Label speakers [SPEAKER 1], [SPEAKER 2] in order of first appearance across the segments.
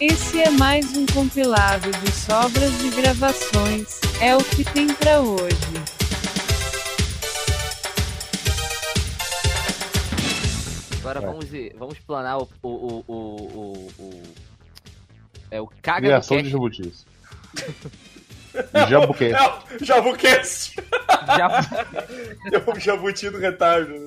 [SPEAKER 1] Esse é mais um compilado de sobras de gravações. É o que tem pra hoje.
[SPEAKER 2] Agora vamos, ir- vamos planar o. o, o, o, o, o- é o caga
[SPEAKER 3] Criação de jabutis. E
[SPEAKER 4] o Jabucast!
[SPEAKER 2] Já-
[SPEAKER 4] É o jabuti do retardo.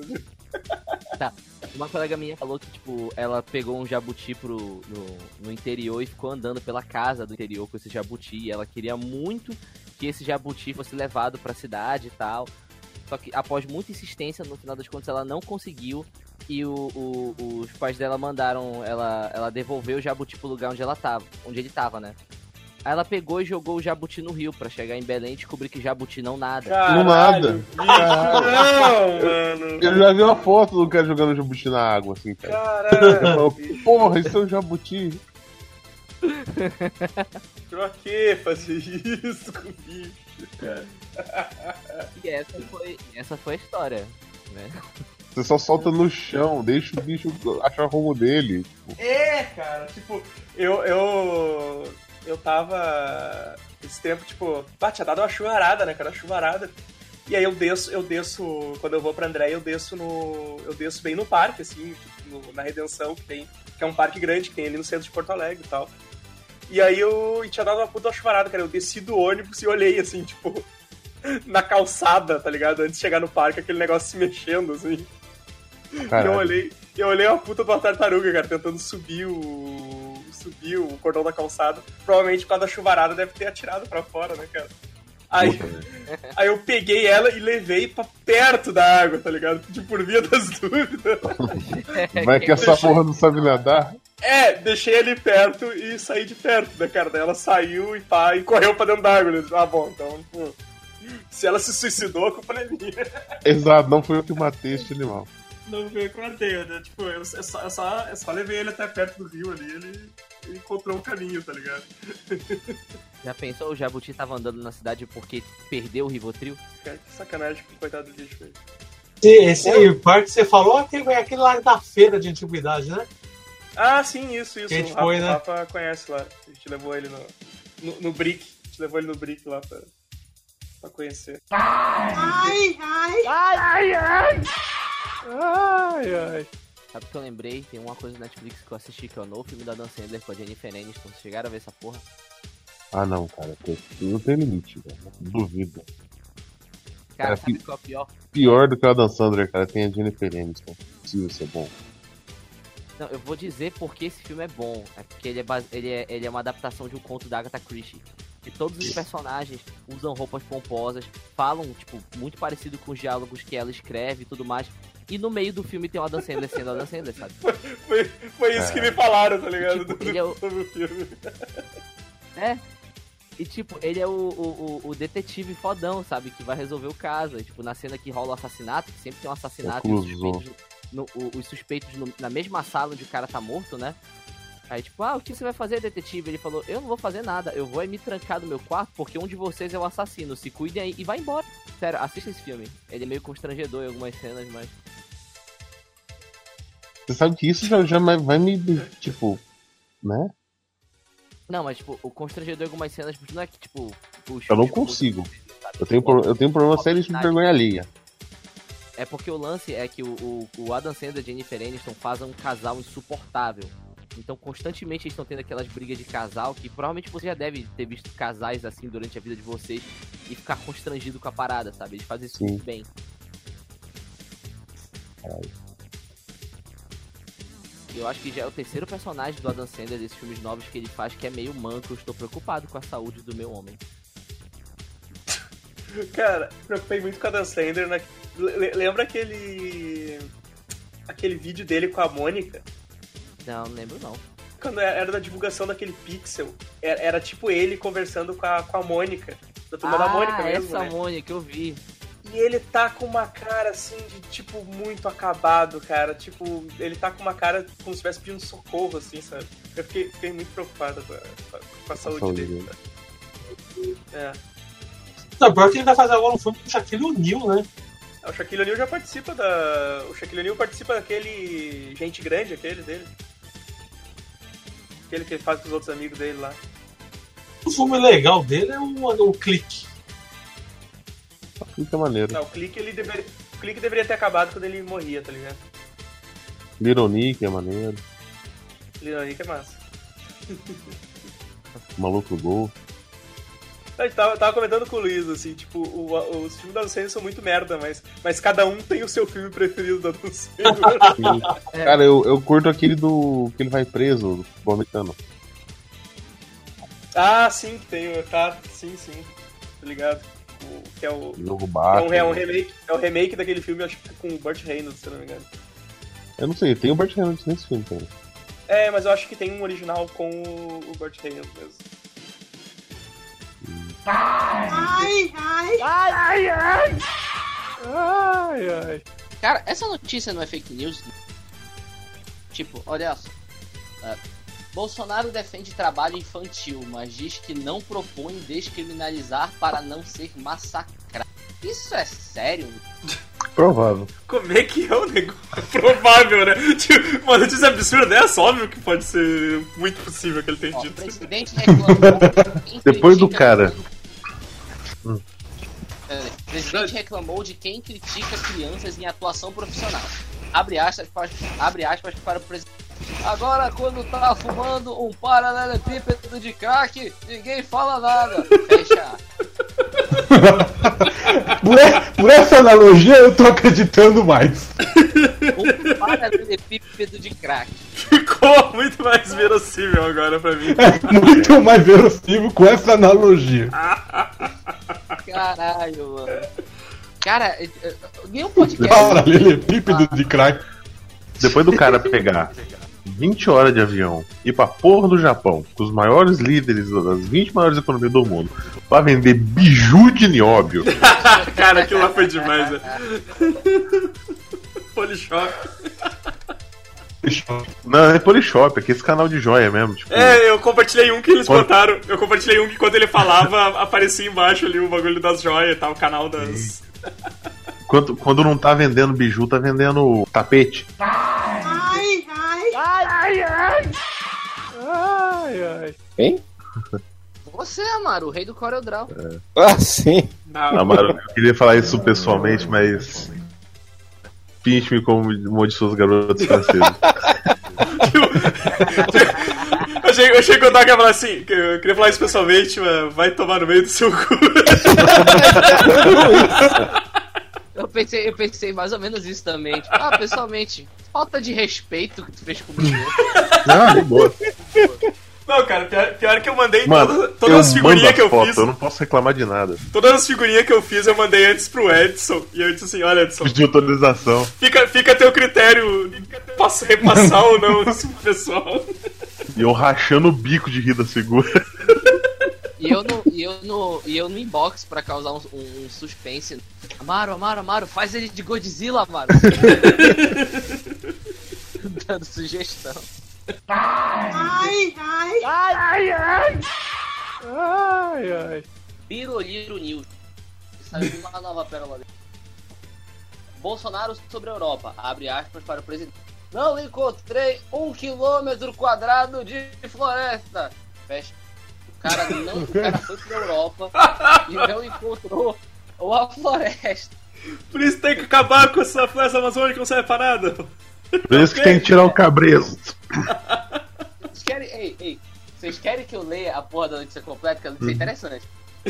[SPEAKER 2] Uma colega minha falou que, tipo, ela pegou um jabuti pro, no, no interior e ficou andando pela casa do interior com esse jabuti. E ela queria muito que esse jabuti fosse levado pra cidade e tal. Só que após muita insistência, no final das contas, ela não conseguiu. E o, o- os pais dela mandaram ela, ela devolver o jabuti pro lugar onde ela tava, onde ele tava, né? Aí ela pegou e jogou o jabuti no rio pra chegar em Belém e descobrir que jabuti não nada.
[SPEAKER 4] Caralho,
[SPEAKER 3] nada.
[SPEAKER 4] bicho, Não, mano.
[SPEAKER 3] Eu já vi uma foto do cara jogando jabuti na água, assim, cara.
[SPEAKER 4] Caralho.
[SPEAKER 3] Porra, isso é um jabuti.
[SPEAKER 4] Pra que fazer isso com o bicho?
[SPEAKER 2] E essa foi, essa foi a história, né?
[SPEAKER 3] Você só solta no chão, deixa o bicho achar o rumo dele.
[SPEAKER 4] É, cara, tipo, eu. Eu, eu tava. Esse tempo, tipo, ah, tinha dado uma chuvarada, né, cara? Uma chuvarada. E aí eu desço, eu desço, quando eu vou pra André, eu desço no. Eu desço bem no parque, assim, no- na Redenção, que tem. Que é um parque grande que tem ali no centro de Porto Alegre e tal. E aí eu. E tinha dado uma puta chuvarada, cara. Eu desci do ônibus e olhei assim, tipo, na calçada, tá ligado? Antes de chegar no parque, aquele negócio se mexendo, assim. E eu
[SPEAKER 3] Caralho.
[SPEAKER 4] olhei, eu olhei uma puta de uma tartaruga, cara, tentando subir o. subir o cordão da calçada. Provavelmente por causa da chuvarada deve ter atirado pra fora, né, cara? Aí,
[SPEAKER 3] Puta, velho.
[SPEAKER 4] aí eu peguei ela e levei pra perto da água, tá ligado? De por via das dúvidas.
[SPEAKER 3] Vai que essa porra não sabe nadar.
[SPEAKER 4] É, deixei ali perto e saí de perto, né, cara? Daí ela saiu e pá, e correu pra dentro da água. né? Ah, bom, então, pô, Se ela se suicidou, a culpa não é minha.
[SPEAKER 3] Exato, não foi eu que matei este animal.
[SPEAKER 4] Não veio com a teia, né? Tipo, eu, eu só, eu, só, eu só levei ele até perto do rio ali, ele, ele encontrou um caminho, tá ligado?
[SPEAKER 2] Já pensou o Jabuti tava andando na cidade porque perdeu o Rivotril?
[SPEAKER 4] Cara, que sacanagem com o coitado do bicho, velho.
[SPEAKER 5] Esse, esse parque que você falou é aquele, é aquele lá da feira de antiguidade, né?
[SPEAKER 4] Ah, sim, isso, isso.
[SPEAKER 5] Que a gente
[SPEAKER 4] o Rafa,
[SPEAKER 5] foi, né?
[SPEAKER 4] o Rafa conhece lá. A gente levou ele no, no, no Brick. A gente levou ele no Brick lá pra, pra conhecer.
[SPEAKER 2] Ai, ai. Sabe o que eu lembrei? Tem uma coisa na Netflix que eu assisti que é o novo filme da Dan Sandler com a Jennifer Aniston. Vocês chegaram a ver essa porra?
[SPEAKER 3] Ah, não, cara. Não tem limite, velho. Duvido.
[SPEAKER 2] Cara,
[SPEAKER 3] É,
[SPEAKER 2] sabe qual é pior?
[SPEAKER 3] Pior do que o Adam Sandler, cara, tem a Jennifer Aniston. Possível ser bom.
[SPEAKER 2] Não, eu vou dizer porque esse filme é bom. É porque ele é, base- ele é, ele é uma adaptação de um conto da Agatha Christie. E todos os personagens usam roupas pomposas, falam, tipo, muito parecido com os diálogos que ela escreve e tudo mais. E no meio do filme tem o Adam Sandler sendo o Adam Sandler, sabe?
[SPEAKER 4] Foi, foi isso
[SPEAKER 3] É.
[SPEAKER 4] que me falaram, tá ligado?
[SPEAKER 2] Tipo,
[SPEAKER 4] Do-
[SPEAKER 2] ele é o-
[SPEAKER 4] Sobre o filme.
[SPEAKER 2] É. E tipo, ele é o, o, o- o detetive fodão, sabe? Que vai resolver o caso. E, tipo, na cena que rola o assassinato, que sempre tem um assassinato e os suspeitos, no- o- os suspeitos no- na mesma sala onde o cara tá morto, né? Aí, tipo, ah, o que você vai fazer, detetive? Ele falou, eu não vou fazer nada, eu vou é me trancar no meu quarto porque um de vocês é o assassino. Se cuidem aí e vai embora. Sério, assista esse filme. Ele é meio constrangedor em algumas cenas, mas.
[SPEAKER 3] Você sabe que isso já, já vai me. Tipo. Né?
[SPEAKER 2] Não, mas, tipo, o constrangedor em algumas cenas não é que, tipo. os
[SPEAKER 3] Eu não
[SPEAKER 2] filmes-
[SPEAKER 3] consigo.
[SPEAKER 2] sabe?
[SPEAKER 3] Eu tenho, pro- eu tenho um problema sério de vergonha alheia.
[SPEAKER 2] É porque o lance é que o, o, o Adam Sandler e a Jennifer Aniston fazem um casal insuportável. Então, constantemente eles estão tendo aquelas brigas de casal que provavelmente você já deve ter visto casais assim durante a vida de vocês e ficar constrangido com a parada, sabe? Eles fazem isso
[SPEAKER 3] Sim.
[SPEAKER 2] muito bem. Eu acho que já é o terceiro personagem do Adam Sandler desses filmes novos que ele faz que é meio manco. Eu estou preocupado com a saúde do meu homem.
[SPEAKER 4] Cara, preocupei muito com a Dan Sandler. Le- Lembra aquele. aquele vídeo dele com a Mônica?
[SPEAKER 2] Não, não lembro não.
[SPEAKER 4] Quando era da divulgação daquele Pixel, era, era tipo ele conversando com a, com a Mônica. Da turma da Mônica mesmo,
[SPEAKER 2] essa
[SPEAKER 4] né?
[SPEAKER 2] Mônica eu vi.
[SPEAKER 4] E ele tá com uma cara assim de tipo muito acabado, cara. Tipo, ele tá com uma cara como se estivesse pedindo socorro, assim, sabe? Eu fiquei, fiquei muito preocupado com a, com a- saúde,
[SPEAKER 3] saúde
[SPEAKER 4] dele. É.
[SPEAKER 5] Não, pior que ele vai fazer agora um filme com o Shaquille O'Neal, né?
[SPEAKER 4] O Shaquille O'Neal já participa da. O Shaquille O'Neal participa daquele Gente Grande, aquele dele. Aquele que ele faz com os outros amigos dele lá.
[SPEAKER 5] O filme legal dele é o, o clique.
[SPEAKER 3] Fica maneiro.
[SPEAKER 4] Não, o clique ele deveria. O clique deveria ter acabado quando ele morria, tá ligado?
[SPEAKER 3] Little Nick é maneiro.
[SPEAKER 4] Little Nick é massa.
[SPEAKER 3] Maluco Gol.
[SPEAKER 4] Tava, tava comentando com o Luiz, assim, tipo, o- o- os filmes da Sandler são muito merda, mas, mas cada um tem o seu filme preferido da Sandler.
[SPEAKER 3] Cara, eu, eu curto aquele do. que ele vai preso, do futebol americano.
[SPEAKER 4] ah, sim, que tem, tá, sim, sim, tá ligado? O, que é o...
[SPEAKER 3] Jogo
[SPEAKER 4] É
[SPEAKER 3] baixo.
[SPEAKER 4] um, é um remake, é um remake daquele filme, acho que com o Burt Reynolds, se não me engano.
[SPEAKER 3] Eu não sei, tem o Burt Reynolds nesse filme também.
[SPEAKER 4] É, mas eu acho que tem um original com o, o Burt Reynolds mesmo.
[SPEAKER 2] Cara, essa notícia não é fake news? Tipo, olha só. É, Bolsonaro defende trabalho infantil, mas diz que não propõe descriminalizar para não ser massacrado. Isso é sério?
[SPEAKER 3] Provável.
[SPEAKER 4] Como é que é o negócio? Provável, né? Tipo, uma notícia absurda dessa, óbvio que pode ser muito possível que ele tenha
[SPEAKER 2] Ó, o
[SPEAKER 4] dito.
[SPEAKER 2] presidente reclamou.
[SPEAKER 3] Depois do cara.
[SPEAKER 2] Pera aí. O presidente reclamou de quem critica crianças em atuação profissional. Abre aspas abre aspas para o presidente. Agora, quando tá fumando um paralelepípedo de crack, ninguém fala nada. Fecha.
[SPEAKER 6] Por, e- por essa analogia, eu tô acreditando mais.
[SPEAKER 2] Um paralelepípedo de crack.
[SPEAKER 4] Ficou muito mais verossímil agora pra mim.
[SPEAKER 6] É muito mais verossímil com essa analogia.
[SPEAKER 2] Caralho, mano. Cara, é- é- nenhum podcast.
[SPEAKER 6] Paralelepípedo de crack.
[SPEAKER 3] Depois do cara pegar 20 horas de avião e ir pra porra do Japão, com os maiores líderes das 20 maiores economias do mundo, pra vender biju de nióbio.
[SPEAKER 4] Cara, aquilo lá foi demais, né? Polishop.
[SPEAKER 3] Não, é Polishop, é que esse canal de joia mesmo. Tipo,
[SPEAKER 4] É, eu compartilhei um que eles
[SPEAKER 3] Quando-
[SPEAKER 4] botaram. Eu compartilhei um que quando ele falava, aparecia embaixo ali o bagulho das joias e tal, o canal das.
[SPEAKER 3] quando, quando não tá vendendo biju, tá vendendo tapete.
[SPEAKER 7] Hein?
[SPEAKER 2] Você, Amaro, o rei do CorelDRAW.
[SPEAKER 7] Ah, sim.
[SPEAKER 3] Não, mas eu queria falar isso pessoalmente, mas. Pinche-me como uma de suas garotas francesas.
[SPEAKER 4] Eu achei, eu achei que eu tava querendo falar assim, que eu queria falar isso pessoalmente, mas vai tomar no meio do seu cu.
[SPEAKER 2] Eu pensei, eu pensei mais ou menos isso também. Tipo, ah, pessoalmente, falta de respeito que tu fez comigo.
[SPEAKER 3] Não, de boa.
[SPEAKER 4] Não, cara, pior, pior que eu mandei
[SPEAKER 3] Mano,
[SPEAKER 4] todas, todas as figurinhas que eu
[SPEAKER 3] as fotos,
[SPEAKER 4] fiz.
[SPEAKER 3] eu não posso reclamar de nada.
[SPEAKER 4] Todas as figurinhas que eu fiz eu mandei antes pro Edson. E eu disse assim, olha Edson,
[SPEAKER 3] Pedi autorização.
[SPEAKER 4] fica, fica a teu critério. Posso repassar ou não isso pro pessoal?
[SPEAKER 3] E eu rachando o bico de rir da figura.
[SPEAKER 2] E eu no, e eu no, e eu no inbox pra causar um, um suspense. Amaro, Amaro, Amaro, faz ele de Godzilla, Amaro. Dando sugestão. Piroliro News. Saiu uma nova pérola dele. Bolsonaro sobre a Europa. Abre aspas para o presidente. Não encontrei um quilômetro quadrado de floresta. Fecha. O cara não. O cara foi pra Europa e não encontrou uma floresta.
[SPEAKER 4] Por isso tem que acabar com essa floresta amazônica que não serve pra nada.
[SPEAKER 3] Por isso que tem que tirar o cabresto.
[SPEAKER 2] Vocês querem. Ei, ei. Vocês querem que eu leia a porra da notícia completa? Que a notícia é interessante.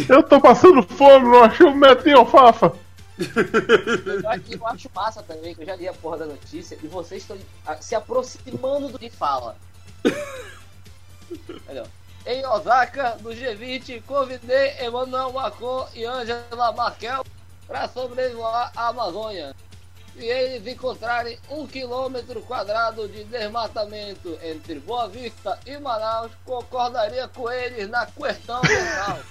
[SPEAKER 3] Eu tô passando fome, não achei um metro de alfafa.
[SPEAKER 2] Eu, acho- eu acho massa também, que eu já li a porra da notícia e vocês estão ah, se aproximando do que fala. Entendeu? Em Osaka, no G20, convidei Emmanuel Macron e Angela Merkel para sobrevoar a Amazônia. E eles encontrarem um quilômetro quadrado de desmatamento entre Boa Vista e Manaus, concordaria com eles na questão local.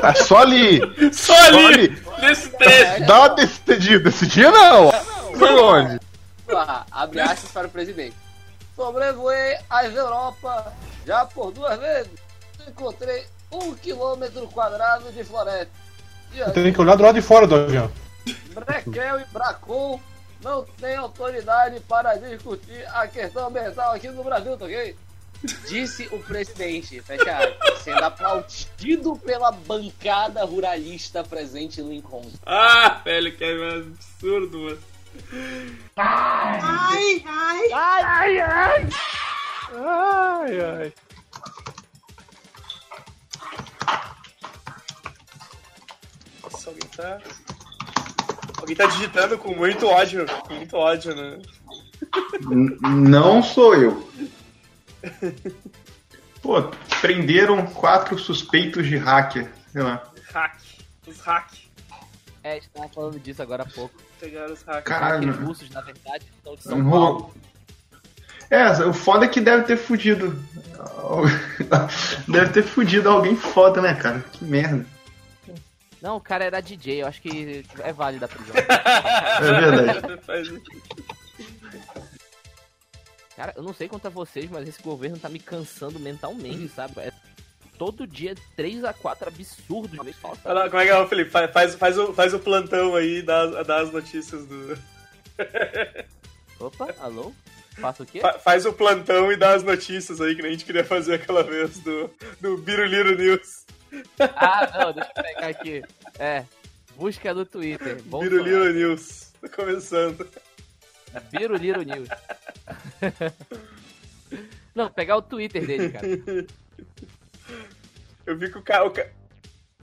[SPEAKER 3] Tá só ali.
[SPEAKER 4] Só ali, nesse trecho.
[SPEAKER 3] Dá uma decidida. Decidir não. Foi longe.
[SPEAKER 2] Ah, abre aspas para o presidente. Sobrevoei as Europa já por duas vezes. Encontrei um quilômetro quadrado de floresta. E aí,
[SPEAKER 6] Tem que olhar do lado de fora do avião.
[SPEAKER 2] Brequel e Bracon não têm autoridade para discutir a questão ambiental aqui no Brasil, tá ok?
[SPEAKER 8] Disse o presidente, fecha aspas, sendo aplaudido pela bancada ruralista presente em Lincoln.
[SPEAKER 4] Ah, velho, que é absurdo, mano.
[SPEAKER 9] Ai, ai.
[SPEAKER 2] Ai, ai, ai.
[SPEAKER 4] Ai, ai. Nossa, alguém tá. Alguém tá digitando com muito ódio. Com muito ódio, né?
[SPEAKER 10] N- Não sou eu. Pô, prenderam quatro suspeitos de hacker. Sei lá.
[SPEAKER 4] Hack. Os hack.
[SPEAKER 2] É, a gente tava falando disso agora há pouco.
[SPEAKER 4] Pegaram os hack.
[SPEAKER 10] Caralho.
[SPEAKER 2] Hackers russos, na verdade, são de São
[SPEAKER 10] Um
[SPEAKER 2] Paulo.
[SPEAKER 10] É, o foda é que deve ter fudido. Deve ter fudido alguém foda, né, cara? Que merda.
[SPEAKER 2] Não, o cara era DJ, eu acho que é válido a prisão.
[SPEAKER 10] É verdade.
[SPEAKER 2] Cara, eu não sei quanto a vocês, mas esse governo tá me cansando mentalmente, sabe? É todo dia 3 a 4 absurdos de vez falta.
[SPEAKER 4] Olha lá, como é que é, Felipe? Faz, faz, faz, o, faz o plantão aí das, das notícias do.
[SPEAKER 2] Opa, alô? Faço o quê?
[SPEAKER 4] Fa- Faz o plantão e dá as notícias aí que nem a gente queria fazer aquela vez do, do Biruliro News.
[SPEAKER 2] Ah, não, deixa eu pegar aqui. É, busca no Twitter.
[SPEAKER 4] Biruliro News. Tá começando.
[SPEAKER 2] Biruliro News. Não, pegar o Twitter dele, cara.
[SPEAKER 4] Eu vi que o cara, ca-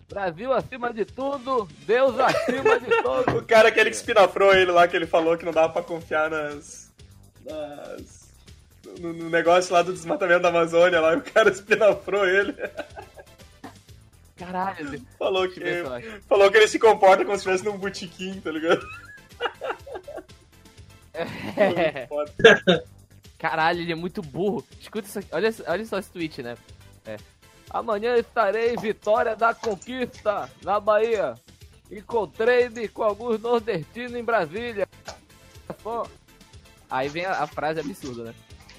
[SPEAKER 2] Brasil acima de tudo, Deus acima de todos.
[SPEAKER 4] o cara aquele que espinafrou ele lá, que ele falou que não dava pra confiar nas. nas no, no negócio lá do desmatamento da Amazônia lá, e o cara espinafrou ele.
[SPEAKER 2] Caralho,
[SPEAKER 4] Falou que,
[SPEAKER 2] acho.
[SPEAKER 4] falou que ele se comporta como se estivesse num botequim, tá ligado?
[SPEAKER 2] É. Caralho, ele é muito burro. Escuta isso aqui. Olha, olha só esse tweet, né? É. Amanhã estarei em Vitória da Conquista, na Bahia. Encontrei-me com alguns nordestinos em Brasília. Aí vem a, a frase absurda, né?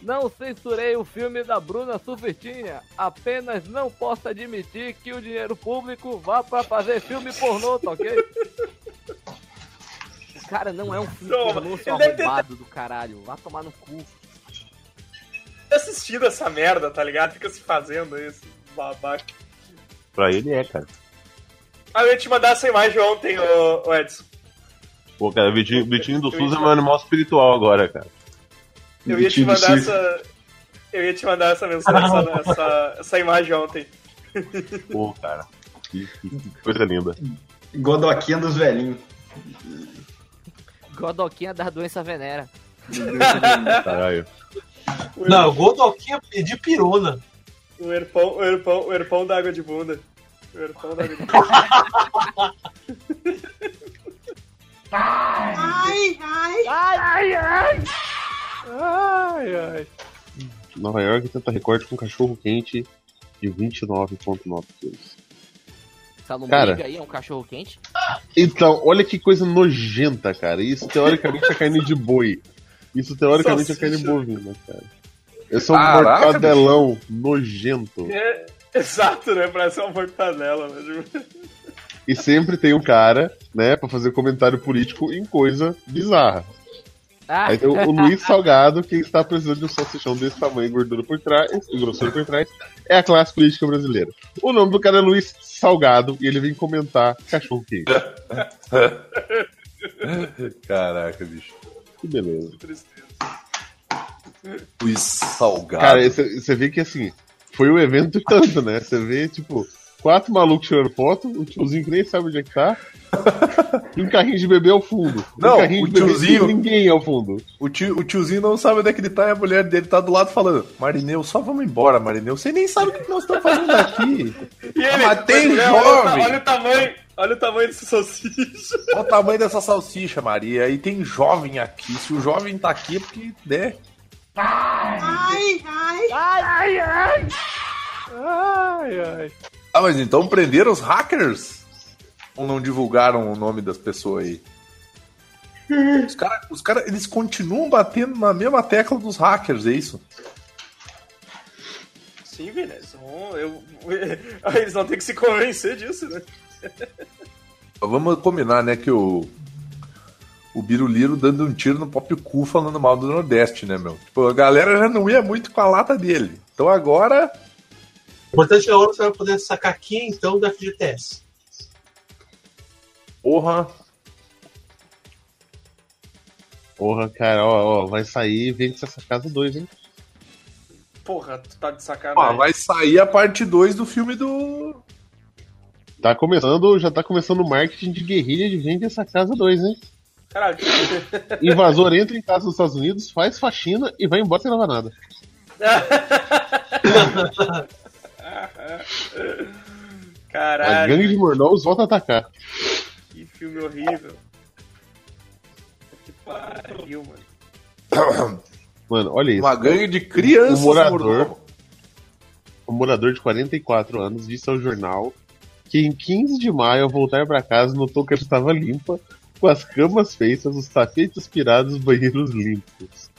[SPEAKER 2] Não censurei o filme da Bruna Surfistinha. Apenas não posso admitir que o dinheiro público vá pra fazer filme pornô, tá ok? O cara não é um filme
[SPEAKER 4] Toma,
[SPEAKER 2] pornô, seu
[SPEAKER 4] ter-
[SPEAKER 2] arrombado do caralho. Vá tomar no cu.
[SPEAKER 4] Assistindo essa merda, tá ligado? Fica se fazendo isso, babaca.
[SPEAKER 3] Pra ele é, cara.
[SPEAKER 4] Ah, eu ia te mandar essa imagem ontem, ô, ô Edson.
[SPEAKER 3] Pô, cara, o Vitinho, Vitinho do SUS
[SPEAKER 4] ia-
[SPEAKER 3] é meu animal espiritual agora, cara.
[SPEAKER 4] Eu ia te mandar essa. Eu ia te mandar essa mensagem, essa, essa, essa imagem ontem.
[SPEAKER 3] Pô, cara. Que, coisa linda.
[SPEAKER 10] Godoquinha dos velhinhos.
[SPEAKER 2] Godoquinha das doenças venera.
[SPEAKER 3] Caralho.
[SPEAKER 5] Não, Godoquinha de pirona.
[SPEAKER 4] O erpão, o erpão, o erpão da água de bunda. O erpão da água de bunda.
[SPEAKER 9] Ai, ai.
[SPEAKER 2] Ai, ai, ai!
[SPEAKER 4] Ai, ai.
[SPEAKER 3] Nova York tenta recorde com cachorro quente de 29,9 quilos.
[SPEAKER 2] Essa lombriga
[SPEAKER 3] Cara.
[SPEAKER 2] aí é um cachorro quente?
[SPEAKER 3] Então, olha que coisa nojenta, cara. Isso teoricamente é carne de boi. Isso teoricamente é carne
[SPEAKER 4] Salsicha.
[SPEAKER 3] bovina, cara. Eu sou um
[SPEAKER 11] Caraca,
[SPEAKER 3] mortadelão nojento.
[SPEAKER 4] É, exato, né? Parece uma mortadela, né?
[SPEAKER 3] E sempre tem um cara, né, pra fazer comentário político em coisa bizarra.
[SPEAKER 2] Ah,
[SPEAKER 3] tem o, Luiz Salgado, que está precisando de um salsichão desse tamanho, gordura por trás e grossura por trás. É a classe política brasileira. O nome do cara é Luiz Salgado e ele vem comentar cachorro quente.
[SPEAKER 11] Caraca, bicho.
[SPEAKER 3] Que beleza.
[SPEAKER 4] tristeza.
[SPEAKER 11] Luiz Salgado.
[SPEAKER 3] Cara, você vê que assim, foi o evento tanto, né? Você vê, tipo, quatro malucos tirando foto, um tiozinho que nem sabe onde é que tá, e um carrinho de bebê ao fundo.
[SPEAKER 11] Não,
[SPEAKER 3] um carrinho
[SPEAKER 11] o
[SPEAKER 3] de bebê
[SPEAKER 11] tiozinho-
[SPEAKER 3] sem ninguém ao fundo.
[SPEAKER 11] O, tio, o tiozinho não sabe onde é que ele tá e a mulher dele tá do lado falando: Marineu, só vamos embora, Marineu. Você nem sabe o que nós estamos fazendo aqui.
[SPEAKER 4] E ele,
[SPEAKER 11] mas tem
[SPEAKER 4] olha, o ta-
[SPEAKER 11] jovem.
[SPEAKER 4] olha o tamanho, olha o tamanho desse salsicha.
[SPEAKER 11] Olha o tamanho dessa salsicha, Maria. E tem jovem aqui. Se o jovem tá aqui é porque, né?
[SPEAKER 9] Ai, ai.
[SPEAKER 2] ai, ai, ai!
[SPEAKER 4] Ai, ai.
[SPEAKER 11] Ah, mas então prenderam os hackers? Ou não divulgaram o nome das pessoas aí? Os caras, os cara, eles continuam batendo na mesma tecla dos hackers, é isso?
[SPEAKER 4] Sim, velho, eles vão, ter que se convencer disso, né?
[SPEAKER 11] Vamos combinar, né, que o. O Biruliro dando um tiro no próprio cu falando mal do Nordeste, né, meu? Tipo, a galera já não ia muito com a lata dele. Então agora.
[SPEAKER 5] O importante é a hora que você vai poder sacar aqui então da FGTS.
[SPEAKER 11] Porra.
[SPEAKER 3] Porra, cara, ó, ó, vai sair vende essa casa 2, hein?
[SPEAKER 4] Porra, tu tá de
[SPEAKER 11] Ó,
[SPEAKER 4] sacanagem.
[SPEAKER 11] vai sair a parte 2 do filme do.
[SPEAKER 3] Tá começando, já tá começando o marketing de guerrilha de vende essa casa 2, hein?
[SPEAKER 4] Caralho.
[SPEAKER 3] Invasor entra em casa dos Estados Unidos, faz faxina e vai embora sem lavar nada. A
[SPEAKER 4] Caralho.
[SPEAKER 3] gangue de mornós volta a atacar.
[SPEAKER 4] Que filme horrível. Que pariu, mano.
[SPEAKER 3] Mano, olha isso.
[SPEAKER 11] Uma gangue de crianças
[SPEAKER 3] O morador, o morador de 44 anos disse ao jornal que em 15 de maio, ao voltar pra casa, notou que ela estava limpa, com as camas feitas, os tapetes aspirados, os banheiros limpos.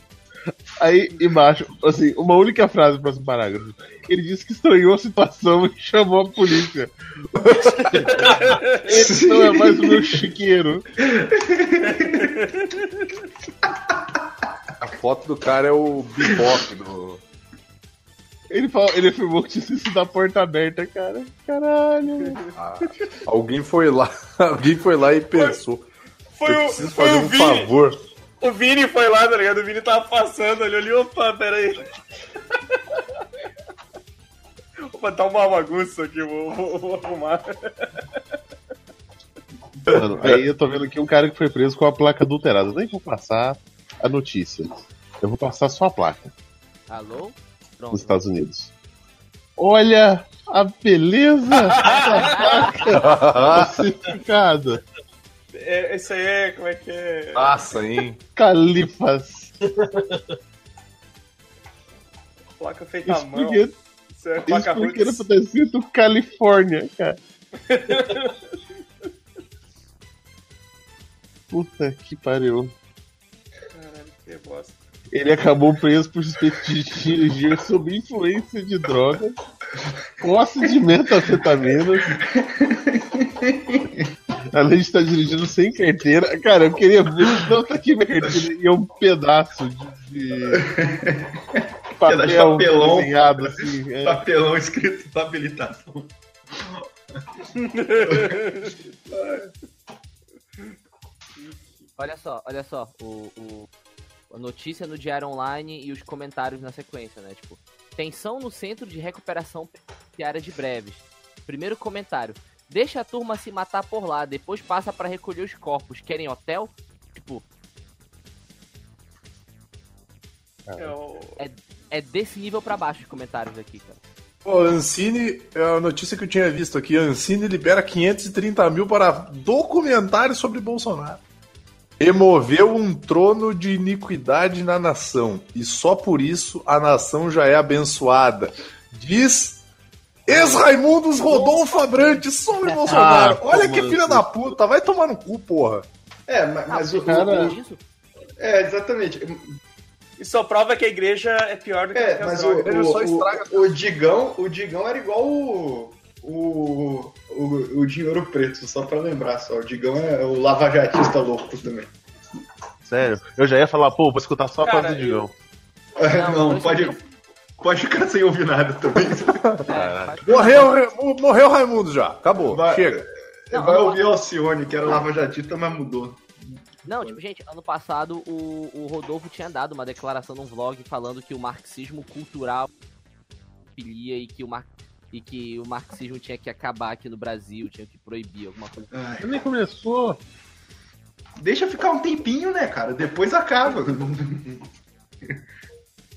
[SPEAKER 3] Aí embaixo, assim, uma única frase no próximo parágrafo. Ele disse que estranhou a situação e chamou a polícia. Esse não é mais o meu chiqueiro.
[SPEAKER 11] A foto do cara é o bebop do.
[SPEAKER 3] Ele, falou, ele afirmou que tinha sido da porta aberta, cara. Caralho.
[SPEAKER 11] Ah, alguém foi lá, alguém foi lá e pensou.
[SPEAKER 4] Foi
[SPEAKER 11] eu
[SPEAKER 4] o-
[SPEAKER 11] preciso
[SPEAKER 4] foi
[SPEAKER 11] fazer
[SPEAKER 4] o
[SPEAKER 11] um
[SPEAKER 4] Vini.
[SPEAKER 11] favor.
[SPEAKER 4] O Vini foi lá, tá ligado? O Vini tava passando ali, ali, opa, peraí. Opa, tá uma bagunça aqui, vou, vou, vou arrumar.
[SPEAKER 3] Mano, aí eu tô vendo aqui um cara que foi preso com a placa adulterada. Nem vou passar a notícia. Eu vou passar só a placa
[SPEAKER 12] Alô? Pronto.
[SPEAKER 3] nos Estados Unidos. Olha a beleza da placa falsificada.
[SPEAKER 4] É, esse aí é, como é que é?
[SPEAKER 11] Nossa, hein?
[SPEAKER 3] Califas.
[SPEAKER 4] Placa feita à
[SPEAKER 3] Isso
[SPEAKER 4] mão.
[SPEAKER 3] porque,
[SPEAKER 4] Isso é
[SPEAKER 3] isso
[SPEAKER 4] placa
[SPEAKER 3] porque era pra ter escrito Califórnia, cara. Puta que pariu.
[SPEAKER 4] Caralho, que bosta.
[SPEAKER 3] Ele acabou preso por suspeito de dirigir sob influência de drogas, posse de metanfetaminas, além de estar dirigindo sem carteira. Cara, eu queria ver não tá aqui minha carteira e é um pedaço de, de papel
[SPEAKER 10] de papelão.
[SPEAKER 3] desenhado assim. é.
[SPEAKER 10] Papelão escrito pra habilitação.
[SPEAKER 12] Olha só, olha só, o, o- a notícia no Diário Online e os comentários na sequência, né? Tipo, tensão no centro de recuperação penitenciária de breves. Primeiro comentário, deixa a turma se matar por lá, depois passa pra recolher os corpos. Querem hotel? Tipo,
[SPEAKER 4] É
[SPEAKER 12] é, é desse nível pra baixo os comentários aqui, cara.
[SPEAKER 11] Pô, Ancine, é a notícia que eu tinha visto aqui, Ancine libera 530 mil para documentário sobre Bolsonaro. Removeu um trono de iniquidade na nação, e só por isso a nação já é abençoada. Diz ex-Raimundos Rodolfo Abrantes sobre Bolsonaro.
[SPEAKER 3] Ah,
[SPEAKER 11] Olha que filha da puta, vai tomar no cu, porra.
[SPEAKER 10] É, mas, mas o,
[SPEAKER 3] cara-
[SPEAKER 10] o-
[SPEAKER 12] Isso?
[SPEAKER 10] É, exatamente.
[SPEAKER 4] Isso só prova que a igreja é pior do que
[SPEAKER 10] É,
[SPEAKER 4] as
[SPEAKER 10] mas o, o,
[SPEAKER 11] estraga
[SPEAKER 10] o, o Digão, o Digão era igual o, o, o, o Dinheiro Preto, só pra lembrar só. O Digão é o lavajatista louco também.
[SPEAKER 3] Sério, eu já ia falar, pô, vou escutar só a
[SPEAKER 4] Cara,
[SPEAKER 3] parte do Digão.
[SPEAKER 10] Não,
[SPEAKER 12] Não, não,
[SPEAKER 10] pode, pode ficar sem ouvir nada também.
[SPEAKER 12] É,
[SPEAKER 11] Morreu, morreu Raimundo já, acabou,
[SPEAKER 10] Vai.
[SPEAKER 11] chega.
[SPEAKER 12] Não,
[SPEAKER 10] Vai
[SPEAKER 12] não,
[SPEAKER 10] ouvir Alcione, que era lavajatista, mas mudou.
[SPEAKER 12] Não, tipo, gente, ano passado o, o Rodolfo tinha dado uma declaração num vlog falando que o marxismo cultural filia e que o mar... e que o marxismo tinha que acabar aqui no Brasil, tinha que proibir alguma coisa.
[SPEAKER 10] Ai,
[SPEAKER 3] Nem começou.
[SPEAKER 10] deixa ficar um tempinho, né, cara? Depois acaba.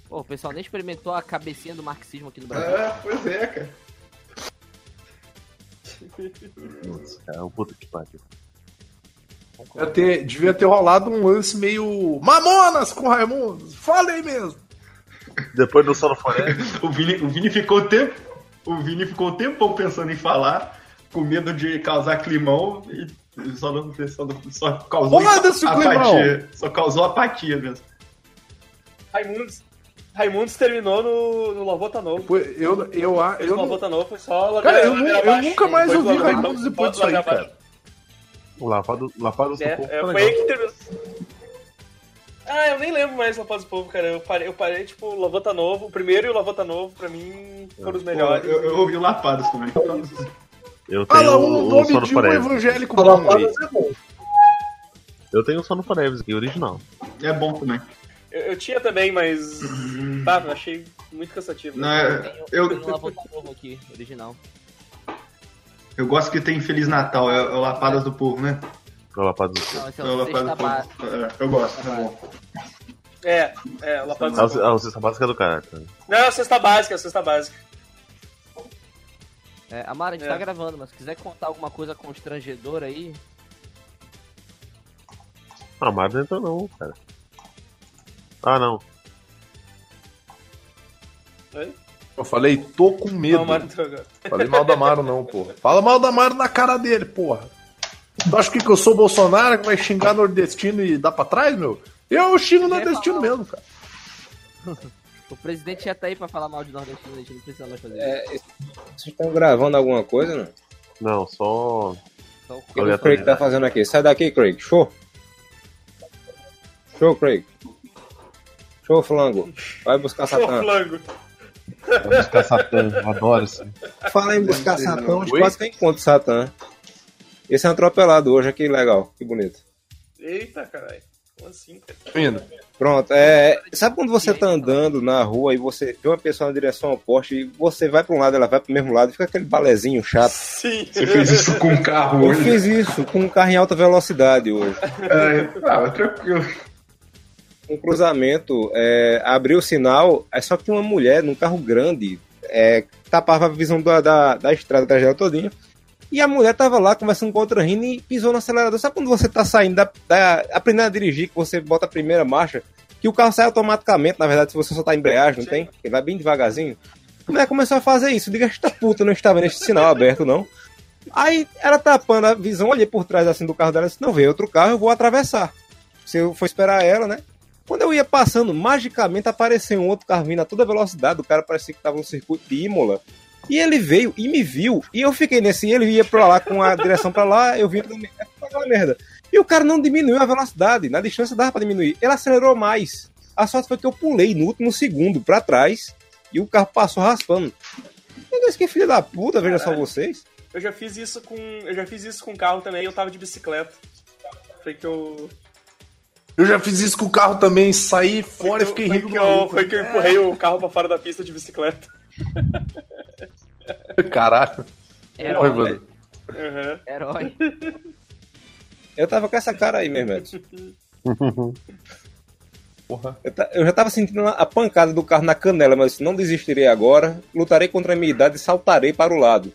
[SPEAKER 12] Pô, o pessoal nem experimentou a cabecinha do marxismo aqui no Brasil.
[SPEAKER 10] É, pois é, cara.
[SPEAKER 3] Nossa, cara, um puta que pariu.
[SPEAKER 11] Devia ter, devia ter rolado um lance meio Mamonas com Raimundo. Falei mesmo.
[SPEAKER 3] Depois do Sono Floresta.
[SPEAKER 10] O Vini, o Vini ficou tempo, o Vini ficou um tempão pensando em falar, com medo de causar climão e só não só, só causou
[SPEAKER 11] o
[SPEAKER 10] apatia. Só causou apatia mesmo.
[SPEAKER 4] Raimundos, Raimundos terminou no, no Lavô Tá Novo.
[SPEAKER 11] Depois, eu, eu, eu, eu, não-
[SPEAKER 4] Tá Novo foi só
[SPEAKER 11] Cara, eu, eu
[SPEAKER 4] abaixo,
[SPEAKER 11] nunca mais ouvi Raimundos depois disso aí, cara.
[SPEAKER 3] O Lavado, Lavado
[SPEAKER 4] É, é,
[SPEAKER 3] tá
[SPEAKER 4] foi aí que terminou. Ah, eu nem lembro mais Lapadas do Povo, cara. Eu parei, eu parei tipo, o Lavota Novo. O primeiro e o Lavota Novo, pra mim, foram os melhores.
[SPEAKER 10] Eu, eu ouvi o Lapadas também.
[SPEAKER 3] Eu tenho
[SPEAKER 11] Fala
[SPEAKER 3] o,
[SPEAKER 11] um
[SPEAKER 3] o
[SPEAKER 11] nome de um
[SPEAKER 3] Forever.
[SPEAKER 11] evangélico
[SPEAKER 6] Fala,
[SPEAKER 11] bom.
[SPEAKER 6] fala, é bom.
[SPEAKER 3] Eu tenho o Sono Forever aqui, original.
[SPEAKER 10] É bom também.
[SPEAKER 4] Eu, eu tinha também, mas. Tá, eu achei muito cansativo.
[SPEAKER 10] Não, é-
[SPEAKER 12] Tenho,
[SPEAKER 10] eu,
[SPEAKER 12] tenho um Lavota Novo aqui, original.
[SPEAKER 10] eu gosto que tem Feliz Natal, é, é o Lapadas do Povo, né?
[SPEAKER 3] Lapadas do
[SPEAKER 12] Não, esse é
[SPEAKER 10] É o
[SPEAKER 12] Básica.
[SPEAKER 10] É, eu gosto, é bom.
[SPEAKER 4] É, é, Lapadas
[SPEAKER 3] Ah,
[SPEAKER 4] do Povo.
[SPEAKER 3] o- ah, o Cesta Básica é do cara. cara.
[SPEAKER 4] Não, a cesta básica, a cesta básica.
[SPEAKER 12] É, Amara, a gente
[SPEAKER 4] É.
[SPEAKER 12] tá gravando, mas se quiser contar alguma coisa constrangedora aí,
[SPEAKER 3] Ah, Mario não entrou não, cara. Ah, não.
[SPEAKER 11] Eu falei, tô com medo.
[SPEAKER 4] Não, entrou agora.
[SPEAKER 11] Falei mal da Amaro não, porra. Fala mal da Amaro na cara dele, porra. Tu acha que, eu sou Bolsonaro que vai xingar nordestino e dá pra trás, meu? Eu xingo nordestino mesmo, cara.
[SPEAKER 12] o presidente já tá aí pra falar mal de nordestino, a gente não precisa mais fazer isso.
[SPEAKER 7] É, vocês estão gravando alguma coisa, não?
[SPEAKER 3] Não, só.
[SPEAKER 12] Só o
[SPEAKER 7] que o Craig tá fazendo aqui? Sai daqui, Craig. Show. Show, Craig. Show, flango. Vai buscar
[SPEAKER 4] Show
[SPEAKER 7] Satã.
[SPEAKER 4] flango.
[SPEAKER 3] Vai buscar Satã, eu adoro isso.
[SPEAKER 7] Fala em buscar Satã, quase que eu encontro Satã. Esse é um atropelado hoje, que legal, que bonito.
[SPEAKER 4] Eita, caralho. Como assim, cara?
[SPEAKER 7] Pronto, é. Sabe quando você tá andando na rua e você vê uma pessoa na direção oposta e você vai pra um lado, ela vai pro mesmo lado, fica aquele balezinho chato.
[SPEAKER 4] Sim.
[SPEAKER 10] Você fez isso com um carro
[SPEAKER 7] Eu
[SPEAKER 10] hoje.
[SPEAKER 7] fiz isso com um carro em alta velocidade hoje.
[SPEAKER 10] É, ah, tranquilo.
[SPEAKER 7] um cruzamento, é, abriu o sinal, é só que tinha uma mulher num carro grande, é, tapava a visão da, da, da estrada da gela todinha. E a mulher tava lá conversando com outra rindo e pisou no acelerador. Sabe quando você tá saindo da, da aprendendo a dirigir, que você bota a primeira marcha, que o carro sai automaticamente, na verdade, se você soltar a embreagem, não tem? Ele vai bem devagarzinho. A mulher começou a fazer isso. Diga, esta puta não estava nesse sinal aberto, não. Aí ela tapando a visão, olhei por trás assim do carro dela e disse, não, veio outro carro, eu vou atravessar. Se eu for esperar ela, né? Quando eu ia passando, magicamente apareceu um outro carro vindo a toda velocidade. O cara parecia que tava no circuito de Imola. E ele veio e me viu. E eu fiquei nesse. Ele ia pra lá com a direção pra lá, eu vim pra aquela merda. E o cara não diminuiu a velocidade. Na distância dava pra diminuir. Ele acelerou mais. A sorte foi que eu pulei no último segundo pra trás. E o carro passou raspando. Eu disse que filho da puta, veja só vocês.
[SPEAKER 4] Eu já fiz isso com. Eu já fiz isso com carro também, eu tava de bicicleta. Foi que eu.
[SPEAKER 11] Eu já fiz isso com o carro também, saí fora e fiquei
[SPEAKER 4] foi
[SPEAKER 11] rindo
[SPEAKER 4] que eu. Foi que eu empurrei o carro pra fora da pista de bicicleta.
[SPEAKER 11] Caralho.
[SPEAKER 12] Herói.
[SPEAKER 11] Mano.
[SPEAKER 4] Uhum.
[SPEAKER 12] Herói.
[SPEAKER 7] Eu tava com essa cara aí mesmo, Edson.
[SPEAKER 11] Porra.
[SPEAKER 7] Eu, já tava sentindo a pancada do carro na canela, mas não desistirei agora, lutarei contra a minha idade e saltarei para o lado.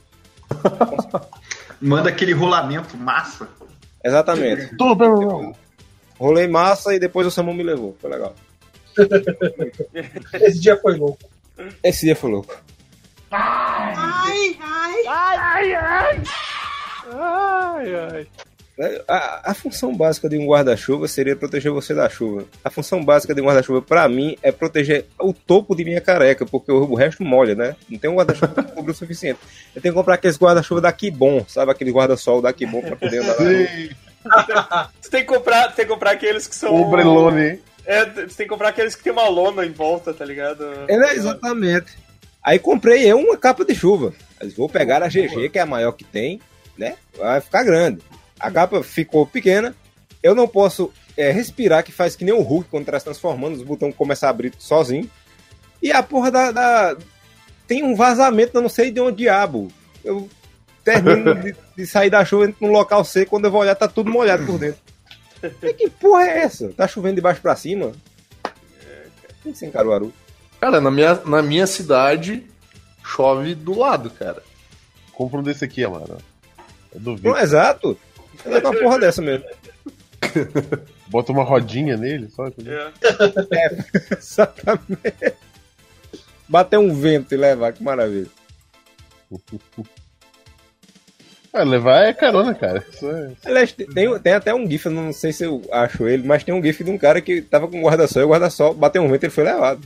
[SPEAKER 10] Manda aquele rolamento massa.
[SPEAKER 7] Exatamente.
[SPEAKER 3] Não, não.
[SPEAKER 7] Rolei massa e depois o Samu me levou. Foi legal.
[SPEAKER 6] Esse dia foi louco.
[SPEAKER 7] Esse dia foi louco.
[SPEAKER 9] Ai, ai.
[SPEAKER 4] Ai, ai! Ai, ai.
[SPEAKER 7] É, A, a função básica de um guarda-chuva seria proteger você da chuva. A função básica de um guarda-chuva, pra mim, é proteger o topo de minha careca, porque o, o resto molha, né? Não tem um guarda-chuva que cobre o suficiente. Eu tenho que comprar aqueles guarda-chuva daqui bom, sabe? Aquele guarda-sol daqui bom pra poder andar rua.
[SPEAKER 4] Você tem que comprar, tem que comprar aqueles que são.
[SPEAKER 3] Ombrelone.
[SPEAKER 4] É, você tem que comprar aqueles que tem uma lona em volta, tá ligado?
[SPEAKER 7] É, exatamente. Aí comprei eu uma capa de chuva. Mas vou pegar a GG, que é a maior que tem, né? Vai ficar grande. A capa ficou pequena. Eu não posso é, respirar, que faz que nem o Hulk quando tá se transformando, os botões começam a abrir sozinho. E a porra da, da- Tem um vazamento, eu não sei de onde diabo. Eu termino de, de sair da chuva, entro num local seco, quando eu vou olhar, tá tudo molhado por dentro. Mas que porra é essa? Tá chovendo de baixo pra cima? Tem que ser em Caruaru.
[SPEAKER 11] Cara, na minha, na minha cidade chove do lado, cara.
[SPEAKER 3] Compra um desse aqui, Amaro. Eu duvido.
[SPEAKER 7] Não, exato. É uma porra dessa mesmo.
[SPEAKER 3] Bota uma rodinha nele, só. entendeu?
[SPEAKER 4] É.
[SPEAKER 7] Exatamente. Bater um vento e levar, que maravilha.
[SPEAKER 3] Ah, levar é carona, cara. Isso é...
[SPEAKER 7] Aliás, tem, tem até um GIF, não sei se eu acho ele, mas tem um GIF de um cara que tava com guarda-sol e o guarda-sol bateu um vento e ele foi levado.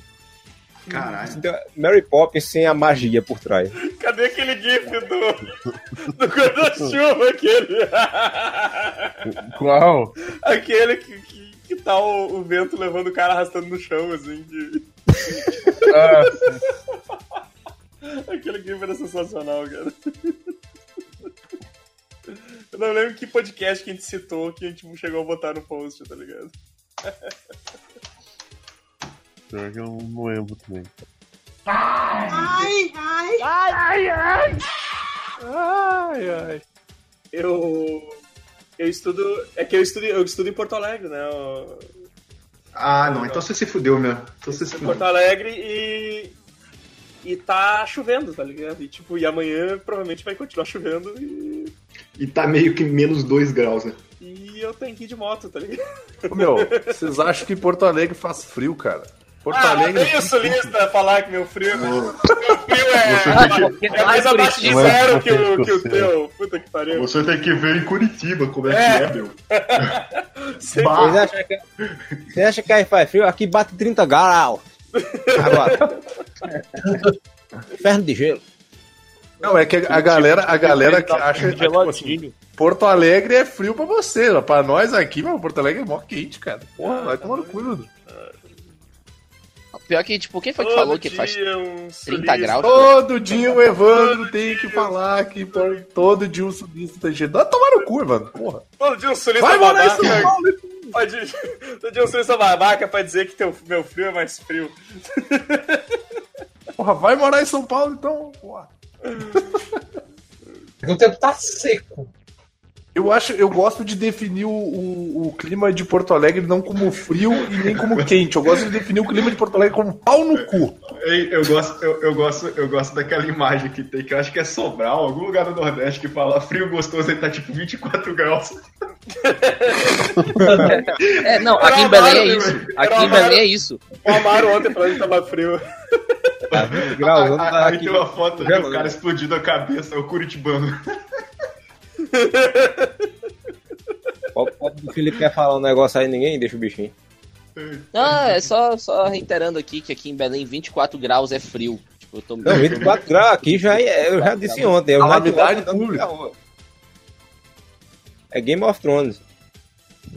[SPEAKER 10] Caralho.
[SPEAKER 7] Então, Mary Poppins sem a magia por trás.
[SPEAKER 4] Cadê aquele gif do. do guarda-chuva aquele?
[SPEAKER 3] Qual?
[SPEAKER 4] aquele que, que, que tá o, o vento levando o cara arrastando no chão, assim. De...
[SPEAKER 3] Ah,
[SPEAKER 4] Aquele game era sensacional, cara. Eu não lembro que podcast que a gente citou que a gente chegou a botar no post, tá ligado?
[SPEAKER 3] pior que eu não lembro também.
[SPEAKER 9] Ai, ai.
[SPEAKER 4] Ai, ai! Ai, ai. Eu. Eu estudo. É que eu estudo, eu estudo em Porto Alegre, né? Eu-
[SPEAKER 10] Ah, não, então você se fudeu mesmo. Então você se
[SPEAKER 4] em
[SPEAKER 10] fudeu.
[SPEAKER 4] Porto Alegre e. E tá chovendo, tá ligado? E tipo, e amanhã provavelmente vai continuar chovendo e.
[SPEAKER 10] E tá meio que menos 2 graus, né?
[SPEAKER 4] E eu tenho que ir de moto, tá ligado?
[SPEAKER 11] Ô, Meu, vocês acham que Porto Alegre faz frio, cara? Porto
[SPEAKER 4] ah,
[SPEAKER 11] Alegre.
[SPEAKER 4] tem o sulista falar que meu frio, é- meu frio
[SPEAKER 10] Você
[SPEAKER 4] é, é mais abaixo de
[SPEAKER 3] é
[SPEAKER 4] zero que o, que o
[SPEAKER 3] você.
[SPEAKER 4] teu. Puta que pariu.
[SPEAKER 10] Você tem que ver em Curitiba como é,
[SPEAKER 4] É.
[SPEAKER 10] que é, meu.
[SPEAKER 7] Vocês acham que, você acha que aí faz frio? Aqui bate 30 graus. Agora. Inferno de gelo.
[SPEAKER 11] Não, é que a galera, a galera que acha que tipo assim, Porto Alegre é frio pra você. ó. Pra nós aqui, meu, Porto Alegre é mó quente, cara. Porra, vai tomar no cu, Dudu.
[SPEAKER 12] Pior que, tipo, quem foi que
[SPEAKER 4] Todo
[SPEAKER 12] falou que faz
[SPEAKER 4] dia um
[SPEAKER 12] 30
[SPEAKER 4] sulista.
[SPEAKER 12] graus?
[SPEAKER 11] Todo dia o Evandro tem que falar que por- todo dia o sulista tá enchendo. Vai tomar no cu, Evandro. Porra.
[SPEAKER 4] Todo dia um sulista
[SPEAKER 11] Vai morar em
[SPEAKER 4] babaca.
[SPEAKER 11] São Paulo.
[SPEAKER 4] Pode... Todo dia um sulista babaca pra dizer que teu, meu frio é mais frio.
[SPEAKER 11] Porra, vai morar em São Paulo, então. Porra.
[SPEAKER 5] O tempo tá seco.
[SPEAKER 11] Eu acho, eu gosto de definir o, o, o clima de Porto Alegre não como frio e nem como quente. Eu gosto de definir o clima de Porto Alegre como pau no cu.
[SPEAKER 10] Ei, Eu gosto, eu, eu gosto, eu gosto daquela imagem que tem, que eu acho que é Sobral, algum lugar do Nordeste que fala frio gostoso e tá tipo 24 graus.
[SPEAKER 12] É, não, aqui em Belém é isso. Aqui em Belém é isso.
[SPEAKER 4] O Amaro ontem falando que tava frio.
[SPEAKER 7] Graus,
[SPEAKER 10] Aí,
[SPEAKER 7] tá
[SPEAKER 10] aí
[SPEAKER 7] aqui.
[SPEAKER 10] tem uma foto do cara explodindo a cabeça, é o Curitibano.
[SPEAKER 7] O pobre do Felipe quer falar um negócio aí, ninguém deixa o bichinho.
[SPEAKER 12] Ah, é só, só reiterando aqui que aqui em Belém 24 graus é frio. Tipo, eu tô...
[SPEAKER 7] Não, 24 graus aqui já é, eu já disse ontem. Já
[SPEAKER 11] Calamidade pública.
[SPEAKER 7] É Game of Thrones.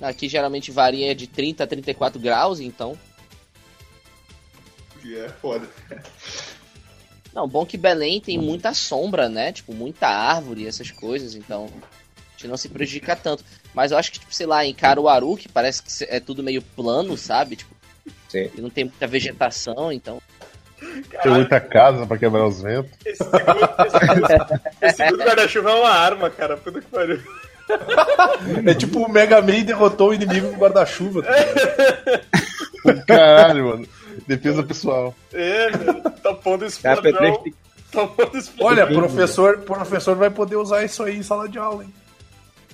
[SPEAKER 12] Aqui geralmente varia de 30 a 34 graus, então.
[SPEAKER 10] Que é foda.
[SPEAKER 12] Não, bom que Belém tem muita sombra, né? Tipo, muita árvore, essas coisas, então a gente não se prejudica tanto. Mas eu acho que, tipo, sei lá, em Caruaru, que parece que é tudo meio plano, sabe? Tipo,
[SPEAKER 7] Sim.
[SPEAKER 12] e não tem muita vegetação, então.
[SPEAKER 3] Tem muita casa pra quebrar os ventos.
[SPEAKER 4] Esse segundo, guarda-chuva é uma arma, cara. Puta que pariu.
[SPEAKER 11] É tipo o Mega Man derrotou o inimigo com guarda-chuva.
[SPEAKER 3] Caralho, mano. Defesa pessoal.
[SPEAKER 4] É, velho. Tá pondo
[SPEAKER 7] Cara. Pedro,
[SPEAKER 4] Tá pondo.
[SPEAKER 11] Olha, professor, professor vai poder usar isso aí em sala de aula, hein?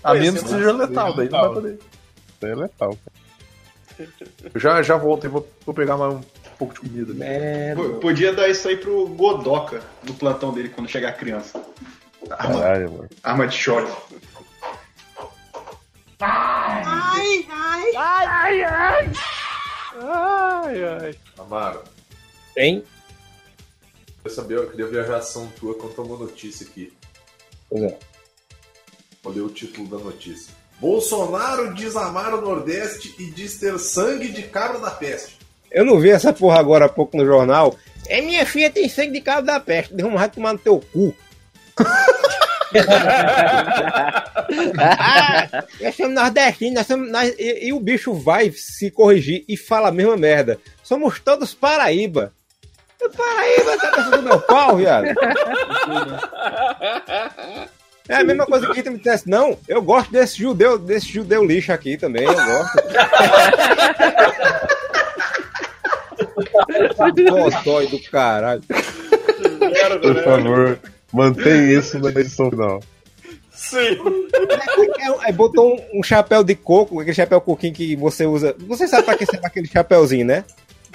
[SPEAKER 11] A
[SPEAKER 4] Esse
[SPEAKER 11] menos que seja letal, daí não vai poder.
[SPEAKER 3] Isso aí é letal.
[SPEAKER 11] Eu já, já volto e vou, vou pegar mais um pouco de comida.
[SPEAKER 10] P- Podia dar isso aí pro Godoka no plantão dele quando chegar a criança. Arma,
[SPEAKER 3] Caralho, mano.
[SPEAKER 10] arma de choque.
[SPEAKER 9] Ai, ai.
[SPEAKER 4] Ai, ai. Ai, ai.
[SPEAKER 11] Amaro,
[SPEAKER 7] Tem?
[SPEAKER 11] eu, saber, eu queria ver a reação tua quando tomou notícia aqui.
[SPEAKER 7] Pois é.
[SPEAKER 11] Vou ler o título da notícia. Bolsonaro diz amar o Nordeste e diz ter sangue de cabra da peste.
[SPEAKER 7] Eu não vi essa porra agora há pouco no jornal. É minha filha tem sangue de cabra da peste. Deu um raio tomar no teu cu. nós somos nordestinos, nós somos, nós- e, e o bicho vai se corrigir e fala a mesma merda. Somos todos Paraíba. Eu, Paraíba, tá pensando meu pau, viado? É a mesma coisa que me dissesse, não, eu gosto desse judeu, desse judeu lixo aqui também, eu gosto. Botões do caralho.
[SPEAKER 3] Por favor, mantém isso na edição final.
[SPEAKER 4] Sim.
[SPEAKER 7] Aí botou um, um chapéu de coco, aquele chapéu coquinho que você usa. Você sabe pra que serve aquele chapéuzinho, né?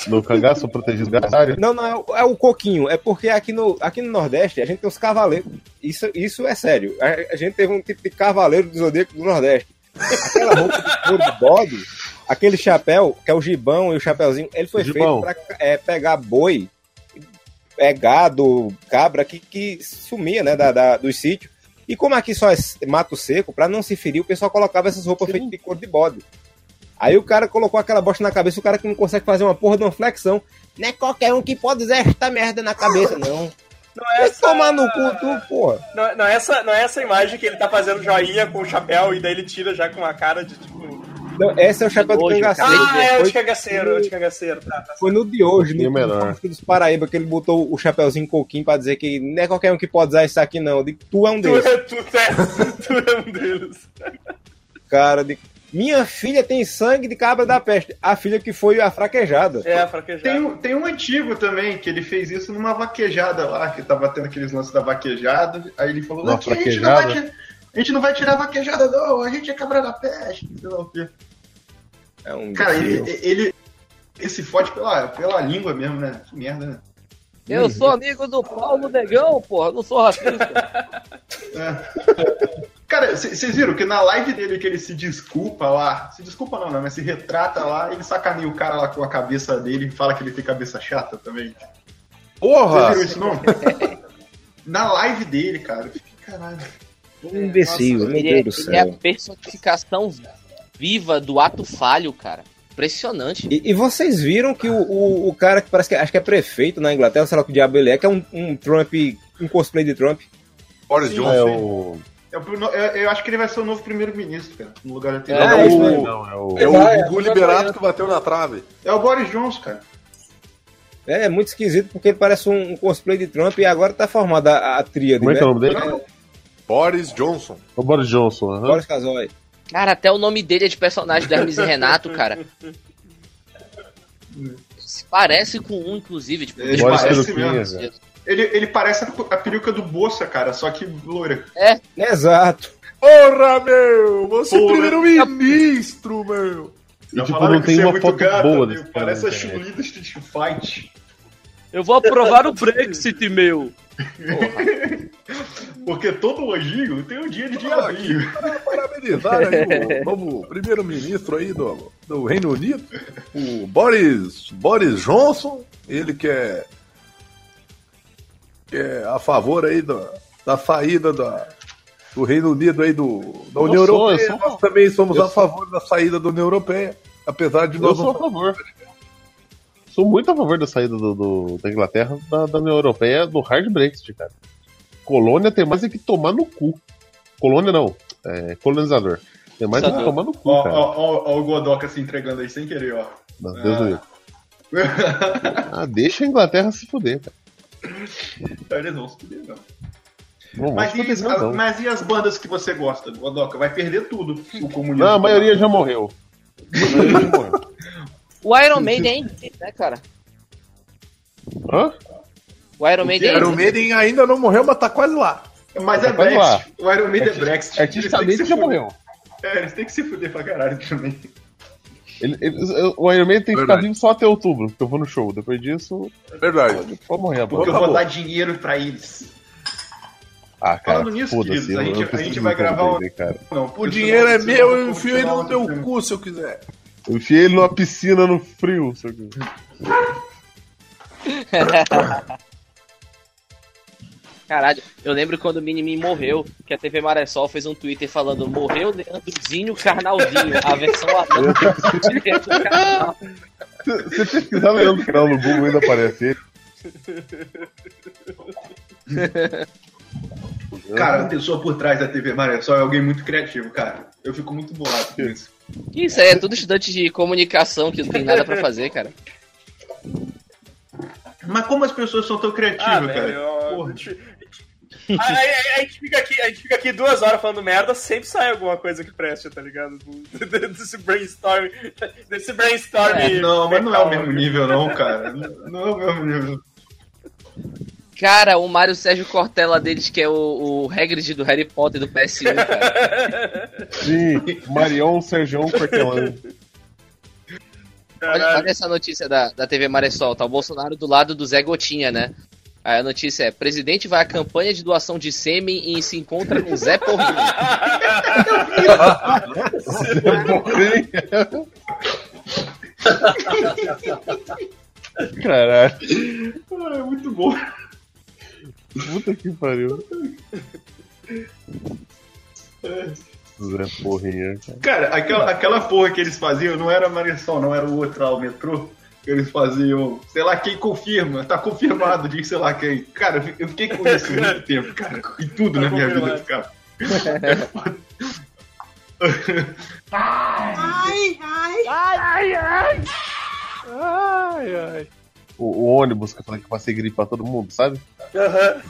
[SPEAKER 3] No cagaço protegido gastário?
[SPEAKER 7] Não, não, é o, é o coquinho. É porque aqui no, aqui no Nordeste a gente tem os cavaleiros. Isso, isso é sério. A, a gente teve um tipo de cavaleiro do Zodíaco do Nordeste. Aquela roupa de couro de bode, aquele chapéu, que é o gibão e o chapéuzinho, ele foi
[SPEAKER 3] Gibão.
[SPEAKER 7] feito pra é, pegar boi, é, gado, cabra que, que sumia, né, da, da- dos sítios. E como aqui só é mato seco, pra não se ferir, o pessoal colocava essas roupas feitas de couro de bode. Aí o cara colocou aquela bosta na cabeça, o cara que não consegue fazer uma porra de uma flexão. Não é qualquer um que pode usar esta merda na cabeça, não.
[SPEAKER 4] Não é essa...
[SPEAKER 7] Tomar no cu, tu, porra.
[SPEAKER 4] Não, não, é essa, não é essa imagem que ele tá fazendo joinha com o chapéu e daí ele tira já com a cara de tipo.
[SPEAKER 7] Não, esse é o chapéu do cangaceiro.
[SPEAKER 4] Ah, é o de cagaceiro, é o de cagaceiro. Tá, tá.
[SPEAKER 7] Foi no de hoje, no
[SPEAKER 3] melhor.
[SPEAKER 7] Dos Paraíba, que ele botou o chapéuzinho coquinho pra dizer que não é qualquer um que pode usar isso aqui, não. Digo, tu é um
[SPEAKER 4] Tu,
[SPEAKER 7] deles.
[SPEAKER 4] é, tu, é, tu é um deles.
[SPEAKER 7] Cara, digo, minha filha tem sangue de cabra da peste. A filha que foi a fraquejada.
[SPEAKER 4] É, fraquejado.
[SPEAKER 10] Tem, um- tem um antigo também, que ele fez isso numa vaquejada lá, que tava tendo aqueles lances da vaquejada. Aí ele falou,
[SPEAKER 3] Uma
[SPEAKER 10] "Aqui a gente, não
[SPEAKER 3] fraquejada?
[SPEAKER 10] tirar, a gente não vai tirar a vaquejada, não, a gente é cabra da peste. sei lá o quê.
[SPEAKER 7] É um
[SPEAKER 10] Cara, ele, ele, ele se fode pela, pela língua mesmo, né? Que merda, né?
[SPEAKER 2] Eu sou amigo do Paulo Negão, porra, não sou racista.
[SPEAKER 10] Cara, vocês viram que na live dele que ele se desculpa lá, se desculpa não, né? Mas se retrata lá, ele sacaneia o cara lá com a cabeça dele e fala que ele tem cabeça chata também.
[SPEAKER 11] Porra!
[SPEAKER 10] Vocês viram isso não? na live dele, cara. eu fiquei, Caralho.
[SPEAKER 7] Um imbecil, meu
[SPEAKER 2] Ele é,
[SPEAKER 7] Deus do
[SPEAKER 2] ele é a
[SPEAKER 7] céu.
[SPEAKER 2] personificação viva do ato falho, cara. Impressionante.
[SPEAKER 7] E, e vocês viram que o, o, o cara que parece que acho que é prefeito na Inglaterra, sei lá o que diabo ele é, que é um, um Trump, um cosplay de Trump.
[SPEAKER 11] Boris
[SPEAKER 10] Sim,
[SPEAKER 11] Johnson.
[SPEAKER 3] É o.
[SPEAKER 10] É o pro- eu, eu acho que ele vai ser o novo primeiro-ministro, cara. No lugar da
[SPEAKER 7] É, é isso
[SPEAKER 10] o,
[SPEAKER 7] mesmo.
[SPEAKER 3] Não, é o.
[SPEAKER 11] É o Liberato que bateu na trave.
[SPEAKER 10] é o Boris Johnson, cara.
[SPEAKER 7] É, é muito esquisito porque ele parece um, um cosplay de Trump e agora tá formada a, a tríade,
[SPEAKER 3] Como é que é o
[SPEAKER 7] né?
[SPEAKER 3] nome dele?
[SPEAKER 11] Boris Johnson.
[SPEAKER 3] O Boris Johnson. aham.
[SPEAKER 7] Boris Casoy.
[SPEAKER 2] Cara, até o nome dele é de personagem do Hermes e Renato, cara. Se parece com um, inclusive. Tipo,
[SPEAKER 10] Ele
[SPEAKER 3] Boris
[SPEAKER 10] parece mesmo. Ele, ele parece a, a peruca do Bolsa, cara, só que loira.
[SPEAKER 7] Exato.
[SPEAKER 11] Porra, meu! Você é
[SPEAKER 10] Porra.
[SPEAKER 11] primeiro-ministro, meu!
[SPEAKER 3] E,
[SPEAKER 10] Já
[SPEAKER 3] tipo, não tem
[SPEAKER 10] você é
[SPEAKER 3] uma
[SPEAKER 10] muito
[SPEAKER 3] foto
[SPEAKER 10] gata,
[SPEAKER 3] boa desse
[SPEAKER 10] Parece a do Street Fight.
[SPEAKER 2] Eu vou aprovar o Brexit, meu.
[SPEAKER 10] Porque todo anjinho tem um dia de
[SPEAKER 11] aqui.
[SPEAKER 10] diabinho.
[SPEAKER 11] Parabenizar aí o novo primeiro-ministro aí do, do Reino Unido, o Boris, Boris Johnson, ele que é, que é a favor aí da, da saída da, do Reino Unido aí do, da União
[SPEAKER 3] sou, eu
[SPEAKER 11] Europeia.
[SPEAKER 3] sou-
[SPEAKER 11] Nós também somos a favor da saída da União Europeia, apesar de
[SPEAKER 3] Eu
[SPEAKER 11] nós
[SPEAKER 3] sou a
[SPEAKER 11] não
[SPEAKER 3] favor. Sou muito a favor da saída do, do- da Inglaterra da, da União Europeia do hard Brexit, cara. Colônia tem mais é que tomar no cu. Colônia não, é colonizador. Tem mais é que tomar no cu,
[SPEAKER 10] Ó,
[SPEAKER 3] cara.
[SPEAKER 10] ó, ó, ó o Godoka se entregando aí sem querer, ó.
[SPEAKER 3] Não, Deus do céu. Ah, deixa a Inglaterra se fuder, cara.
[SPEAKER 10] Eles vão se fuder, não. Mas e,
[SPEAKER 3] não, não.
[SPEAKER 10] mas e as bandas que você gosta, Godoka? Vai perder tudo o comunismo.
[SPEAKER 3] Não, a maioria já morreu. A maioria já morreu.
[SPEAKER 2] O Iron Maiden é né, cara?
[SPEAKER 3] Hã?
[SPEAKER 2] O Iron Maiden é
[SPEAKER 11] Iron. Maiden ainda não morreu, mas tá quase lá.
[SPEAKER 10] Mas é
[SPEAKER 3] Tá lá.
[SPEAKER 10] Brexit. O Iron Maiden é Brexit. Eles têm que
[SPEAKER 3] Artisticamente
[SPEAKER 10] se
[SPEAKER 3] já morreu.
[SPEAKER 10] É, eles têm que se fuder pra caralho também.
[SPEAKER 3] Ele- ele- o Iron Man tem que ficar vivo só até outubro, porque eu vou no show. Depois disso,
[SPEAKER 11] Verdade.
[SPEAKER 3] pode, pode morrer.
[SPEAKER 10] Porque eu
[SPEAKER 3] Acabou.
[SPEAKER 10] vou dar dinheiro pra eles.
[SPEAKER 3] Ah, cara,
[SPEAKER 10] Falando nisso, queridos, a gente- a gente vai gravar um-
[SPEAKER 3] DVD, cara.
[SPEAKER 10] Não,
[SPEAKER 11] O dinheiro é meu, eu enfio ele no meu cu se eu quiser.
[SPEAKER 3] Eu enfiei ele numa piscina no frio. só que-
[SPEAKER 2] Caralho, eu lembro quando o Minimin morreu, que a TV Maressol fez um Twitter falando morreu Leandrozinho Carnalzinho, a versão adulta Leandro Carnal.
[SPEAKER 3] Se você pesquisar Leandro Carnal no Google, ainda aparece ele.
[SPEAKER 10] Cara, a pessoa por trás da TV Maressol é alguém muito criativo, cara. Eu fico muito bolado com isso.
[SPEAKER 2] Isso aí é tudo estudante de comunicação que não tem nada pra fazer, cara.
[SPEAKER 10] Mas como as pessoas são tão criativas,
[SPEAKER 4] Ah,
[SPEAKER 10] cara?
[SPEAKER 4] velho, aí a, gente fica aqui, a gente fica aqui duas horas falando merda, sempre sai alguma coisa que preste, tá ligado? Desse brainstorm. Desse brainstorm.
[SPEAKER 10] É, não, mas não é o mesmo nível, não, cara. Não é o mesmo nível.
[SPEAKER 2] Cara, o Mário Sérgio Cortella deles, que é o, o Hagrid do Harry Potter do PS1, cara.
[SPEAKER 3] Sim, Marion Sergião Cortelano.
[SPEAKER 2] Olha, olha essa notícia da, da TV Maressol, tá o Bolsonaro do lado do Zé Gotinha, né? Aí a notícia é: presidente vai à campanha de doação de sêmen e se encontra com Zé Porrinho.
[SPEAKER 3] Caralho.
[SPEAKER 10] Ah, é muito bom.
[SPEAKER 3] Puta que pariu. Zé Porrinha.
[SPEAKER 10] Cara, aquela, aquela porra que eles faziam não era Marisol, não era o outro lá, o metrô. Que eles faziam, sei lá quem confirma, tá confirmado de sei lá quem. Cara, eu fi- eu fiquei com isso muito tempo, cara. E tudo
[SPEAKER 4] Tá
[SPEAKER 10] na minha vida, cara.
[SPEAKER 9] Ai, ai.
[SPEAKER 2] Ai, ai.
[SPEAKER 4] Ai, ai.
[SPEAKER 3] O, o ônibus que eu falei que eu passei gripe pra todo mundo, sabe?
[SPEAKER 4] Aham.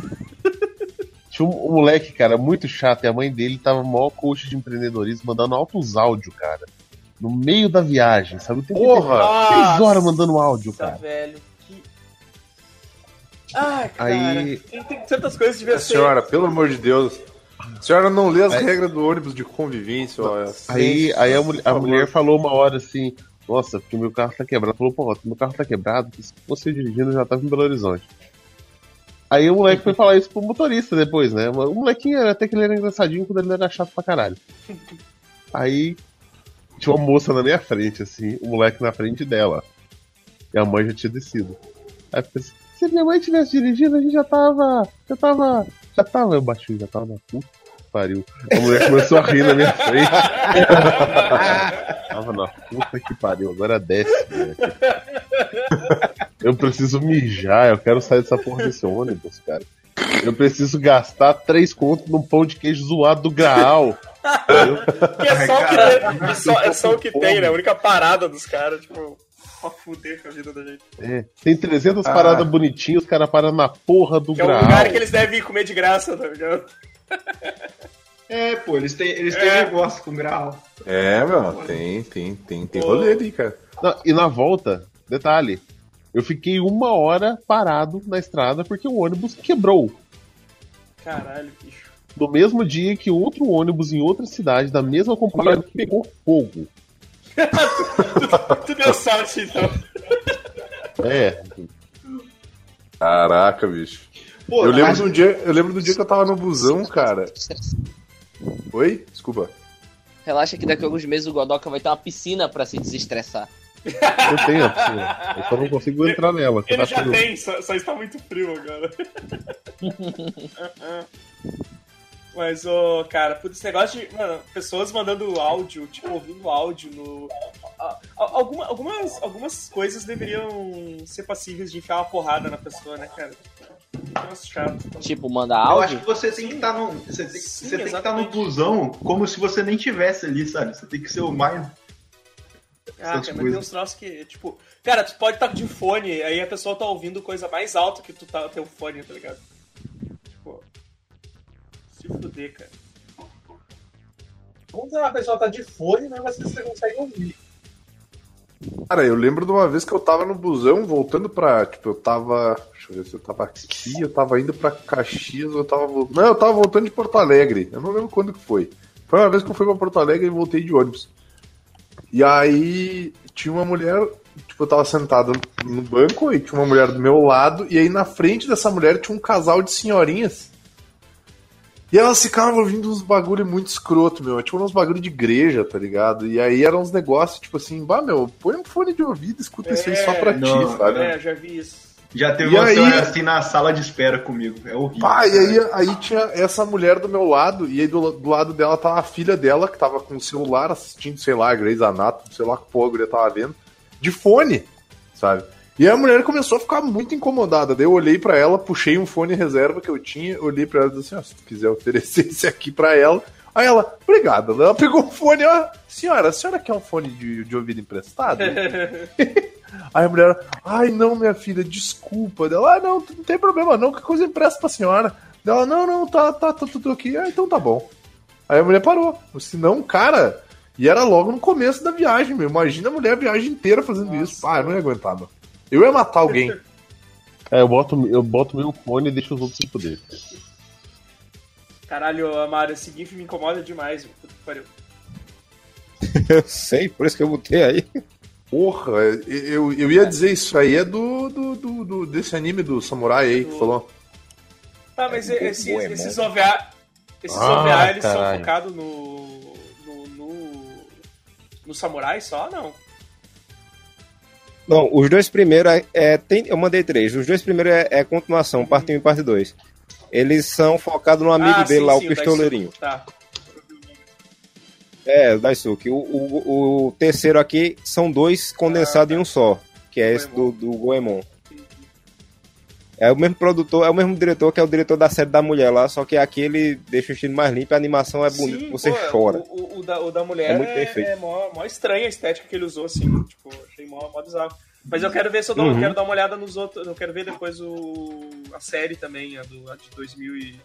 [SPEAKER 3] Tinha um, um moleque, cara, muito chato, e a mãe dele tava maior coach de empreendedorismo, mandando altos áudios, cara. No meio da viagem, sabe? Tem
[SPEAKER 11] Porra!
[SPEAKER 3] Seis horas mandando áudio,
[SPEAKER 4] Nossa,
[SPEAKER 3] cara.
[SPEAKER 4] velho. Que... Ai, cara.
[SPEAKER 3] Aí-
[SPEAKER 4] Tem, tem tantas coisas de ver
[SPEAKER 11] A senhora, pelo amor de Deus. A senhora não lê as
[SPEAKER 3] Aí-
[SPEAKER 11] regras do ônibus de convivência, olha.
[SPEAKER 3] Aí, aí a, a mulher falou uma hora assim: Nossa, porque meu carro tá quebrado. Falou, pô, meu carro tá quebrado, que se fosse dirigindo já tava em Belo Horizonte. Aí o moleque foi falar isso pro motorista depois, né? O molequinho era até que ele era engraçadinho quando ele era chato pra caralho. Aí tinha uma moça na minha frente, assim, o moleque na frente dela. E a mãe já tinha descido. Aí eu pensei, se minha mãe tivesse dirigido, a gente já tava. Já tava. Já tava, eu baixinho, já tava na puta. Pariu. A mulher começou a rir na minha frente. tava na puta que pariu, agora desce, moleque. Eu preciso mijar, eu quero sair dessa porra desse ônibus, cara. Eu preciso gastar três contos num pão de queijo zoado do Graal.
[SPEAKER 4] Que é só o que tem, é só, é só o que tem, né? A única parada dos caras, tipo, pra fuder com a vida da gente.
[SPEAKER 3] É, tem 300
[SPEAKER 11] Ah.
[SPEAKER 3] paradas bonitinhas, os caras param na porra do
[SPEAKER 4] Que é o
[SPEAKER 3] Graal.
[SPEAKER 4] lugar que eles devem comer de graça, tá ligado?
[SPEAKER 10] É, pô, eles têm, eles têm
[SPEAKER 4] É.
[SPEAKER 10] negócio com grau.
[SPEAKER 11] É, meu, tem, tem, tem, tem rolê ali, cara.
[SPEAKER 3] Não, e na volta, detalhe, eu fiquei uma hora parado na estrada porque o ônibus quebrou.
[SPEAKER 4] Caralho, bicho.
[SPEAKER 3] No mesmo dia que outro ônibus em outra cidade da mesma companhia pegou fogo.
[SPEAKER 4] Tu deu sorte, então.
[SPEAKER 3] É,
[SPEAKER 11] Caraca, bicho.
[SPEAKER 10] Pô,
[SPEAKER 11] eu, lembro
[SPEAKER 10] mas-
[SPEAKER 11] um dia, eu lembro do dia que eu tava no busão, cara. Oi? Desculpa.
[SPEAKER 2] Relaxa que daqui a alguns meses o Godoka vai ter uma piscina pra se desestressar.
[SPEAKER 3] eu tenho a piscina. Eu só não consigo entrar nela.
[SPEAKER 4] Ele
[SPEAKER 3] tá
[SPEAKER 4] já
[SPEAKER 3] frio.
[SPEAKER 4] tem, só, só está muito frio agora. Mas, ô, cara, putz, esse negócio de. Mano, pessoas mandando áudio, tipo, ouvindo áudio no. alguma- algumas, algumas coisas deveriam ser passíveis de enfiar uma porrada na pessoa, né, cara?
[SPEAKER 2] Tipo, manda
[SPEAKER 10] Eu
[SPEAKER 2] áudio.
[SPEAKER 10] acho que você tem que estar no. Você tem,
[SPEAKER 4] Sim,
[SPEAKER 10] você tem que estar no busão como se você nem tivesse ali, sabe? Você tem que ser o mais.
[SPEAKER 4] Ah, cara, mas tem uns troços que, tipo. Cara, tu pode estar de fone, aí a pessoa tá ouvindo coisa mais alta que tu tá teu fone, tá ligado? Tipo. Se fuder, cara.
[SPEAKER 5] Quando a pessoa tá de fone, né, mas você consegue ouvir.
[SPEAKER 11] Cara, eu lembro de uma vez que eu tava no busão voltando pra. Tipo, eu tava. Deixa eu ver se eu tava aqui, eu tava indo pra Caxias, eu tava. Não, eu tava voltando de Porto Alegre. Eu não lembro quando que foi. Foi uma vez que eu fui pra Porto Alegre e voltei de ônibus. E aí tinha uma mulher, tipo, eu tava sentado no banco e tinha uma mulher do meu lado, e aí na frente dessa mulher tinha um casal de senhorinhas. E elas ficavam ouvindo uns bagulho muito escroto, meu. Tipo, uns bagulho de igreja, tá ligado? E aí eram uns negócios, tipo assim, bah, meu, põe um fone de ouvido, escuta isso aí só pra
[SPEAKER 10] não,
[SPEAKER 11] ti, sabe?
[SPEAKER 4] É, já vi isso.
[SPEAKER 10] Já teve
[SPEAKER 11] E
[SPEAKER 10] uma
[SPEAKER 11] aí-
[SPEAKER 10] senhora assim na sala de espera comigo. É horrível.
[SPEAKER 11] Ah, e aí, aí tinha essa mulher do meu lado, e aí do, do lado dela tava a filha dela, que tava com o celular assistindo, sei lá, Grey's Anatomy, sei lá que porra a tava vendo, de fone, sabe? E a mulher começou a ficar muito incomodada. Daí eu olhei pra ela, puxei um fone reserva que eu tinha, olhei pra ela e disse assim: ó, se tu quiser oferecer esse aqui pra ela. Aí ela, obrigado. Ela pegou o fone, ó, senhora, a senhora quer um fone de, de ouvido emprestado? Aí a mulher, ai não, minha filha, desculpa. Dela, ah, não, não tem problema não, que coisa empresta pra senhora. Dela, não, não, tá, tá, tá tudo aqui. Ah, então tá bom. Aí a mulher parou. Senão, cara, e era logo no começo da viagem, meu. Imagina a mulher a viagem inteira fazendo isso. Ah, eu não ia aguentar, meu. Eu ia matar alguém.
[SPEAKER 3] É, eu boto, eu boto meu fone e deixo os outros se fuder.
[SPEAKER 4] Caralho, Amaro, esse GIF me incomoda demais. meu. Puta que pariu.
[SPEAKER 7] Eu sei, por isso que eu botei aí.
[SPEAKER 11] Porra, eu, eu ia dizer isso aí é do, do, do- do- desse anime do samurai aí que falou.
[SPEAKER 4] Tá, mas
[SPEAKER 7] É,
[SPEAKER 4] esses,
[SPEAKER 7] boa, é
[SPEAKER 4] esses
[SPEAKER 7] bom.
[SPEAKER 4] OVA. Esses
[SPEAKER 3] Ah,
[SPEAKER 4] OVA, eles são
[SPEAKER 3] caralho.
[SPEAKER 4] focados no. no. no. no samurai só, não?
[SPEAKER 7] Não, os dois primeiros é, é- tem, eu mandei três. Os dois primeiros é, é continuação, parte 1 e parte 2. Eles são focados no amigo
[SPEAKER 4] Ah,
[SPEAKER 7] dele
[SPEAKER 4] sim,
[SPEAKER 7] lá,
[SPEAKER 4] sim,
[SPEAKER 7] o pistoleirinho.
[SPEAKER 4] Tá.
[SPEAKER 7] É, o Daisuke. O, o, o terceiro aqui são dois condensados em um só, que é esse do, do Goemon. É o mesmo produtor, é o mesmo diretor que é o diretor da série da mulher lá, só que aqui ele deixa o estilo mais limpo e a animação é bonita,
[SPEAKER 4] Sim,
[SPEAKER 7] você
[SPEAKER 4] pô,
[SPEAKER 7] chora.
[SPEAKER 4] O, o- o da, o da mulher
[SPEAKER 7] É
[SPEAKER 4] é,
[SPEAKER 7] muito bem feito.
[SPEAKER 4] é mó, mó estranha a estética que ele usou, assim. Tipo, achei mó, mó bizarro. Mas eu quero ver se eu dou,
[SPEAKER 7] Uhum.
[SPEAKER 4] eu quero dar uma olhada nos outros. Eu quero ver depois o, a série também, a, do, a de 2000 e,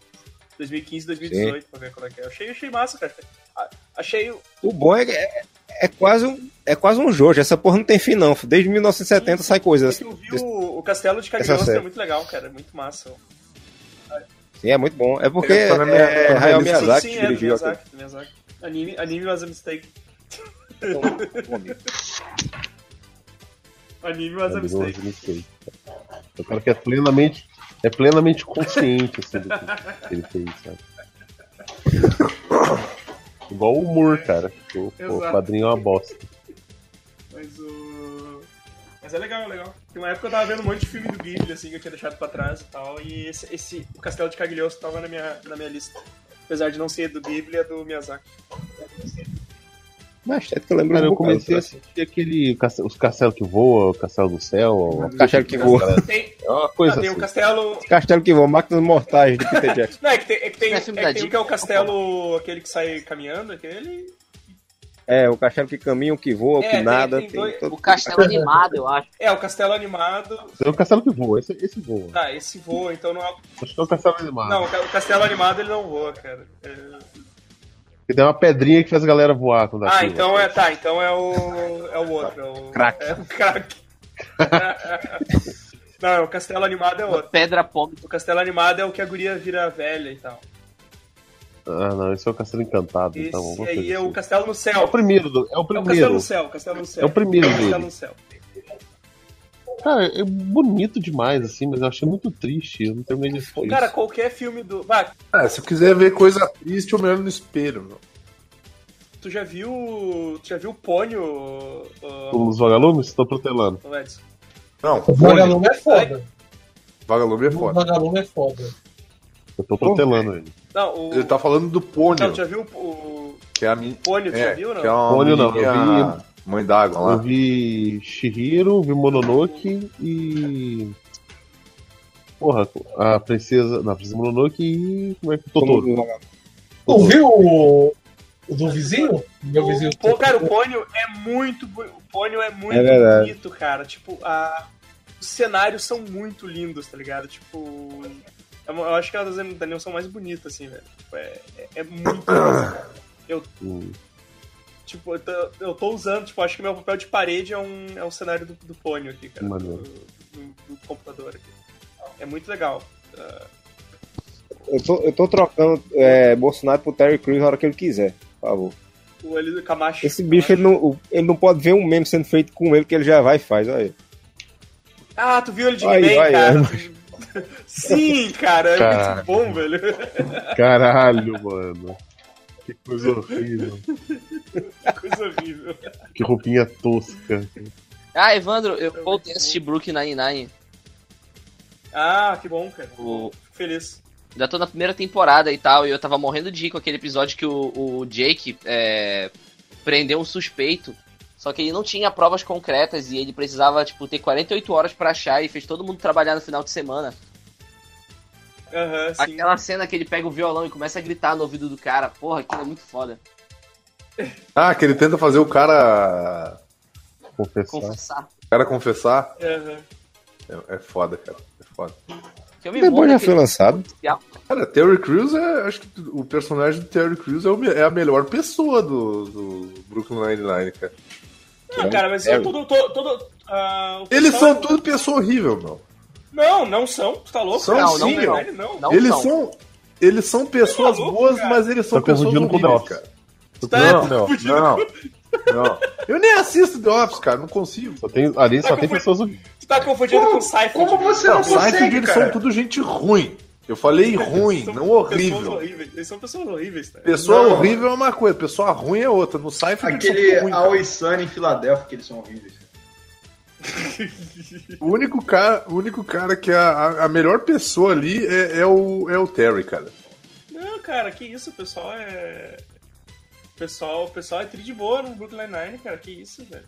[SPEAKER 4] 2015 2018, pra ver qual é que é. Eu achei, achei massa, cara. Achei.
[SPEAKER 7] O bom é que é, é quase um, é quase um jogo. Essa porra não tem fim, não. Desde 1970 sai coisa.
[SPEAKER 4] É eu vi o, o Castelo de Cagliostro, é muito legal, cara. É muito massa.
[SPEAKER 7] Sim, é muito bom. É porque é, é,
[SPEAKER 11] na
[SPEAKER 7] Hayao. Miyazaki
[SPEAKER 4] Sim,
[SPEAKER 7] que
[SPEAKER 4] é
[SPEAKER 7] dirigiu aqui.
[SPEAKER 4] Miyazaki, Miyazaki. Anime, anime was a mistake. Anime was a mistake.
[SPEAKER 3] O cara que é plenamente, é plenamente consciente assim, do que ele fez, sabe? Igual o humor, cara. O, o
[SPEAKER 4] Exato.
[SPEAKER 3] padrinho é uma bosta.
[SPEAKER 4] Mas o. Mas é legal, é legal. Tem uma época eu tava vendo um monte de filme do Ghibli, assim, que eu tinha deixado pra trás e tal. E esse, esse o Castelo de Cagliostro tava na minha, na minha lista. Apesar de não ser do Ghibli, é do Miyazaki.
[SPEAKER 7] Mas é que eu lembro
[SPEAKER 3] Cara,
[SPEAKER 7] um
[SPEAKER 3] eu
[SPEAKER 7] bocado,
[SPEAKER 3] comecei a assistir aquele castelo- os castelos que voam, o castelo do céu. o
[SPEAKER 7] Castelo que voa.
[SPEAKER 4] Tem,
[SPEAKER 3] É uma coisa
[SPEAKER 4] ah, tem
[SPEAKER 3] assim.
[SPEAKER 4] o castelo.
[SPEAKER 7] Castelo que voa, Máquinas Mortais de Peter Jackson.
[SPEAKER 4] Não, é que tem, é que tem,
[SPEAKER 12] É
[SPEAKER 4] é que tem o
[SPEAKER 12] Disney,
[SPEAKER 4] que é o castelo, aquele que sai caminhando, aquele.
[SPEAKER 7] É, o castelo que caminha, o que voa, o
[SPEAKER 4] É,
[SPEAKER 7] que
[SPEAKER 4] tem-
[SPEAKER 7] nada.
[SPEAKER 4] tem
[SPEAKER 7] tem
[SPEAKER 4] dois-
[SPEAKER 7] todo-
[SPEAKER 12] O castelo animado, eu acho.
[SPEAKER 4] É, o castelo animado.
[SPEAKER 3] É o castelo que voa, esse, esse voa.
[SPEAKER 4] Tá, esse voa, então não é.
[SPEAKER 3] Acho que é o castelo animado.
[SPEAKER 4] Não, o o castelo animado ele não voa, cara. É-
[SPEAKER 3] Que tem uma pedrinha que faz a galera voar quando
[SPEAKER 4] Ah, então é. Tá, então é o. É o outro. É o,
[SPEAKER 7] Crack.
[SPEAKER 4] É o crack. não, o castelo animado é outro.
[SPEAKER 12] Pedra Pombe.
[SPEAKER 4] O castelo animado é o que a guria vira velha e tal.
[SPEAKER 3] Ah, não, esse é o castelo encantado.
[SPEAKER 4] Esse
[SPEAKER 3] então,
[SPEAKER 4] aí é
[SPEAKER 3] assim.
[SPEAKER 4] o castelo no
[SPEAKER 3] É
[SPEAKER 4] céu.
[SPEAKER 3] o primeiro, do- é o
[SPEAKER 4] É o castelo
[SPEAKER 3] primeiro.
[SPEAKER 4] no céu, castelo no céu.
[SPEAKER 3] É o primeiro
[SPEAKER 4] castelo
[SPEAKER 3] dele.
[SPEAKER 4] no céu.
[SPEAKER 3] Cara, é bonito demais, assim, mas eu achei muito triste. Eu não terminei de assistir.
[SPEAKER 4] Cara, qualquer filme do. Bah,
[SPEAKER 11] Ah, se eu quiser ver coisa triste, eu me olho no espelho, meu.
[SPEAKER 4] tu já viu. Tu já viu o Pônio, uh,
[SPEAKER 3] Os vagalumes? Tô protelando.
[SPEAKER 4] Edson?
[SPEAKER 11] Não,
[SPEAKER 5] O. Vagalume é foda.
[SPEAKER 11] Vagalume é
[SPEAKER 5] O
[SPEAKER 11] foda.
[SPEAKER 5] Vagalume é foda.
[SPEAKER 3] Eu tô protelando ele.
[SPEAKER 4] Não, o.
[SPEAKER 11] Ele tá falando do Pônio,
[SPEAKER 4] Não, tu já viu o. o
[SPEAKER 11] que é a minha.
[SPEAKER 4] Pônio, tu já
[SPEAKER 11] É,
[SPEAKER 4] viu, não?
[SPEAKER 11] que é uma
[SPEAKER 3] Pônio não, eu
[SPEAKER 11] menininha Mãe d'água
[SPEAKER 3] Eu
[SPEAKER 11] lá.
[SPEAKER 3] vi Shihiro, vi Mononoke e. Porra, a princesa. Não, a princesa Mononoke e. Como é que Totoro?
[SPEAKER 5] Ouviu o, o do vizinho? Meu vizinho.
[SPEAKER 4] Pô, cara, o Pônio é muito. O Pônio é muito
[SPEAKER 7] É
[SPEAKER 4] bonito, cara. Tipo, a... os cenários são muito lindos, tá ligado? Tipo. é Eu acho que as das animações são mais bonitas, assim, velho. Tipo, é, é, é muito. eu,
[SPEAKER 3] Hum.
[SPEAKER 4] Tipo, eu tô, eu tô usando, tipo, acho que meu papel de parede é um, é um cenário do, do Pônio aqui, cara. Do, do- do computador aqui. É muito legal. Ah,
[SPEAKER 7] Eu tô, eu tô trocando é, Bolsonaro pro Terry Crews na hora que ele quiser, por favor.
[SPEAKER 4] o ali do Camacho.
[SPEAKER 7] Esse bicho, ele não, ele não pode ver um meme sendo feito com ele que ele já vai e faz, olha aí.
[SPEAKER 4] Ah, tu viu ele de He-Man,
[SPEAKER 7] ai,
[SPEAKER 4] cara?
[SPEAKER 7] ai.
[SPEAKER 4] Sim, cara, é
[SPEAKER 3] Cara.
[SPEAKER 4] muito bom, velho.
[SPEAKER 3] Caralho, mano. Que coisa horrível.
[SPEAKER 4] Coisa horrível.
[SPEAKER 3] Que roupinha tosca.
[SPEAKER 12] Ah, Evandro, eu voltei a assistir Brooklyn Nine-Nine.
[SPEAKER 4] Ah, que bom, cara.
[SPEAKER 12] O-
[SPEAKER 4] Fico feliz.
[SPEAKER 12] Já tô na primeira temporada e tal, e eu tava morrendo de rir com aquele episódio que o, o Jake é, prendeu um suspeito. Só que ele não tinha provas concretas e ele precisava, tipo, ter 48 horas pra achar e fez todo mundo trabalhar no final de semana.
[SPEAKER 4] Sim.
[SPEAKER 12] Aquela cena que ele pega o violão e começa a gritar no ouvido do cara, porra, aquilo é muito foda.
[SPEAKER 11] Ah, que ele tenta fazer o cara.
[SPEAKER 3] Confessar.
[SPEAKER 12] Confessar.
[SPEAKER 11] O cara confessar.
[SPEAKER 4] Aham.
[SPEAKER 11] É, é foda, cara. É foda.
[SPEAKER 12] Que eu me
[SPEAKER 7] The Boy
[SPEAKER 12] morro
[SPEAKER 7] já foi lançado.
[SPEAKER 11] Cara, Terry Crews é. Acho que o personagem do Terry Crews é, o é a melhor pessoa do, do Brooklyn Nine-Nine, cara.
[SPEAKER 4] Não, cara, mas eu todo. todo, todo ah, o
[SPEAKER 11] Eles são tudo pessoa horrível, meu.
[SPEAKER 4] Não, não são. Tu tá louco?
[SPEAKER 11] São
[SPEAKER 4] não,
[SPEAKER 11] sim,
[SPEAKER 4] não, não.
[SPEAKER 12] Não
[SPEAKER 11] eles
[SPEAKER 12] são.
[SPEAKER 11] são. Eles são pessoas
[SPEAKER 4] Tá louco,
[SPEAKER 11] boas,
[SPEAKER 4] cara.
[SPEAKER 11] mas eles são
[SPEAKER 3] Tá
[SPEAKER 11] pessoas
[SPEAKER 3] confundindo com The
[SPEAKER 11] horríveis,
[SPEAKER 3] Office.
[SPEAKER 11] cara.
[SPEAKER 4] Tá
[SPEAKER 11] Não, não,
[SPEAKER 4] confundindo
[SPEAKER 11] não,
[SPEAKER 4] com-
[SPEAKER 11] não. Eu nem assisto The Office, cara, não consigo.
[SPEAKER 3] Só tem, ali
[SPEAKER 4] Tá
[SPEAKER 3] só tem pessoas.
[SPEAKER 4] Tu tá confundindo com o Cypher.
[SPEAKER 10] Como você não,
[SPEAKER 11] Não, Seinfeld
[SPEAKER 10] consegue,
[SPEAKER 11] eles são tudo gente ruim. Eu falei ruim,
[SPEAKER 4] São
[SPEAKER 11] não
[SPEAKER 4] Pessoas
[SPEAKER 11] horrível.
[SPEAKER 4] Eles são pessoas horríveis, tá?
[SPEAKER 11] Pessoa
[SPEAKER 10] Não.
[SPEAKER 11] horrível é uma coisa, pessoa ruim é outra. No Seinfeld eles são
[SPEAKER 10] Aquele. Always Sunny em Filadélfia, que eles são horríveis.
[SPEAKER 11] O único cara, o único cara que é a, a melhor pessoa ali é, é o, é o Terry, cara.
[SPEAKER 4] Não, cara, que isso, o pessoal é. O pessoal, o pessoal é tri de boa no Brooklyn Nine, cara. Que isso, velho.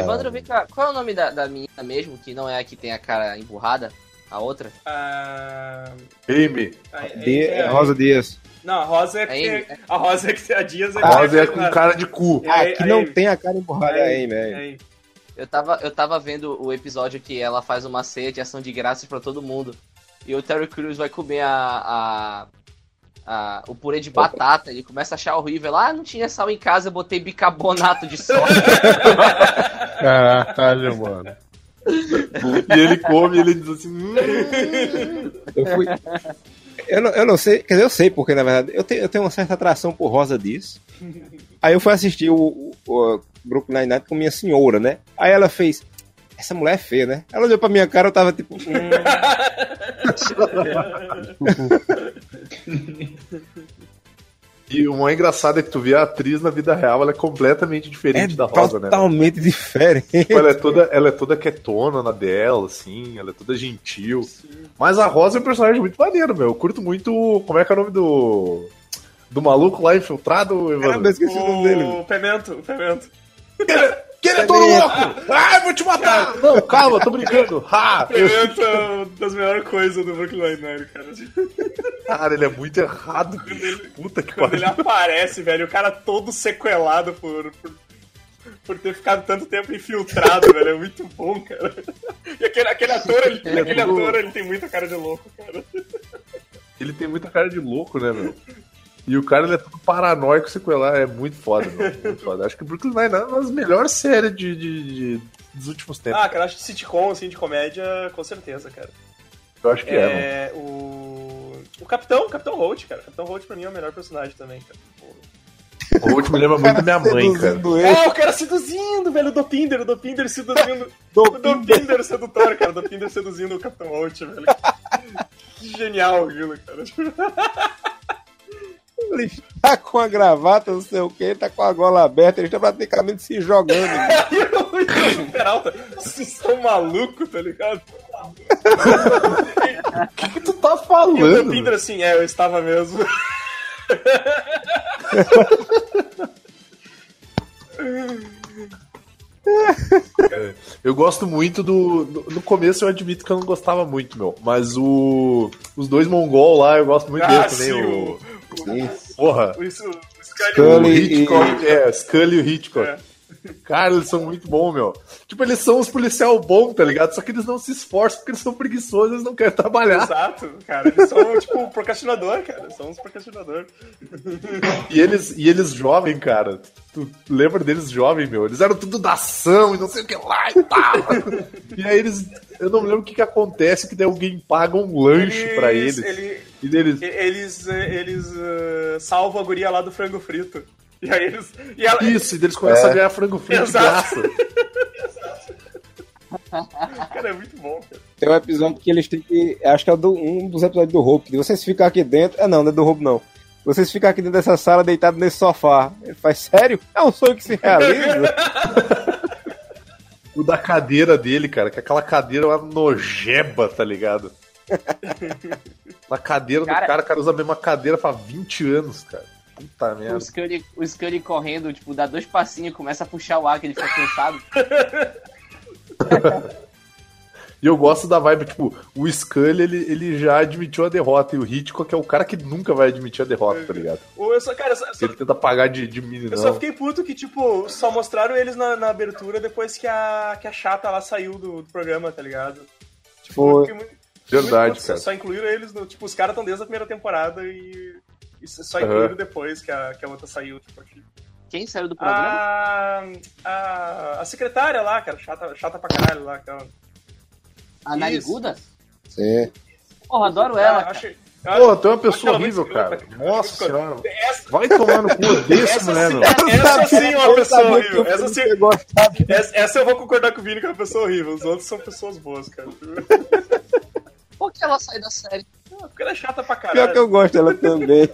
[SPEAKER 2] Evandro, vem cá, qual é o nome da, da menina mesmo, que não é a que tem a cara emburrada? A outra?
[SPEAKER 4] A...
[SPEAKER 11] Amy.
[SPEAKER 4] a-
[SPEAKER 7] Di-
[SPEAKER 4] é-
[SPEAKER 7] Rosa Dias.
[SPEAKER 4] Não, a Rosa é
[SPEAKER 2] A
[SPEAKER 4] que
[SPEAKER 2] Amy.
[SPEAKER 4] a Rosa é que tem a Dias.
[SPEAKER 11] A Rosa é com cara de cu.
[SPEAKER 7] Ah,
[SPEAKER 4] É,
[SPEAKER 7] que
[SPEAKER 4] é,
[SPEAKER 7] não
[SPEAKER 4] é.
[SPEAKER 7] tem a cara emburrada é a Amy, é.
[SPEAKER 2] Eu tava, eu tava vendo o episódio que ela faz uma ceia de ação de graças pra todo mundo. E o Terry Crews vai comer a, a, a- o purê de batata. Ele começa a achar horrível. Ah, não tinha sal em casa, eu botei bicarbonato de soja.
[SPEAKER 3] Caralho, mano.
[SPEAKER 11] E ele come e ele diz assim. "Hum".
[SPEAKER 7] Eu fui. Eu não, eu não sei, quer dizer, eu sei porque, na verdade, eu tenho, eu tenho uma certa atração por Rosa Dias. Aí eu fui assistir o, o, o Brooklyn Nine-Nine com minha senhora, né? Aí ela fez, essa mulher é feia, né? Ela olhou pra minha cara, eu tava tipo, hum,
[SPEAKER 11] E o mais engraçado é que tu vê a atriz na vida real, ela é completamente
[SPEAKER 7] é
[SPEAKER 11] diferente da Rosa, né?
[SPEAKER 7] totalmente diferente.
[SPEAKER 11] Tipo, ela é toda, ela é toda quietona na dela, assim, ela é toda gentil. Mas a Rosa é um personagem muito maneiro, meu. Eu curto muito. Como é que é o nome do. Do maluco lá infiltrado,
[SPEAKER 7] Caramba, eu
[SPEAKER 11] Evandro?
[SPEAKER 7] esqueci o nome dele.
[SPEAKER 4] O Pimento, o Pimento.
[SPEAKER 11] Que ele é todo louco! Ai, vou te matar! Não, calma, tô brincando. Ha!
[SPEAKER 4] Pimento é uma das melhores coisas do Brooklyn Nine, cara.
[SPEAKER 11] Cara, ele é muito errado, bicho. Puta que
[SPEAKER 4] Quando ele
[SPEAKER 11] pariu.
[SPEAKER 4] aparece, velho, o cara todo sequelado por, por, por ter ficado tanto tempo infiltrado, velho. É muito bom, cara. E aquele, aquele ator, ele,
[SPEAKER 11] Ele é
[SPEAKER 4] aquele
[SPEAKER 11] tudo-
[SPEAKER 4] ator, ele tem muita cara de louco, cara.
[SPEAKER 11] Ele tem muita cara de louco, né, meu? E o cara ele é todo paranoico sequelar, é muito foda, meu. Muito foda. Acho que Brooklyn Nine-Nine é uma das melhores séries de, de- de- dos últimos tempos.
[SPEAKER 4] Ah, cara, acho que sitcom, assim, de comédia, com certeza, cara.
[SPEAKER 11] Eu acho que é, mano.
[SPEAKER 4] É, o... O Capitão, o Capitão Holt, cara. O Capitão Holt pra mim é o melhor personagem também, cara.
[SPEAKER 11] O último me lembra muito da minha mãe, cara.
[SPEAKER 7] Seduzindo ele.
[SPEAKER 4] É, o cara seduzindo, velho, o Dopinder, o Dopinder seduzindo. o Dopinder sedutor, cara, o Dopinder seduzindo o Capitão Holt, velho. Que genial aquilo, cara.
[SPEAKER 7] Ele tá com a gravata, não sei o que, tá com a gola aberta, ele está praticamente se jogando.
[SPEAKER 4] Peralta, vocês são malucos, tá ligado?
[SPEAKER 11] O que, que tu tá
[SPEAKER 4] E o
[SPEAKER 11] falando?
[SPEAKER 4] Dopinder assim, é, eu estava mesmo.
[SPEAKER 11] Eu gosto muito do. No no começo eu admito que eu não gostava muito, meu. Mas o. Os dois mongol lá, eu gosto muito
[SPEAKER 4] Ah,
[SPEAKER 11] deles também.
[SPEAKER 4] sim,
[SPEAKER 11] o, porra.
[SPEAKER 4] o- Isso, o
[SPEAKER 11] O
[SPEAKER 4] Scully.
[SPEAKER 7] Scully
[SPEAKER 11] Hitchcock, é, Scully e o Hitchcock.
[SPEAKER 4] É.
[SPEAKER 11] Cara, eles são muito bons, meu. Tipo, eles são os policial bons, tá ligado? Só que eles não se esforçam porque eles são preguiçosos, eles não querem trabalhar.
[SPEAKER 4] Exato, cara. Eles são, tipo, procrastinador, cara. Eles são uns procrastinador.
[SPEAKER 11] E eles, e eles jovem, cara. Tu lembra deles jovem, meu? Eles eram tudo da ação e não sei o que lá e tal. e aí eles. Eu não lembro o que, que acontece, que daí alguém paga um lanche pra eles.
[SPEAKER 4] ele-
[SPEAKER 11] E deles.
[SPEAKER 4] eles, eh, eles eh, salvam a guria lá do frango frito. E aí eles. E ela,
[SPEAKER 11] Isso, e eles começam
[SPEAKER 7] É.
[SPEAKER 11] a ganhar frango frito de
[SPEAKER 4] Exato.
[SPEAKER 11] graça.
[SPEAKER 4] Cara, é muito bom, cara.
[SPEAKER 7] Tem um episódio que eles têm que. Acho que é do- um dos episódios do roubo. Que vocês ficam aqui dentro. Ah, não, não é do roubo, não. Vocês ficam aqui dentro dessa sala deitado nesse sofá. Ele faz, sério? É um sonho que se realiza?
[SPEAKER 11] O da cadeira dele, cara, que é aquela cadeira lá nojeba, tá ligado? Na cadeira
[SPEAKER 2] Cara-
[SPEAKER 11] do cara, o cara usa a mesma cadeira faz 20 anos, cara. Puta merda.
[SPEAKER 2] O Scully, o Scully correndo, tipo, dá dois passinhos e começa a puxar o ar, que ele fica cansado.
[SPEAKER 11] E eu gosto da vibe, tipo, o Scully, ele, ele já admitiu a derrota, e o Hitchcock é o cara que nunca vai admitir a derrota, tá ligado?
[SPEAKER 4] Ou eu só, cara, eu só,
[SPEAKER 11] Ele tenta pagar de, de
[SPEAKER 4] eu só fiquei puto que, tipo, só mostraram eles na, na abertura depois que a, que a chata lá saiu do, do programa, tá ligado? Tipo, fiquei muito-
[SPEAKER 11] Verdade,
[SPEAKER 4] muito
[SPEAKER 11] cara.
[SPEAKER 4] Só incluíram eles, no, tipo, os caras estão desde a primeira temporada e, e só incluíram depois que a, que a outra saiu, tipo, aqui.
[SPEAKER 2] Quem saiu do programa?
[SPEAKER 4] A, a, a secretária lá, cara, chata, chata pra caralho lá, aquela.
[SPEAKER 2] A Nariguda?
[SPEAKER 7] Sim.
[SPEAKER 2] Porra, adoro ela.
[SPEAKER 4] Ah,
[SPEAKER 2] cara.
[SPEAKER 4] achei-
[SPEAKER 11] Pô, tu é uma pessoa
[SPEAKER 4] muito
[SPEAKER 11] horrível, cara. Nossa senhora.
[SPEAKER 4] Essa,
[SPEAKER 11] Vai tomar no cu, essa, mulher,
[SPEAKER 4] sim,
[SPEAKER 11] meu.
[SPEAKER 4] essa sim é uma pessoa horrível. Essa, sim,
[SPEAKER 7] gostar.
[SPEAKER 4] essa, essa eu vou concordar com o Vini que é uma pessoa horrível. Os outros são pessoas boas, cara.
[SPEAKER 2] Por que ela sai da série?
[SPEAKER 4] Porque ela é chata pra
[SPEAKER 7] Pior que
[SPEAKER 4] caralho.
[SPEAKER 7] eu gosto dela também.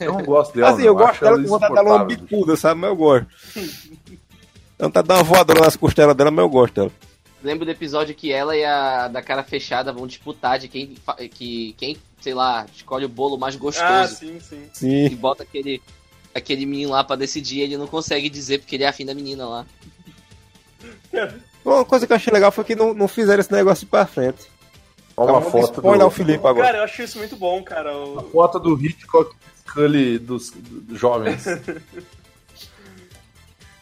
[SPEAKER 11] Eu não gosto dela.
[SPEAKER 7] assim, eu gosto dela
[SPEAKER 11] ela
[SPEAKER 7] com vontade dela uma bicuda, sabe? Mas eu gosto. Ela tá dando uma voadora nas costelas dela, mas eu gosto dela.
[SPEAKER 2] Lembro do episódio que ela e a da cara fechada vão disputar de quem, que, quem sei lá, escolhe o bolo mais gostoso.
[SPEAKER 4] Ah, sim, sim.
[SPEAKER 7] Sim.
[SPEAKER 2] E bota aquele, aquele menino lá pra decidir ele não consegue dizer porque ele é afim da menina lá.
[SPEAKER 7] Uma coisa que eu achei legal foi que não, não fizeram esse negócio pra frente.
[SPEAKER 11] Olha uma
[SPEAKER 7] Então,
[SPEAKER 11] foto
[SPEAKER 7] spoiler
[SPEAKER 11] do-
[SPEAKER 7] ao Felipe agora.
[SPEAKER 4] Cara, eu acho isso muito bom, cara. O-
[SPEAKER 11] A foto do Hitchcock Scully dos, dos jovens.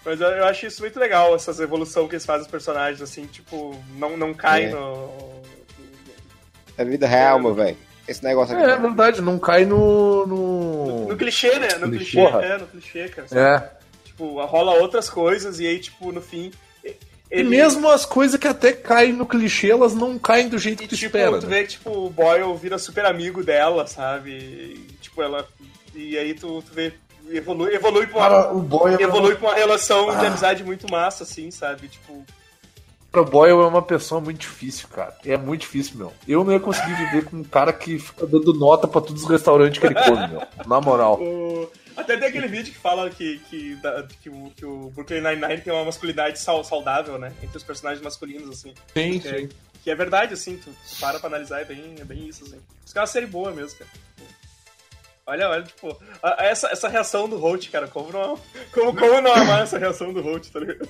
[SPEAKER 4] Mas eu, eu acho isso muito legal, essas evolução que eles fazem os personagens, assim, tipo, não, não cai
[SPEAKER 7] É.
[SPEAKER 4] no.
[SPEAKER 7] É vida real, meu velho. Esse negócio aqui.
[SPEAKER 11] É, é verdade, não cai no. no...
[SPEAKER 4] No clichê, né? No
[SPEAKER 11] Clichê.
[SPEAKER 4] clichê, é, no clichê, cara.
[SPEAKER 11] É.
[SPEAKER 4] Tipo, rola outras coisas e aí, tipo, no fim.
[SPEAKER 11] E
[SPEAKER 4] ele-
[SPEAKER 11] mesmo as coisas que até caem no clichê, elas não caem do jeito que tu
[SPEAKER 4] tipo,
[SPEAKER 11] espera.
[SPEAKER 4] tu
[SPEAKER 11] né?
[SPEAKER 4] vê que, tipo, o Boyle vira super amigo dela, sabe? E, tipo, ela. E aí tu, tu vê. Evolui, evolui pra uma,
[SPEAKER 11] Cara, o Boyle é
[SPEAKER 4] evolui
[SPEAKER 11] uma-
[SPEAKER 4] pra uma relação de
[SPEAKER 11] Ah.
[SPEAKER 4] amizade muito massa, assim, sabe? Tipo.
[SPEAKER 11] O Boyle é uma pessoa muito difícil, cara. É muito difícil, meu. Eu não ia conseguir viver com um cara que fica dando nota pra todos os restaurantes que ele come, meu. Na moral.
[SPEAKER 4] O- Até tem aquele vídeo que fala que, que, que o, que o Brooklyn Nine-Nine tem uma masculinidade saudável, né? Entre os personagens masculinos, assim.
[SPEAKER 11] Sim,
[SPEAKER 4] que, é,
[SPEAKER 11] sim.
[SPEAKER 4] que é verdade, assim, tu, tu para pra analisar, é bem, é bem isso, assim. Os caras série boa mesmo, cara. Olha, olha, tipo, a- essa, essa reação do Holt, cara, como não, como, como não amar essa reação do Holt, tá ligado?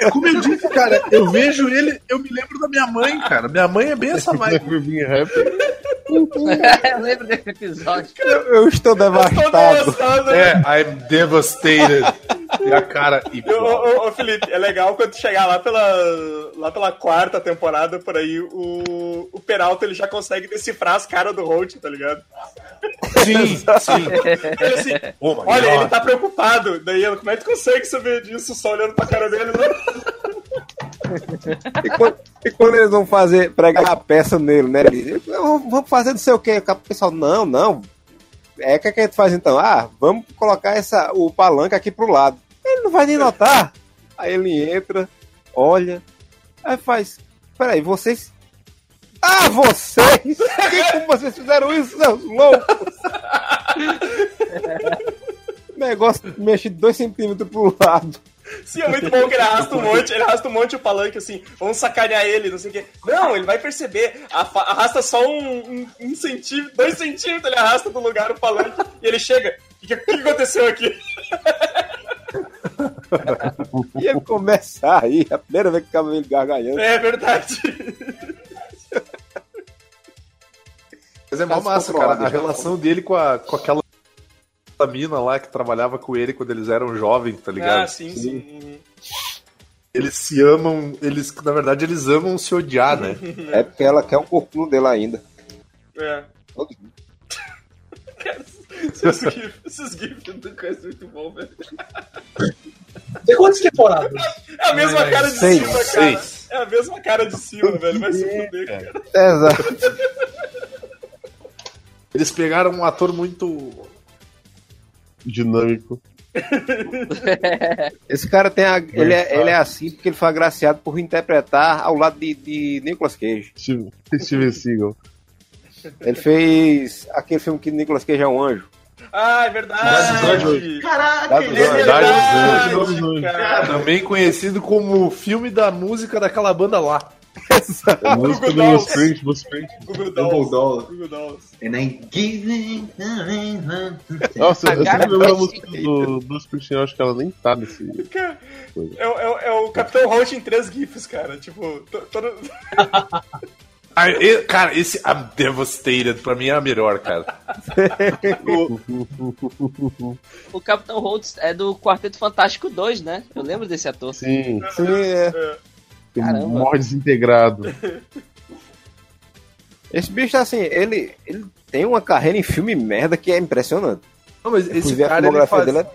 [SPEAKER 11] É como eu disse, cara, eu vejo ele, eu me lembro da minha mãe, cara. Minha mãe é bem essa vibe.
[SPEAKER 2] eu lembro desse episódio.
[SPEAKER 7] Eu, eu estou devastado.
[SPEAKER 11] É, I'm devastated. E a cara
[SPEAKER 4] Ô,
[SPEAKER 11] igual.
[SPEAKER 4] ô, ô, Felipe, é legal quando chegar lá pela, lá pela quarta temporada, por aí, o, o Peralta ele já consegue decifrar as caras do Holt, tá ligado?
[SPEAKER 11] Sim, sim.
[SPEAKER 4] Ele assim,
[SPEAKER 11] Oh
[SPEAKER 4] olha,
[SPEAKER 11] God.
[SPEAKER 4] ele tá preocupado. Daí como é que tu consegue saber disso só olhando pra cara dele? Né?
[SPEAKER 7] E quando, e quando eles vão fazer, pregar a peça nele, né? Ele diz, "Eu- vamos fazer não sei o que. O pessoal, não, não. É que, é que a gente faz então? Ah, vamos colocar essa, o palanque aqui pro lado. Ele não vai nem notar. Aí ele entra, olha, aí faz. Peraí, vocês. Ah, vocês! Como vocês fizeram isso, seus loucos? O negócio mexe dois centímetros pro lado.
[SPEAKER 4] Sim, é muito bom que ele arrasta um monte, ele arrasta um monte o palanque assim, vamos sacanear ele, não sei o quê. Não, ele vai perceber, arrasta só um, um, um centímetro, dois centímetros ele arrasta do lugar o palanque e ele chega. O que, que aconteceu aqui?
[SPEAKER 7] E ele começa a rir, a primeira vez que ficava ele gargalhando.
[SPEAKER 4] É verdade.
[SPEAKER 11] Mas é mó massa, cara. A
[SPEAKER 7] já.
[SPEAKER 11] relação dele com, a, com aquela mina lá que trabalhava com ele quando eles eram jovens, tá ligado?
[SPEAKER 4] Ah, sim, sim.
[SPEAKER 11] Eles se amam, eles, na verdade, eles amam se odiar, né?
[SPEAKER 7] É porque ela quer o corpinho dele ainda.
[SPEAKER 4] É.
[SPEAKER 7] Todo-
[SPEAKER 4] Cara, esses gifs, esses gifs do é muito bom, velho.
[SPEAKER 5] Tem quantas temporadas?
[SPEAKER 4] É a mesma cara de
[SPEAKER 7] Seis,
[SPEAKER 4] cima, cara.
[SPEAKER 11] seis.
[SPEAKER 4] É a mesma cara de cima, velho. Vai se fuder, cara.
[SPEAKER 7] Exato.
[SPEAKER 11] Eles pegaram um ator muito
[SPEAKER 3] dinâmico.
[SPEAKER 7] Esse cara tem a, ele, é, ele é assim porque ele foi agraciado por interpretar ao lado de, de Nicolas Cage.
[SPEAKER 3] Steve- Steven Seagal.
[SPEAKER 7] Ele fez aquele filme que Nicolas Cage é um anjo.
[SPEAKER 4] Ah, é verdade.
[SPEAKER 10] Caraca, é verdade,
[SPEAKER 11] também conhecido como o filme da música daquela banda lá.
[SPEAKER 3] A música do
[SPEAKER 4] Dolls.
[SPEAKER 3] Springsteen, Bruce Springsteen.
[SPEAKER 4] Google
[SPEAKER 10] Google
[SPEAKER 4] Dolls.
[SPEAKER 10] Dolls.
[SPEAKER 4] Google Dolls.
[SPEAKER 10] And I give
[SPEAKER 3] Nossa, eu sempre lembro da música do Bruce Springsteen, eu acho que ela nem tá nesse.
[SPEAKER 4] Cara, É, o- é, é o Capitão Holt em três GIFs, cara. Tipo, to- todo.
[SPEAKER 11] Ah, e- cara, esse I'm Devastated pra mim é a melhor, cara.
[SPEAKER 2] O Capitão Holtz é do Quarteto Fantástico 2, né? Eu lembro desse ator.
[SPEAKER 3] Sim,
[SPEAKER 7] Sim, é.
[SPEAKER 2] Caramba.
[SPEAKER 3] morre desintegrado.
[SPEAKER 7] Esse bicho, assim, ele, ele tem uma carreira em filme merda que é impressionante.
[SPEAKER 11] Não, mas esse cara ele fazia...
[SPEAKER 7] dele,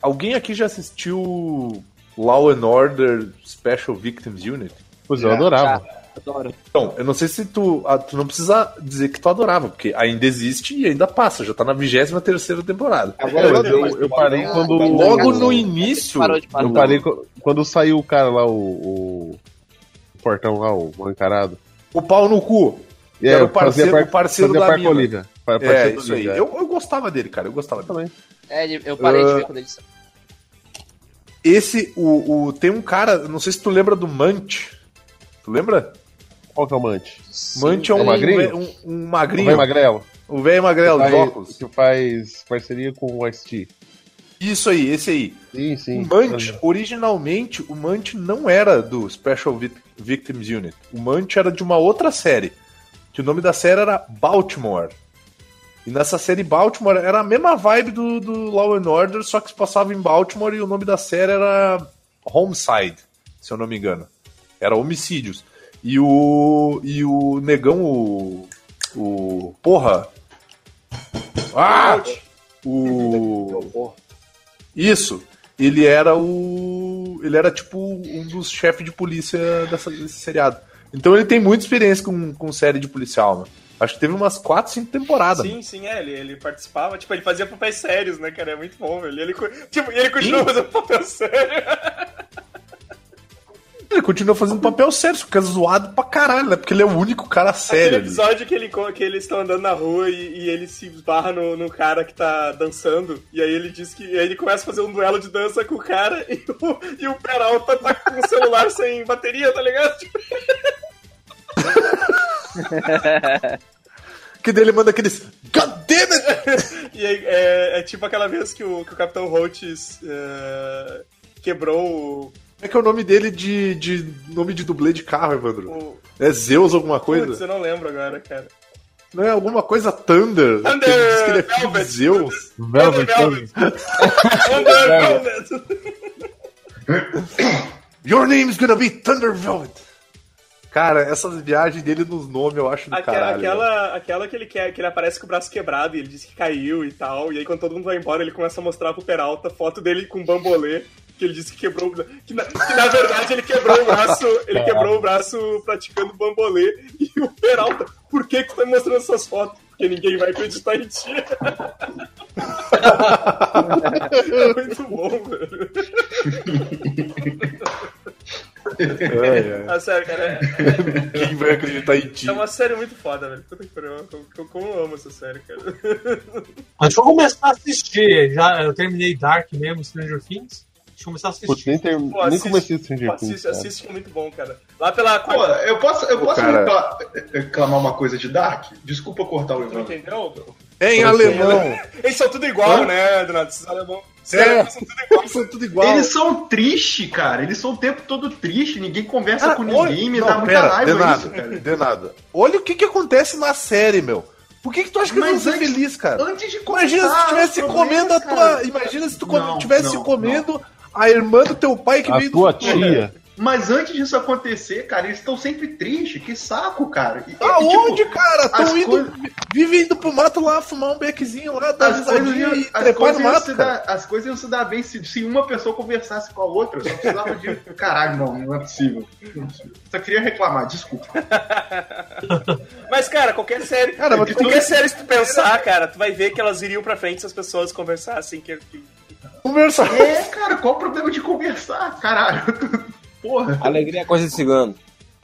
[SPEAKER 11] Alguém aqui já assistiu Law and Order Special Victims Unit?
[SPEAKER 3] Pois é, eu adorava.
[SPEAKER 2] Adoro.
[SPEAKER 11] Então, eu não sei se tu. ah, tu não precisa dizer que tu adorava, porque ainda existe e ainda passa, já tá na 23 terceira temporada.
[SPEAKER 7] Agora
[SPEAKER 3] Mas
[SPEAKER 7] eu
[SPEAKER 3] eu, eu parei quando.
[SPEAKER 11] Logo no início.
[SPEAKER 3] Eu parei quando saiu o cara lá, o o portão lá, o mal encarado.
[SPEAKER 11] O pau no cu.
[SPEAKER 3] É,
[SPEAKER 11] Era o parceiro-
[SPEAKER 3] par-
[SPEAKER 11] o parceiro da
[SPEAKER 3] par
[SPEAKER 11] mina.
[SPEAKER 3] Par-
[SPEAKER 11] É,
[SPEAKER 3] parceiro
[SPEAKER 11] isso aí. Eu, eu gostava dele, cara. Eu gostava dele.
[SPEAKER 3] também.
[SPEAKER 2] É, eu parei de
[SPEAKER 11] Ah.
[SPEAKER 2] ver quando ele saiu.
[SPEAKER 11] Esse, o, o, tem um cara, não sei se tu lembra do Mant. Tu lembra?
[SPEAKER 3] Qual que é o Mante?
[SPEAKER 11] Mant é um,
[SPEAKER 3] magrinho?
[SPEAKER 11] um, um
[SPEAKER 3] O
[SPEAKER 11] magrinho.
[SPEAKER 3] velho magrelo?
[SPEAKER 11] O velho magrelo,
[SPEAKER 3] que
[SPEAKER 11] de
[SPEAKER 3] faz,
[SPEAKER 11] óculos.
[SPEAKER 3] que faz parceria com o Ice-T.
[SPEAKER 11] Isso aí, esse aí.
[SPEAKER 3] Sim, sim.
[SPEAKER 11] O Mant, originalmente, o Mant não era do Special Vic- Victims Unit. O Mant era de uma outra série. Que o nome da série era Baltimore. E nessa série Baltimore era a mesma vibe do, do Law and Order, só que se passava em Baltimore e o nome da série era Homicide, se eu não me engano. Era Homicídios. E o. E o negão, o. O. Porra! Ah! O. Isso. Ele era o. Ele era tipo um dos chefes de polícia dessa, desse seriado. Então ele tem muita experiência com, com série de policial, né? Acho que teve umas 4, 5 temporadas.
[SPEAKER 4] Sim, sim, é, ele, ele participava, tipo, ele fazia papéis sérios, né, cara? É muito bom, velho. Ele, co- tipo, e ele continua fazendo papel sério.
[SPEAKER 11] Ele continua fazendo papel sério, só que é zoado pra caralho, né? Porque ele é o único cara sério
[SPEAKER 4] Aquele episódio que, ele, que eles estão andando na rua e, e ele se esbarra no, no cara que tá dançando. E aí ele diz que. ele começa a fazer um duelo de dança com o cara e o, e o Peralta tá com o celular sem bateria, tá ligado?
[SPEAKER 11] Que dele manda aqueles. God damn it!
[SPEAKER 4] E aí, é, é tipo aquela vez que o, que o Capitão Holtz é, quebrou o.
[SPEAKER 11] Como é que é o nome dele de, de nome de dublê de carro, Evandro?
[SPEAKER 4] o
[SPEAKER 11] É Zeus alguma coisa?
[SPEAKER 4] Putz, eu não lembro agora, cara.
[SPEAKER 11] Não é alguma coisa Thunder?
[SPEAKER 4] Thunder
[SPEAKER 11] que ele diz que ele é filho de. Zeus.
[SPEAKER 3] Velvet,
[SPEAKER 4] Velvet.
[SPEAKER 3] Velvet.
[SPEAKER 4] Thunder Velvet.
[SPEAKER 11] Your name's gonna be Thunder Velvet. Cara, essas viagens dele nos nomes eu acho do
[SPEAKER 4] Aquela,
[SPEAKER 11] caralho.
[SPEAKER 4] aquela, aquela que ele quer, que ele aparece com o braço quebrado e ele diz que caiu e tal. E aí quando todo mundo vai embora, ele começa a mostrar pro Peralta foto dele com bambolê. Que ele disse que quebrou. Que na, que na verdade ele quebrou o braço. Ele quebrou o braço praticando bambolê. E o Peralta, por que, que tu tá me mostrando essas fotos? Porque ninguém vai acreditar em ti. é muito bom, velho.
[SPEAKER 11] É, é.
[SPEAKER 4] Ah, sério, cara. é-
[SPEAKER 11] Quem vai acreditar em ti?
[SPEAKER 4] É uma série muito foda, velho. Puta que pariu. Como, eu amo essa série, cara.
[SPEAKER 5] Deixa eu começar a assistir. Já, eu terminei Dark mesmo, Stranger Things. Deixa eu começar a assistir.
[SPEAKER 3] Putz, nem, ter,
[SPEAKER 4] Pô,
[SPEAKER 3] nem
[SPEAKER 4] assiste-
[SPEAKER 3] comecei a
[SPEAKER 4] Pô,
[SPEAKER 3] Things.
[SPEAKER 4] assiste, assiste que é muito bom, cara. Lá pela
[SPEAKER 10] Pô,
[SPEAKER 4] quarta.
[SPEAKER 10] eu posso, eu
[SPEAKER 11] Pô,
[SPEAKER 10] posso
[SPEAKER 11] cara.
[SPEAKER 10] recla- reclamar uma coisa de Dark? Desculpa cortar o Evandro.
[SPEAKER 4] entendeu?
[SPEAKER 11] Em alemão.
[SPEAKER 4] Eles são tudo igual,
[SPEAKER 10] Hã?
[SPEAKER 4] né, Donato? Esses alemão. Esses
[SPEAKER 11] É.
[SPEAKER 4] alemão são tudo igual.
[SPEAKER 11] São tudo igual.
[SPEAKER 10] Eles são tristes, cara. Eles são o tempo todo tristes. Ninguém conversa
[SPEAKER 11] Cara,
[SPEAKER 10] com
[SPEAKER 11] olha-
[SPEAKER 10] ninguém. Me
[SPEAKER 11] não,
[SPEAKER 10] dá muita
[SPEAKER 11] pera,
[SPEAKER 10] raiva
[SPEAKER 11] de nada,
[SPEAKER 10] isso, cara.
[SPEAKER 11] de nada. Olha o que, que acontece na série, meu. Por que, que tu acha que ser
[SPEAKER 10] antes-
[SPEAKER 11] feliz, cara?
[SPEAKER 10] Antes de
[SPEAKER 11] Imagina se tu
[SPEAKER 10] começar
[SPEAKER 11] estivesse comendo a tua.
[SPEAKER 10] cara.
[SPEAKER 11] Imagina se tu estivesse
[SPEAKER 10] não,
[SPEAKER 11] comendo a irmã do teu pai que
[SPEAKER 3] A
[SPEAKER 11] veio
[SPEAKER 3] tua
[SPEAKER 11] do.
[SPEAKER 3] tia.
[SPEAKER 10] Mas antes disso acontecer, cara, eles estão sempre tristes. Que saco, cara. E- e,
[SPEAKER 11] Aonde,
[SPEAKER 10] tipo,
[SPEAKER 11] cara?
[SPEAKER 10] as
[SPEAKER 11] Tão indo.
[SPEAKER 10] coisas-
[SPEAKER 11] Vivem indo pro mato lá, fumar um beckzinho lá, dar
[SPEAKER 10] As coisas,
[SPEAKER 11] risadinha
[SPEAKER 10] iam,
[SPEAKER 11] e
[SPEAKER 10] as, coisas
[SPEAKER 11] mato,
[SPEAKER 10] se dar, as coisas iam se dar bem se, se uma pessoa conversasse com a outra. Só precisava de. Caralho, não, não é possível. Não é possível. Só queria reclamar, desculpa.
[SPEAKER 4] Mas, cara, qualquer série.
[SPEAKER 11] Cara, mas tu-
[SPEAKER 4] qualquer série, se tu pensar, cara, tu vai ver que elas iriam pra frente se as pessoas conversassem. Que, que-
[SPEAKER 11] Conversar.
[SPEAKER 10] É, cara, qual o problema de conversar? Caralho. Porra,
[SPEAKER 7] Alegria é coisa de cigano.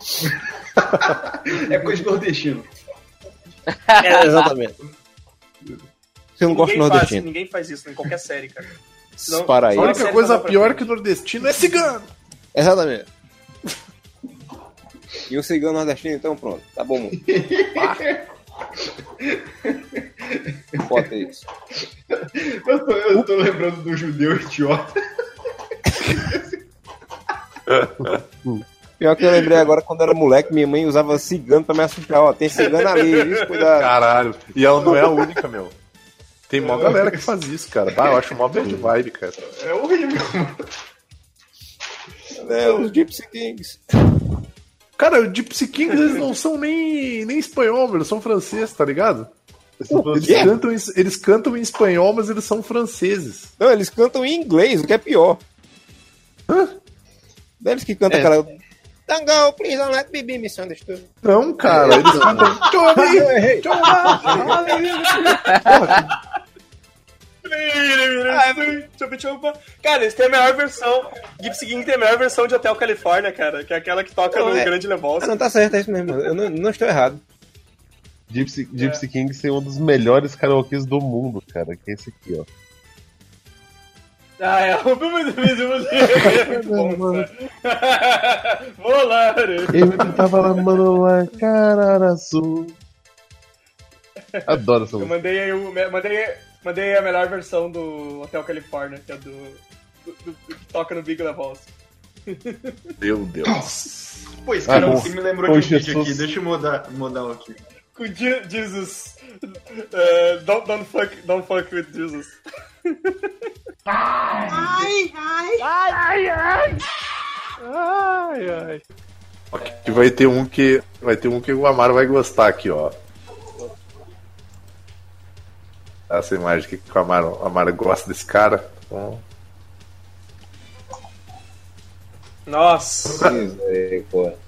[SPEAKER 10] é coisa de nordestino.
[SPEAKER 7] É, exatamente. Você não gosta de
[SPEAKER 4] ninguém, faz,
[SPEAKER 7] nordestino.
[SPEAKER 4] ninguém faz isso em qualquer série, cara. Não-
[SPEAKER 7] Para aí.
[SPEAKER 11] A única coisa pior que nordestino é cigano.
[SPEAKER 7] Exatamente. E o cigano nordestino, então pronto. Tá bom, mano. Bota isso.
[SPEAKER 10] Eu tô, eu tô lembrando do judeu idiota.
[SPEAKER 7] Pior que eu lembrei agora, quando era moleque, minha mãe usava cigano pra me assustar. Ó, tem cigano ali, viu? cuidado.
[SPEAKER 11] Caralho. E ela não é a única, meu. Tem mó galera que faz isso, cara. Bah, eu acho mó bad vibe, cara.
[SPEAKER 10] É horrível.
[SPEAKER 7] É, os Gypsy Kings.
[SPEAKER 11] Cara, o Gypsy Kings, eles não são nem, nem espanhol, meu, eles são francês, tá ligado? Eles cantam, em, eles cantam em espanhol, mas eles são franceses.
[SPEAKER 7] Não, eles cantam em inglês, o que é pior. Deles que cantam
[SPEAKER 3] É.
[SPEAKER 7] aquela. Tango, please don't let me be misunderstood.
[SPEAKER 11] Não, cara, eles cantam. Johnny,
[SPEAKER 4] Cara, eles têm a melhor versão. Gypsy King tem a melhor versão de Hotel California, cara, que é aquela que toca
[SPEAKER 7] Não,
[SPEAKER 4] no
[SPEAKER 7] é-
[SPEAKER 4] Grande
[SPEAKER 7] Ah,
[SPEAKER 4] Lebowski.
[SPEAKER 7] não, tá certo, é isso mesmo. Eu não, não estou errado.
[SPEAKER 3] Gypsy, Gypsy Kings tem um dos melhores karaokês do mundo, cara. Que é esse aqui, ó.
[SPEAKER 4] Ah, é. O filme do é. Vou lá, né?
[SPEAKER 3] Ele tava lá, mano, lá, cara azul. Adoro essa
[SPEAKER 4] Eu
[SPEAKER 3] música.
[SPEAKER 4] mandei aí o. Mandei, mandei a melhor versão do Hotel California, que é do. do, do- do que toca no Big Lebowski.
[SPEAKER 11] Meu Deus.
[SPEAKER 10] Pô, esse
[SPEAKER 3] Ah,
[SPEAKER 10] cara você me lembrou
[SPEAKER 3] com
[SPEAKER 10] de um vídeo aqui. Deixa eu mudar, mudar um aqui.
[SPEAKER 4] Com Je- Jesus. eh, don't, don't, fuck, don't fuck with Jesus.
[SPEAKER 9] Ai, ai.
[SPEAKER 4] Ai, ai. Ai, ai.
[SPEAKER 11] Aqui vai ter um que. Vai ter um que o Amaro vai gostar aqui, ó. Essa imagem aqui que o Amaro, o Amaro gosta desse cara. Então,
[SPEAKER 4] Nossa.
[SPEAKER 7] Misericórdia.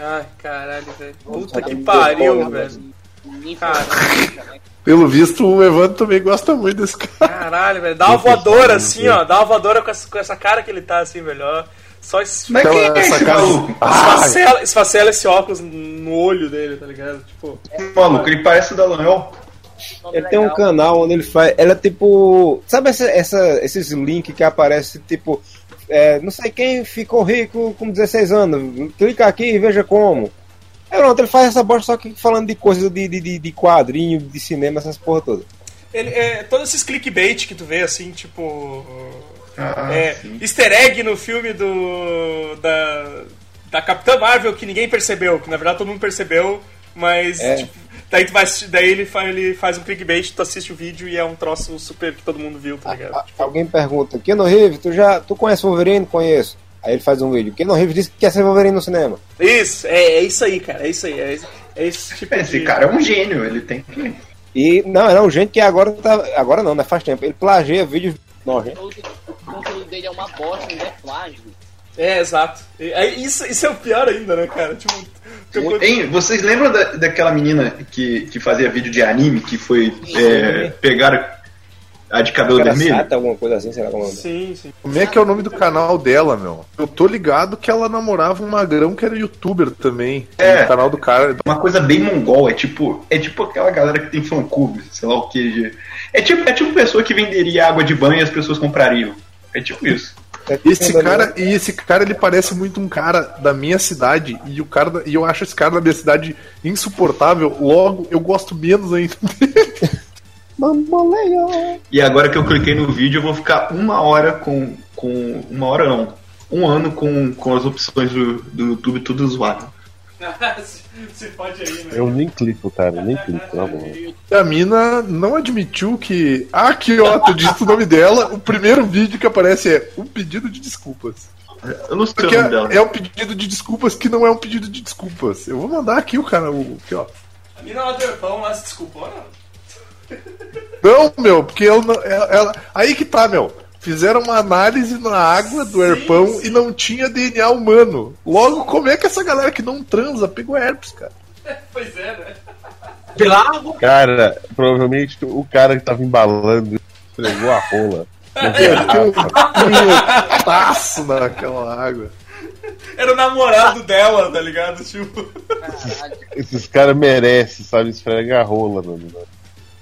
[SPEAKER 4] Ai, caralho, velho. Puta que pariu,
[SPEAKER 7] bom,
[SPEAKER 4] velho.
[SPEAKER 2] Ninguém
[SPEAKER 4] Cara.
[SPEAKER 2] fala.
[SPEAKER 11] Pelo visto, o Evandro também gosta muito desse cara.
[SPEAKER 4] Caralho, velho. Dá uma voadora assim, ó. Dá uma voadora com essa, com essa cara que ele tá assim, velho. ó. Só es-
[SPEAKER 10] Mas quem é esse
[SPEAKER 11] cara-
[SPEAKER 4] esfacela, esfacela esse óculos no olho dele, tá ligado? Tipo.
[SPEAKER 10] Maluco, ele parece o Dalonel.
[SPEAKER 7] Ele tem um canal onde ele faz. Ela é tipo. Sabe essa, essa- esses links que aparecem, tipo. É, não sei quem ficou rico com 16 anos. Clica aqui e veja como. É pronto, ele faz essa bosta só que falando de coisas de, de, de, de quadrinho, de cinema, essas porra todas.
[SPEAKER 4] Ele, é, todos esses clickbait que tu vê, assim, tipo.
[SPEAKER 10] Ah,
[SPEAKER 4] é, easter egg no filme do. Da, da Capitã Marvel que ninguém percebeu, que na verdade todo mundo percebeu, mas.
[SPEAKER 7] É.
[SPEAKER 4] tipo, daí, tu vai, assistir- daí ele, faz, ele faz um clickbait, tu assiste o vídeo e é um troço super que todo mundo viu, tá ligado?
[SPEAKER 7] A- alguém pergunta, Keanu Reeves, tu já tu conhece Wolverine? Conheço. Aí ele faz um vídeo. Keanu Reeves disse que quer ser Wolverine no cinema.
[SPEAKER 4] Isso, é, é isso aí, cara, é isso aí. É, esse- é esse tipo
[SPEAKER 10] Esse
[SPEAKER 4] de.
[SPEAKER 10] cara é um gênio, ele tem que.
[SPEAKER 7] E não, era um gente que agora tá. Agora não, né? Faz tempo. Ele plageia vídeos nojentos.
[SPEAKER 2] O conteúdo dele é uma bosta, ele é plágio.
[SPEAKER 4] É, exato. E- isso, isso é o pior ainda, né, cara? Tipo,
[SPEAKER 10] Hein, vocês lembram da, daquela menina que, que fazia vídeo de anime, que foi é, pegar a de cabelo vermelho?
[SPEAKER 7] Engraçado, alguma coisa assim, sei lá como é. o nome.
[SPEAKER 4] Sim, sim.
[SPEAKER 11] Como é que é o nome do canal dela, meu? Eu tô ligado que ela namorava um magrão que era youtuber também.
[SPEAKER 10] É.
[SPEAKER 11] O canal do cara.
[SPEAKER 10] Uma coisa bem mongol, é tipo, é tipo aquela galera que tem fã clube, sei lá o que. É tipo, é tipo pessoa que venderia água de banho e as pessoas comprariam. É tipo isso.
[SPEAKER 11] Esse cara, e esse cara, ele parece muito um cara da minha cidade, e o cara, da- e eu acho esse cara da minha cidade insuportável, logo eu gosto menos ainda.
[SPEAKER 10] E agora que eu cliquei no vídeo, eu vou ficar uma hora com. com uma hora não. Um ano com, com as opções do, do YouTube tudo zoado.
[SPEAKER 4] se, pode aí, né?
[SPEAKER 3] Eu nem clico, cara, nem clico, na boa.
[SPEAKER 11] E a mina não admitiu que. Ah, aqui ó, tu disse o nome dela. O primeiro vídeo que aparece é um pedido de desculpas.
[SPEAKER 10] Eu não sei
[SPEAKER 11] Porque
[SPEAKER 10] o nome dela.
[SPEAKER 11] é, um pedido de desculpas que não é um pedido de desculpas. Eu vou mandar aqui o cara. O, aqui, ó.
[SPEAKER 4] A mina lá do Irpão lá se desculpou, não?
[SPEAKER 11] Não, meu, porque ela, não- ela, ela- Aí que tá, meu. Fizeram uma análise na água do herpão e não tinha DNA humano. Logo, como é que essa galera que não transa pegou herpes, cara?
[SPEAKER 4] Pois é, né?
[SPEAKER 5] Pela água.
[SPEAKER 3] Cara, provavelmente o cara que tava embalando entregou a rola.
[SPEAKER 11] Tinha um taço naquela água.
[SPEAKER 4] Era o namorado dela, tá ligado? Tipo.
[SPEAKER 3] Esses caras merecem, sabe? Esfrega a rola, mano.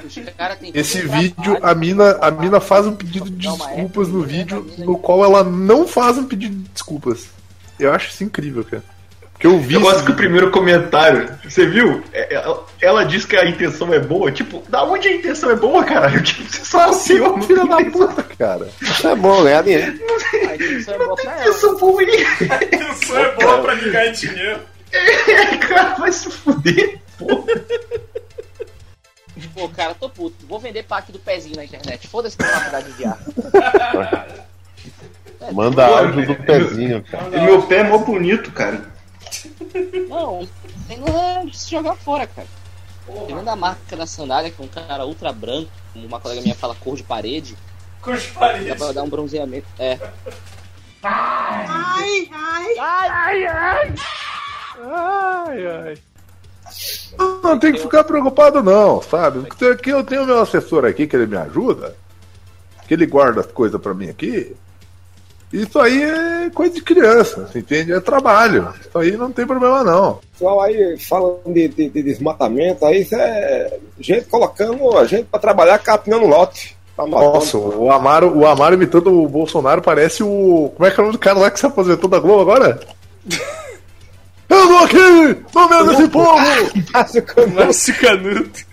[SPEAKER 2] Os cara tem
[SPEAKER 11] Esse vídeo, a mina, a mina faz um pedido de desculpas no vídeo, no qual ela não faz um pedido de desculpas. Eu acho isso incrível, cara. Porque eu vi.
[SPEAKER 10] Eu gosto que o primeiro comentário, você viu? É, Ela, ela diz que a intenção é boa. Tipo, da onde a intenção é boa, caralho? Tipo, você só passeou no
[SPEAKER 11] Filha da puta, cara.
[SPEAKER 7] Isso é bom, ganhar dinheiro.
[SPEAKER 2] A intenção é boa pra ela.
[SPEAKER 10] intenção boa aí.
[SPEAKER 4] Isso é boa pra ganhar dinheiro.
[SPEAKER 10] É, cara, vai se fuder.
[SPEAKER 2] Pô, cara, tô puto. Vou vender pack do pezinho na internet. Foda-se que capacidade de ar.
[SPEAKER 3] Manda áudio do pezinho, cara.
[SPEAKER 10] E meu pé é mó bonito, cara.
[SPEAKER 2] Não, tem não é se jogar fora, cara. Tirando a marca da sandália, que é um cara ultra branco, como uma colega minha fala, cor de parede,
[SPEAKER 4] Com de
[SPEAKER 2] dá
[SPEAKER 4] parede.
[SPEAKER 2] pra dar um bronzeamento. É.
[SPEAKER 9] Ai, ai.
[SPEAKER 4] Ai, ai. Ai, ai.
[SPEAKER 11] Não tem que ficar preocupado, não, sabe? Porque eu tenho meu assessor aqui que ele me ajuda, que ele guarda as coisas pra mim aqui. Isso aí é coisa de criança, você entende? É trabalho. Isso aí não tem problema, não.
[SPEAKER 7] Pessoal aí falando de, de- de desmatamento, aí isso é gente colocando a gente pra trabalhar capinando lote.
[SPEAKER 11] Nossa, o Amaro, o Amaro imitando o Bolsonaro parece o. Como é que é o nome do cara lá que se aposentou da Globo agora? Eu tô aqui! Tô vendo esse povo!
[SPEAKER 4] Márcio Canuto.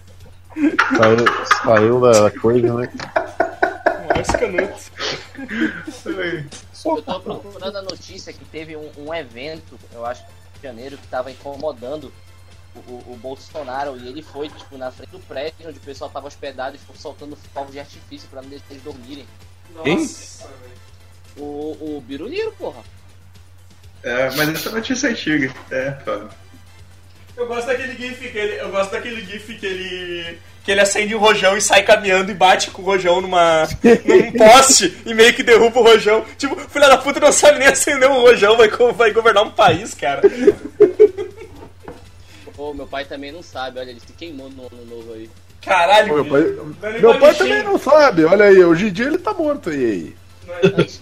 [SPEAKER 3] Saiu, saiu da coisa, né?
[SPEAKER 4] Márcio Canuto.
[SPEAKER 2] Eu tô procurando a notícia que teve um, um evento, eu acho, em janeiro, que tava incomodando o, o- o Bolsonaro e ele foi, tipo, na frente do prédio onde o pessoal tava hospedado e ficou soltando fogos de artifício pra não deixar eles dormirem.
[SPEAKER 11] Quem?
[SPEAKER 4] Nossa.
[SPEAKER 2] O, o Biruliro, porra.
[SPEAKER 10] É, mas essa notícia é antiga. É, foda.
[SPEAKER 4] Eu gosto daquele gif que ele. Eu gosto daquele gif que ele. Que ele acende um rojão e sai caminhando e bate com o rojão numa, num poste e meio que derruba o rojão. Tipo, filha da puta não sabe nem acender um rojão, vai, vai governar um país, cara.
[SPEAKER 2] Pô, meu pai também não sabe, olha, ele se queimou no ano novo aí.
[SPEAKER 4] Caralho,
[SPEAKER 11] Meu pai, meu pai também não sabe, olha aí, hoje em dia ele tá morto e aí.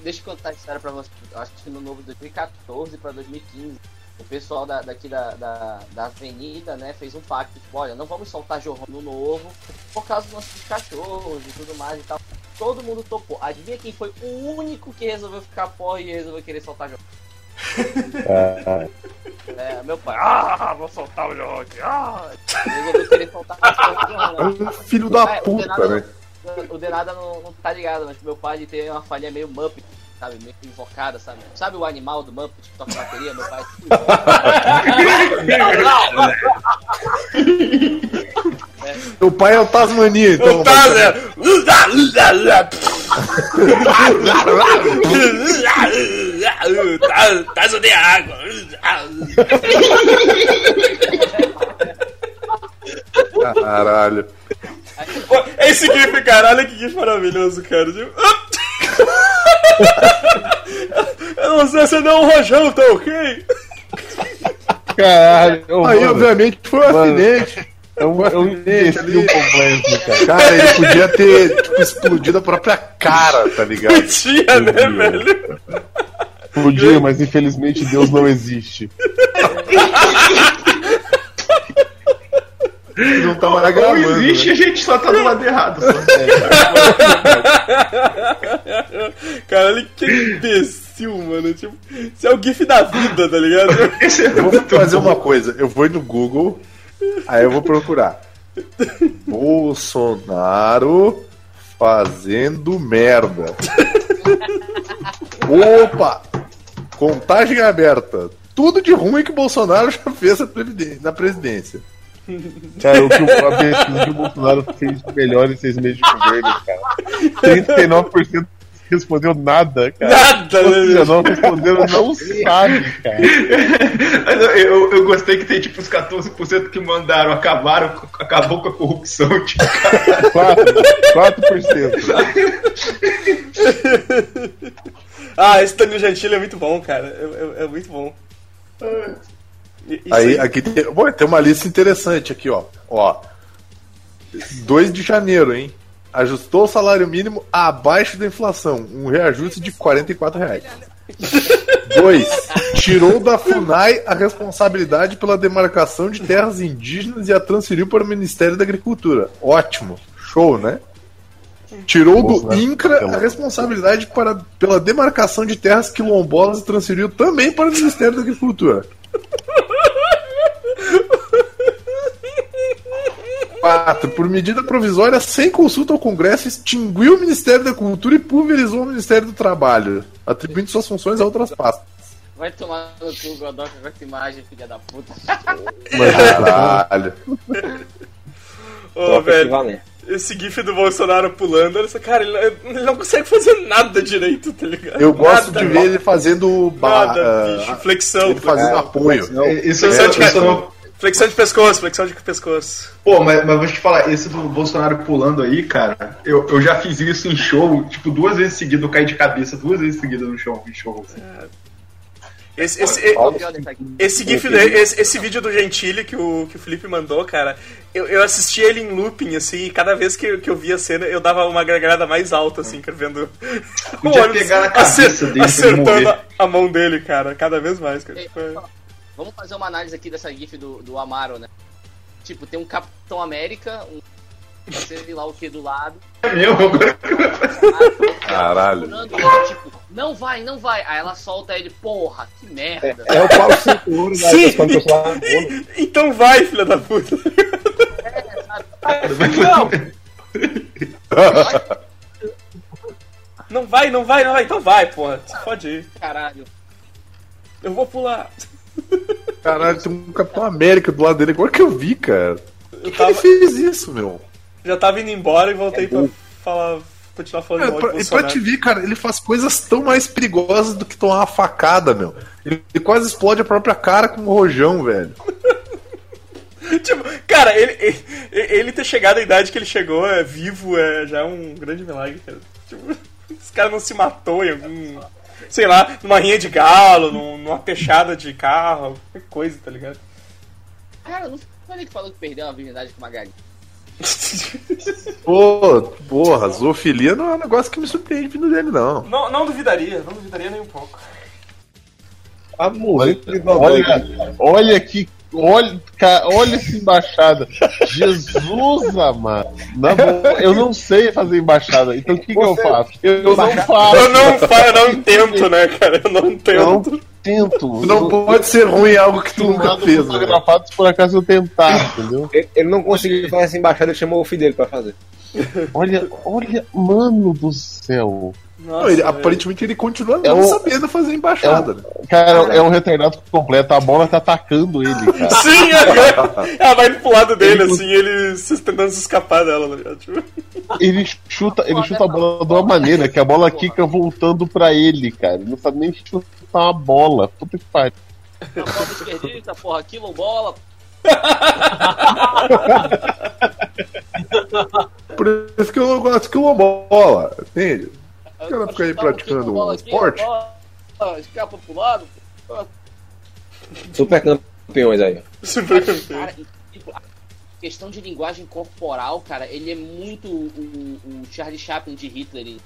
[SPEAKER 2] Deixa eu contar a história pra vocês. Eu acho que no novo de 2014 pra 2015, o pessoal da, daqui da, da, da avenida, né, fez um pacto, tipo, olha, não vamos soltar jorrão no novo por causa dos nossos cachorros e tudo mais e tal. Todo mundo topou. Adivinha quem foi o único que resolveu ficar porra e resolveu querer soltar jorrão?
[SPEAKER 3] Ah,
[SPEAKER 2] É, meu pai, ah, vou soltar o jorrão aqui, ah! Resolveu querer soltar o jorrão.
[SPEAKER 11] É um filho da
[SPEAKER 2] É,
[SPEAKER 11] puta, né?
[SPEAKER 2] O Denada não, não tá ligado, mas meu pai tem uma falha meio Muppet, sabe? Meio invocada, sabe? Sabe o animal do Muppet que toca bateria? Meu pai.
[SPEAKER 11] Meu pai é o Tasmania, então.
[SPEAKER 4] O Taz é. Taz- Taz odeia água.
[SPEAKER 11] Caralho.
[SPEAKER 4] Pô, Esse gif, caralho, que gif maravilhoso, cara. Tipo... Eu não sei se não um rojão, tá ok?
[SPEAKER 3] Caralho, ô,
[SPEAKER 11] Aí,
[SPEAKER 3] mano,
[SPEAKER 11] obviamente, foi um
[SPEAKER 3] Mano.
[SPEAKER 11] acidente.
[SPEAKER 3] é um, é um imbecil completo, cara.
[SPEAKER 11] Cara, ele podia ter tipo, explodido a própria cara, tá ligado?
[SPEAKER 4] Podia, né, velho?
[SPEAKER 3] Podia, mas infelizmente Deus não existe.
[SPEAKER 11] Não tá mais
[SPEAKER 10] Ou
[SPEAKER 11] gravando.
[SPEAKER 10] existe,
[SPEAKER 11] né?
[SPEAKER 10] a gente só tá do lado errado. Só.
[SPEAKER 4] Caralho, que imbecil, mano. Tipo, isso é o gif da vida, tá ligado?
[SPEAKER 10] É
[SPEAKER 11] Eu vou fazer uma coisa. Eu vou no Google, aí eu vou procurar. Bolsonaro fazendo merda. Opa! Contagem aberta. Tudo de ruim que o Bolsonaro já fez na presidência.
[SPEAKER 3] Cara, o que o- a pesquisa que o Bolsonaro fez de melhor em seis meses de governo, cara. 39% respondeu nada, cara.
[SPEAKER 4] Nada,
[SPEAKER 3] Ou
[SPEAKER 4] né,
[SPEAKER 3] não responderam, não sabe, cara.
[SPEAKER 10] Eu, eu, gostei que tem tipo os 14% que mandaram, acabaram, com- acabou com a corrupção. Tipo,
[SPEAKER 3] 4%. 4%.
[SPEAKER 4] Ah, esse Danilo Gentili é muito bom, cara. É, é- é muito bom. Isso
[SPEAKER 11] Aí, aqui tem, bom, tem uma lista interessante aqui, ó. Ó. 2 de janeiro, hein? Ajustou o salário mínimo abaixo da inflação. Um reajuste de 44 reais. 2. Tirou da FUNAI a responsabilidade pela demarcação de terras indígenas e a transferiu para o Ministério da Agricultura. Ótimo. Show, né? Tirou do
[SPEAKER 3] Bolsonaro
[SPEAKER 11] INCRA a responsabilidade para, pela demarcação de terras quilombolas e transferiu também para o Ministério da Agricultura. 4. Por medida provisória, sem consulta ao Congresso, extinguiu o Ministério da Cultura e pulverizou o Ministério do Trabalho, atribuindo suas funções a outras pastas.
[SPEAKER 2] Vai tomar no cu, Godoka, com essa imagem, filha da puta.
[SPEAKER 11] Caralho.
[SPEAKER 4] Ô, velho, esse gif do Bolsonaro pulando, olha só, cara, ele, ele não consegue fazer nada direito, tá ligado?
[SPEAKER 11] Eu gosto
[SPEAKER 4] Nada,
[SPEAKER 11] de ver ele fazendo
[SPEAKER 4] Nada, bicho, flexão.
[SPEAKER 11] ele fazendo apoio.
[SPEAKER 10] isso é, isso não-
[SPEAKER 4] flexão de pescoço, flexão de pescoço.
[SPEAKER 10] Pô, mas, mas vou te falar, esse do Bolsonaro pulando aí, cara, eu, eu já fiz isso em show, tipo, duas vezes seguidas, eu caí de cabeça duas vezes seguidas no show, em show. assim.
[SPEAKER 4] Esse, esse,
[SPEAKER 2] o aqui?
[SPEAKER 4] esse, gif, esse, esse vídeo do Gentili que o, que o Felipe mandou, cara, eu, eu assisti ele em looping, assim, e cada vez que, eu- que eu via a cena, eu dava uma gargalhada mais alta, assim, cara, vendo o
[SPEAKER 10] Podia
[SPEAKER 4] ônibus
[SPEAKER 10] pegar na cabeça
[SPEAKER 4] acer-
[SPEAKER 10] dele
[SPEAKER 4] acertando a, a mão dele, cara, cada vez mais, cara. É-
[SPEAKER 2] Vamos fazer uma análise aqui dessa GIF do, do Amaro, né? Tipo, tem um Capitão América, um sei lá o que do lado.
[SPEAKER 10] É mesmo? Agora
[SPEAKER 11] Caralho.
[SPEAKER 2] Tipo, não vai, não vai. Aí ela solta ele, porra, que merda.
[SPEAKER 7] É o Paulo
[SPEAKER 4] Sim.
[SPEAKER 7] né? Bolo.
[SPEAKER 4] Então vai, filha da puta.
[SPEAKER 5] Não,
[SPEAKER 4] Não vai, não vai, não vai. Então vai, porra. Pode ir.
[SPEAKER 2] Caralho.
[SPEAKER 4] Eu vou pular.
[SPEAKER 11] Caralho, tem um Capitão América do lado dele. Agora que eu vi, cara.
[SPEAKER 4] Eu
[SPEAKER 11] Por que
[SPEAKER 4] tava,
[SPEAKER 11] ele fez isso, meu?
[SPEAKER 4] já tava indo embora e voltei pra falar, continuar falando
[SPEAKER 11] É,
[SPEAKER 4] mal de
[SPEAKER 11] pra, e pra te ver, cara, ele faz coisas tão mais perigosas do que tomar uma facada, meu. Ele, ele quase explode a própria cara com um rojão, velho.
[SPEAKER 4] Tipo, cara, ele, ele, ele ter chegado à idade que ele chegou é vivo é já é um grande milagre, cara. Tipo, esse cara não se matou em algum. Sei lá, numa rinha de galo, num- numa peixada de carro, qualquer coisa, tá ligado?
[SPEAKER 2] Cara, não foi ele que falou que perdeu a virgindade com uma galinha.
[SPEAKER 11] Pô, porra, zoofilia não é um negócio que me surpreende vindo dele, não.
[SPEAKER 4] Não, não duvidaria, não duvidaria nem um pouco.
[SPEAKER 7] A mulher de
[SPEAKER 3] Olha, olha que. Olha, olha essa embaixada. Jesus amado. Na boa, eu não sei fazer embaixada. Então o que, que eu faço? Eu, eu não faço.
[SPEAKER 4] Eu não, fa- eu não tento, né, cara? Eu não
[SPEAKER 3] Eu não
[SPEAKER 4] tento.
[SPEAKER 3] tento.
[SPEAKER 11] Não pode ser ruim algo que tu nunca fez, né?
[SPEAKER 3] fotografado se por acaso eu tentar, entendeu?
[SPEAKER 7] Ele, ele não conseguiu fazer essa embaixada, ele chamou o filho dele pra fazer.
[SPEAKER 3] Olha, olha, mano do céu.
[SPEAKER 11] Não, ele-
[SPEAKER 4] Nossa,
[SPEAKER 11] aparentemente ele continua
[SPEAKER 3] É
[SPEAKER 11] não
[SPEAKER 3] um-
[SPEAKER 11] sabendo fazer embaixada. né?
[SPEAKER 3] Cara, é um retardado completo. A bola tá atacando ele, cara.
[SPEAKER 4] Sim, é, ela vai pro lado dele, assim, ele se- tentando se escapar dela, tá ligado? Tipo,
[SPEAKER 3] Ele chuta, ele chuta a bola de uma maneira que a bola quica voltando pra ele, cara. Ele não sabe nem chutar uma bola. Puta que pariu.
[SPEAKER 2] Não pode esquerdista, porra, quilombola.
[SPEAKER 11] Por isso que eu não gosto que uma bola, entende?
[SPEAKER 2] Eu
[SPEAKER 11] ela fica aí
[SPEAKER 2] o
[SPEAKER 11] praticando um
[SPEAKER 2] aqui,
[SPEAKER 11] esporte?
[SPEAKER 2] Escapa pro lado.
[SPEAKER 7] Super campeões aí.
[SPEAKER 4] super campeão.
[SPEAKER 2] Cara, tipo, questão de linguagem corporal, cara, ele é muito o, o Charlie Chaplin de Hitler. e-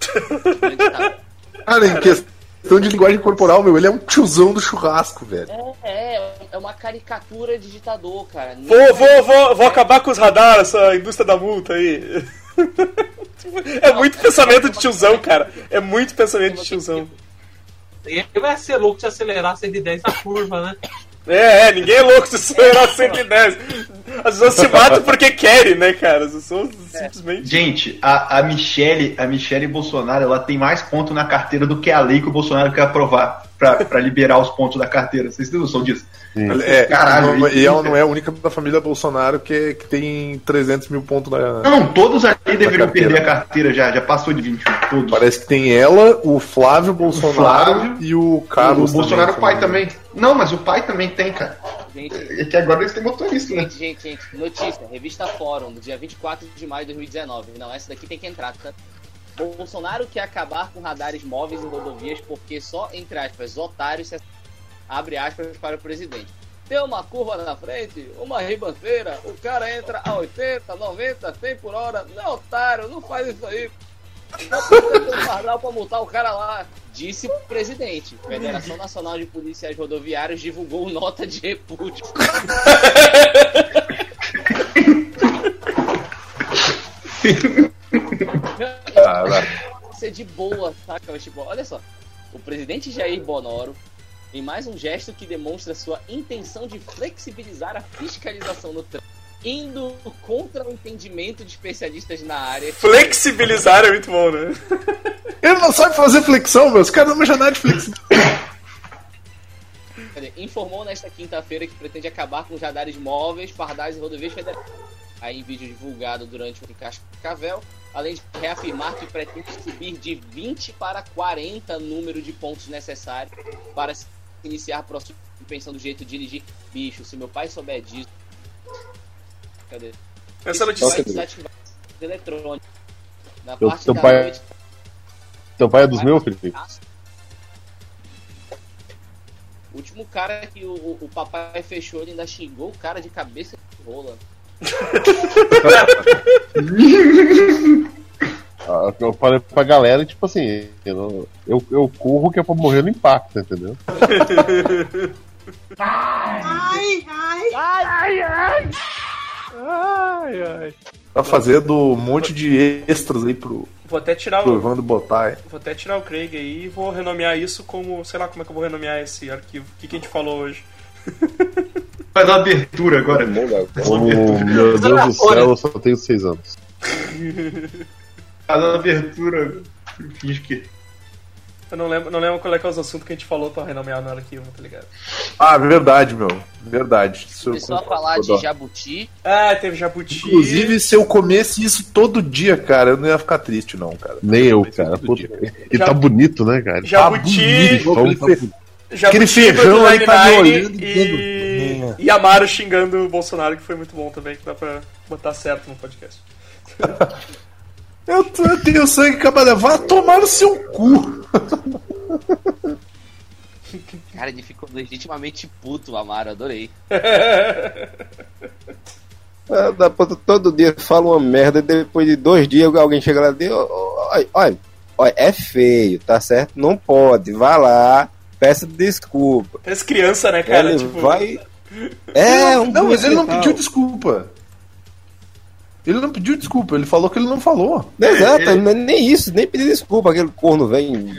[SPEAKER 11] Cara, em questão de linguagem corporal, meu, ele é um tiozão do churrasco, velho.
[SPEAKER 2] É, é, é uma caricatura de ditador, cara.
[SPEAKER 4] Vou, vou, vou, vou acabar com os radares, essa indústria da multa aí. É muito pensamento de tiozão, cara. É muito pensamento de tiozão.
[SPEAKER 5] ele vai ser louco de acelerar 110 na curva, né?
[SPEAKER 4] É, é, ninguém é louco de acelerar 110. As pessoas se matam porque querem, né, cara? As pessoas simplesmente.
[SPEAKER 10] Gente, a, a Michelle, a Michelle Bolsonaro, ela tem mais pontos na carteira do que a lei que o Bolsonaro quer aprovar pra, pra liberar os pontos da carteira. Vocês têm noção disso?
[SPEAKER 11] É,
[SPEAKER 10] Caralho,
[SPEAKER 11] não-
[SPEAKER 10] isso
[SPEAKER 11] e ela
[SPEAKER 10] é-
[SPEAKER 11] não é a única da família Bolsonaro que, que tem 300 mil pontos na.
[SPEAKER 10] Não, todos ali deveriam
[SPEAKER 11] carteira.
[SPEAKER 10] perder a carteira já, já passou de 21, todos.
[SPEAKER 11] Parece que tem ela, o Flávio Bolsonaro
[SPEAKER 10] Flávio,
[SPEAKER 11] e o Carlos.
[SPEAKER 10] o Bolsonaro
[SPEAKER 11] também,
[SPEAKER 10] pai
[SPEAKER 11] não
[SPEAKER 10] também. Não, mas o pai também tem, cara.
[SPEAKER 2] Gente,
[SPEAKER 10] É que agora eles têm motorista, né?
[SPEAKER 2] gente, gente, gente, notícia, revista Fórum, do dia 24 de maio de 2019. Não, essa daqui tem que entrar, tá? Bolsonaro quer acabar com radares móveis em rodovias porque só, entre aspas, otários se abre aspas para o presidente. Tem uma curva na frente, uma ribanceira, o cara entra a 80, 90, 100 por hora. Não é otário, não faz isso aí. Um radar pra multar o cara lá. Disse o presidente. Federação Nacional de Policiais Rodoviários divulgou nota de repúdio. Isso é de boa, saca? Mas, tipo, olha só. O presidente Jair Bonoro, em mais um gesto que demonstra sua intenção de flexibilizar a fiscalização no trânsito, indo contra o entendimento de especialistas na área.
[SPEAKER 4] Flexibilizar é muito bom, né?
[SPEAKER 11] Ele não sabe fazer flexão, meus caras não nada de flexão.
[SPEAKER 2] Informou nesta quinta-feira que pretende acabar com os radares móveis, pardais e rodovias federais. Aí, em vídeo divulgado durante o Cascavel, além de reafirmar que pretende subir de 20 para 40 número de pontos necessários para se iniciar processo de pensão do jeito de dirigir. Bicho, se meu pai souber disso. Cadê?
[SPEAKER 4] Essa notícia.
[SPEAKER 2] vai desativar. Na
[SPEAKER 3] Teu-
[SPEAKER 2] parte
[SPEAKER 3] teu
[SPEAKER 2] da
[SPEAKER 3] pai-
[SPEAKER 2] noite.
[SPEAKER 3] Teu pai é dos meus, Felipe?
[SPEAKER 2] O último cara que o, o, o papai fechou, ele ainda xingou o cara de cabeça de rola.
[SPEAKER 3] Ah, Eu falei pra galera, tipo assim, eu, não- eu, eu corro que é pra morrer no impacto, entendeu?
[SPEAKER 9] Ai, ai.
[SPEAKER 2] Ai, ai, ai!
[SPEAKER 11] Ai, ai. Tá fazendo um monte de extras aí pro,
[SPEAKER 4] Vou até tirar
[SPEAKER 11] pro
[SPEAKER 4] o.
[SPEAKER 11] Evandro botar. hein?
[SPEAKER 4] Vou até tirar o Craig aí e vou renomear isso como. Sei lá como é que eu vou renomear esse arquivo. O que, que a gente falou hoje?
[SPEAKER 10] Faz uma abertura agora.
[SPEAKER 3] Oh, meu Deus do céu, eu só tenho seis anos.
[SPEAKER 10] Faz uma abertura. Finge que.
[SPEAKER 4] Eu não lembro, não lembro qual é que é os assuntos que a gente falou pra renomear no arquivo, tá ligado?
[SPEAKER 11] Ah, verdade, meu. Verdade. Isso eu
[SPEAKER 2] Começou a falar de jabuti.
[SPEAKER 4] Ah, teve jabuti.
[SPEAKER 11] Inclusive, se eu comesse isso todo dia, cara, eu não ia ficar triste, não, cara.
[SPEAKER 3] Nem eu,
[SPEAKER 11] Esse
[SPEAKER 3] cara. E tá bonito, né, cara?
[SPEAKER 4] Jabuti.
[SPEAKER 3] Tá bonito,
[SPEAKER 11] Aquele
[SPEAKER 3] tá-
[SPEAKER 4] Jabuti
[SPEAKER 11] Aquele feijão aí tá me
[SPEAKER 4] 99
[SPEAKER 11] olhando
[SPEAKER 4] e... e Amaro xingando o Bolsonaro, que foi muito bom também, que dá pra botar certo no podcast.
[SPEAKER 11] Eu, tô- eu tenho sangue cabalé. Vá tomar no seu cu.
[SPEAKER 2] Cara, ele ficou legitimamente puto, o Amaro, adorei.
[SPEAKER 7] É, dá pra- todo dia fala uma merda e depois de dois dias alguém chega lá e diz, "Ó, ó, olha, olha, olha, é feio, tá certo? Não pode, vá lá, peça desculpa.
[SPEAKER 4] Parece criança, né, cara?
[SPEAKER 7] ele
[SPEAKER 4] Tipo,
[SPEAKER 7] vai. É,
[SPEAKER 11] não,
[SPEAKER 7] um
[SPEAKER 11] não, mas ele não pediu desculpa. Ele não pediu desculpa, ele falou que ele não falou.
[SPEAKER 7] Exato,
[SPEAKER 10] ele-
[SPEAKER 7] nem isso, nem pedir desculpa, aquele corno vem.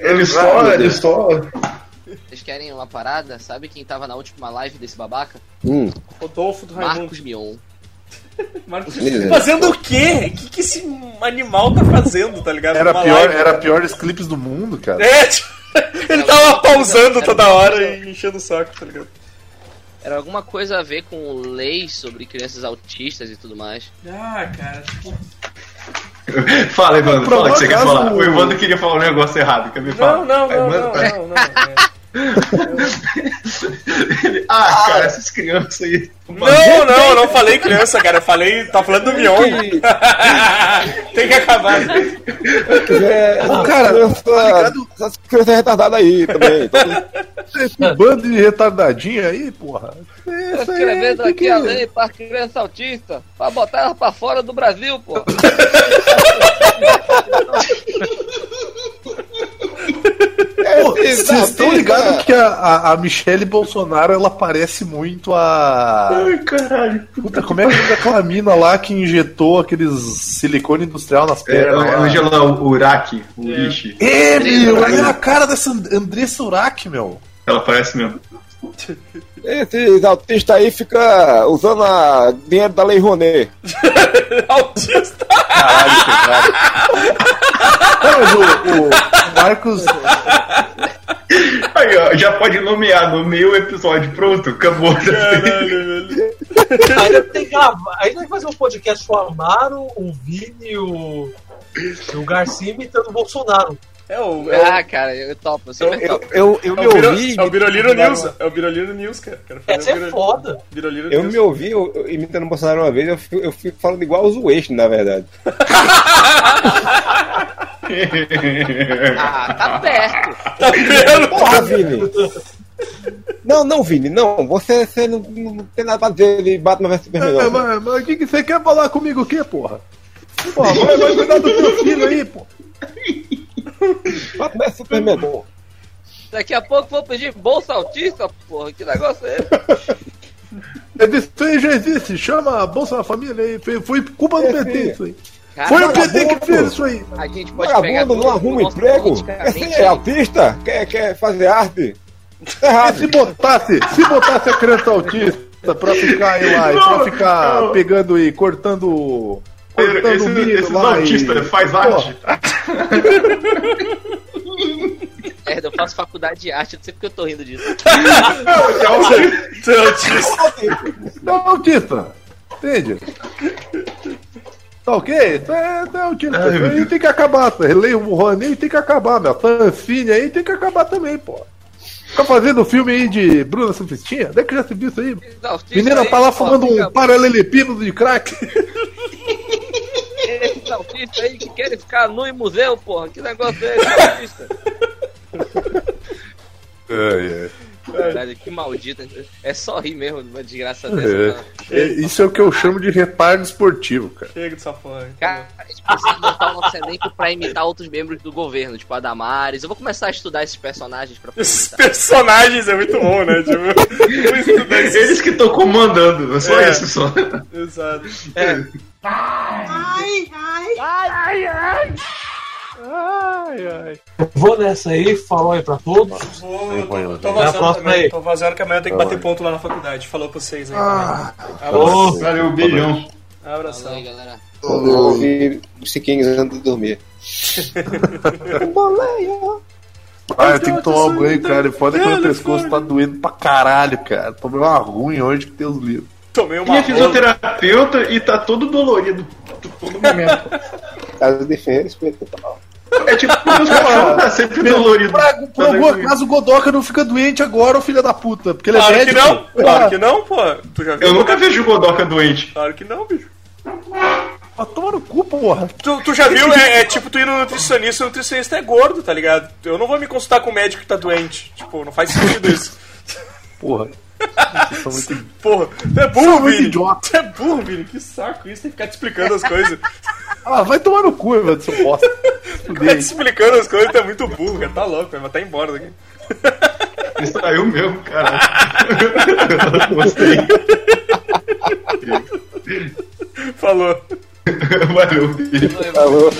[SPEAKER 10] Ele só. Ele só.
[SPEAKER 2] Vocês querem uma parada? Sabe quem tava na última live desse babaca?
[SPEAKER 7] Hum,
[SPEAKER 4] Rodolfo do Raimundo.
[SPEAKER 2] Marcos Mion.
[SPEAKER 4] Marcos... Fazendo o quê? O que, que esse animal tá fazendo, tá ligado?
[SPEAKER 11] Era pior,
[SPEAKER 4] live.
[SPEAKER 11] era piores clipes do mundo, cara.
[SPEAKER 4] É, tipo, ele tava pausando toda hora e enchendo o saco, tá ligado?
[SPEAKER 2] Era alguma coisa a ver com leis sobre crianças autistas e tudo mais.
[SPEAKER 4] Ah, cara, tipo...
[SPEAKER 10] Fala, Evandro, fala o que você quer falar.
[SPEAKER 11] o-
[SPEAKER 10] Evandro queria falar um negócio errado, quer me
[SPEAKER 4] Não,
[SPEAKER 10] falar?
[SPEAKER 4] não, não,
[SPEAKER 10] Aí,
[SPEAKER 4] não,
[SPEAKER 10] manda-
[SPEAKER 4] não, não. é.
[SPEAKER 10] Ah, cara, essas crianças aí.
[SPEAKER 4] Não, não, eu não falei criança, cara. Eu falei. Tá falando do Mion. Tem que acabar.
[SPEAKER 7] é,
[SPEAKER 11] cara,
[SPEAKER 7] criança, essas crianças retardadas aí também.
[SPEAKER 11] Esse bando de retardadinho aí, porra. Aí
[SPEAKER 2] Escrevendo aqui
[SPEAKER 11] que-
[SPEAKER 2] a lei pra criança autista, pra botar ela pra fora do Brasil, pô.
[SPEAKER 11] Pô, Vocês estão ligados que a, a, a Michelle Bolsonaro ela parece muito a.
[SPEAKER 10] Ai, caralho.
[SPEAKER 11] Puta, como é que é aquela mina lá que injetou aqueles silicone industrial nas
[SPEAKER 10] É,
[SPEAKER 11] pernas? lá?
[SPEAKER 10] Angela Uraki, o Urishi.
[SPEAKER 11] É, meu, é a cara dessa And- Andressa Urach, meu.
[SPEAKER 10] Ela parece mesmo.
[SPEAKER 7] Esses autistas aí ficam usando a dinheiro da Lei Rouanet.
[SPEAKER 4] Autista.
[SPEAKER 11] Caralho, mas o, o Marcos.
[SPEAKER 10] Aí, ó, já pode nomear, nomeia o episódio, pronto, acabou.
[SPEAKER 4] Caralho, velho.
[SPEAKER 5] Ainda tem que gravar. Ainda tem que fazer um podcast com o Amaro, o Vini o, e o Garcia imitando o Bolsonaro.
[SPEAKER 4] É o. É o,
[SPEAKER 2] Ah, cara, eu topo, eu super
[SPEAKER 7] Eu,
[SPEAKER 2] topo.
[SPEAKER 7] eu, eu
[SPEAKER 4] é
[SPEAKER 7] me
[SPEAKER 4] o, Biro,
[SPEAKER 7] ouvi.
[SPEAKER 4] é o Biroliro News. É o Biroliro News, cara. Quero fazer
[SPEAKER 5] Essa
[SPEAKER 4] o
[SPEAKER 5] é
[SPEAKER 4] Biro-
[SPEAKER 5] foda.
[SPEAKER 4] Biroliro
[SPEAKER 7] Eu
[SPEAKER 4] News.
[SPEAKER 7] me ouvi eu- eu imitando o Bolsonaro uma vez, eu fico, eu fico falando igual os West, na verdade.
[SPEAKER 2] Ah, tá perto.
[SPEAKER 4] Tá vendo?
[SPEAKER 7] Porra, Vini! Não, não, Vini, não. Você, você não, não tem nada pra dizer de Batman vs Superman.
[SPEAKER 11] É, mas, mas o que, que você quer falar comigo o quê, porra? Porra, vai, vai cuidar do teu filho aí, pô.
[SPEAKER 7] Batman vs Superman é bom.
[SPEAKER 2] Daqui a pouco vou pedir bolsa autista, porra. Que negócio é esse?
[SPEAKER 11] Isso aí já existe, chama a Bolsa da Família aí. Foi, foi culpa do
[SPEAKER 7] É,
[SPEAKER 11] PT isso aí.
[SPEAKER 2] Cara,
[SPEAKER 11] Foi o PT que fez isso aí.
[SPEAKER 2] a gente pode pegar
[SPEAKER 7] Vagabundo não arruma emprego. Esse é autista? Quer, quer fazer arte? Tá.
[SPEAKER 11] Se botasse, se botasse a criança autista pra ficar aí lá, e pra ficar pegando e cortando. Cortando
[SPEAKER 10] Esse, esses
[SPEAKER 11] lá.
[SPEAKER 10] autistas
[SPEAKER 11] e...
[SPEAKER 10] faz
[SPEAKER 11] Pô,
[SPEAKER 10] arte.
[SPEAKER 2] Merda, eu faço faculdade de arte, eu não sei porque eu tô rindo disso.
[SPEAKER 4] Você é autista.
[SPEAKER 11] Não é autista. Entende? Tá ok? É, isso é autista.
[SPEAKER 10] Ai,
[SPEAKER 11] Isso
[SPEAKER 10] meu
[SPEAKER 11] aí
[SPEAKER 10] Deus.
[SPEAKER 11] tem que acabar. Relei o Rouanet tem que acabar, meu. Fanfine aí tem que acabar também, pô. Fica fazendo filme aí de Bruna Surfistinha? Onde é que já se viu isso aí? Menina tá lá fumando um paralelepípedo de crack.
[SPEAKER 2] Esses autistas aí que querem ficar nu em museu, porra. Que negócio é esse, autista?
[SPEAKER 11] É, é.
[SPEAKER 2] Caralho, que maldita. É só rir mesmo de uma desgraça dessa.
[SPEAKER 11] É. É, isso é o que eu chamo de retardo esportivo, cara.
[SPEAKER 4] Chega dessa porra.
[SPEAKER 2] Cara, a gente precisa botar o nosso elenco pra imitar outros membros do governo, tipo a Damares. Eu vou começar a estudar esses personagens pra poder
[SPEAKER 4] Esses personagens é muito bom, né? Tipo,
[SPEAKER 10] Eles que estão comandando, é só
[SPEAKER 4] É.
[SPEAKER 10] isso só.
[SPEAKER 4] Exato.
[SPEAKER 2] É.
[SPEAKER 9] Ai, ai.
[SPEAKER 4] Ai, ai.
[SPEAKER 5] Eu vou nessa aí, falou aí pra todos.
[SPEAKER 4] Vou,
[SPEAKER 3] vai,
[SPEAKER 4] tô,
[SPEAKER 3] vai.
[SPEAKER 4] tô vazando
[SPEAKER 5] próxima
[SPEAKER 4] também.
[SPEAKER 5] aí.
[SPEAKER 4] Tô vazando que amanhã eu tenho que bater ponto lá na faculdade. Falou pra vocês aí.
[SPEAKER 11] Ah,
[SPEAKER 5] Ô,
[SPEAKER 10] Valeu, beijão.
[SPEAKER 4] Abração.
[SPEAKER 2] aí, galera.
[SPEAKER 7] Eu ouvi Siquinhos antes de dormir.
[SPEAKER 11] ah, eu tenho que tomar um banho, cara. E foda que meu pescoço tá doendo pra caralho, cara. Tomei uma ruim hoje que Deus livre.
[SPEAKER 4] Tomei uma
[SPEAKER 10] Minha
[SPEAKER 4] rola.
[SPEAKER 10] fisioterapeuta e tá todo dolorido todo momento.
[SPEAKER 7] Casa de férias, tal.
[SPEAKER 10] É tipo, meus cachorros tá sempre dolorido.
[SPEAKER 11] Por, por
[SPEAKER 10] Tá
[SPEAKER 11] algum
[SPEAKER 10] doido.
[SPEAKER 11] acaso o Godoka não fica doente agora, filho da puta. Porque ele é
[SPEAKER 4] Claro que
[SPEAKER 11] médico.
[SPEAKER 4] não, claro que não, pô. Tu já viu?
[SPEAKER 10] Eu nunca vejo o Godoka doente.
[SPEAKER 4] Claro que não, bicho.
[SPEAKER 11] Ah, toma no cu, porra.
[SPEAKER 4] Tu, tu já viu? É, é tipo tu ir no nutricionista, o nutricionista é gordo, tá ligado? Eu não vou me consultar com o médico que tá doente. Tipo, não faz sentido isso.
[SPEAKER 11] Porra. Muito
[SPEAKER 4] Porra, tu é burro, Vini.
[SPEAKER 11] idiota.
[SPEAKER 4] Tu é burro, Vini. Que saco isso, tem que ficar te explicando as coisas.
[SPEAKER 11] Ah, vai tomar no cu, velho, seu bosta.
[SPEAKER 4] Ficar te explicando as coisas, tu é muito burro, cara. Tá louco, vai matar embora daqui.
[SPEAKER 10] Distraiu mesmo, cara. Gostei.
[SPEAKER 4] Falou.
[SPEAKER 10] Valeu, filho.
[SPEAKER 7] Falou.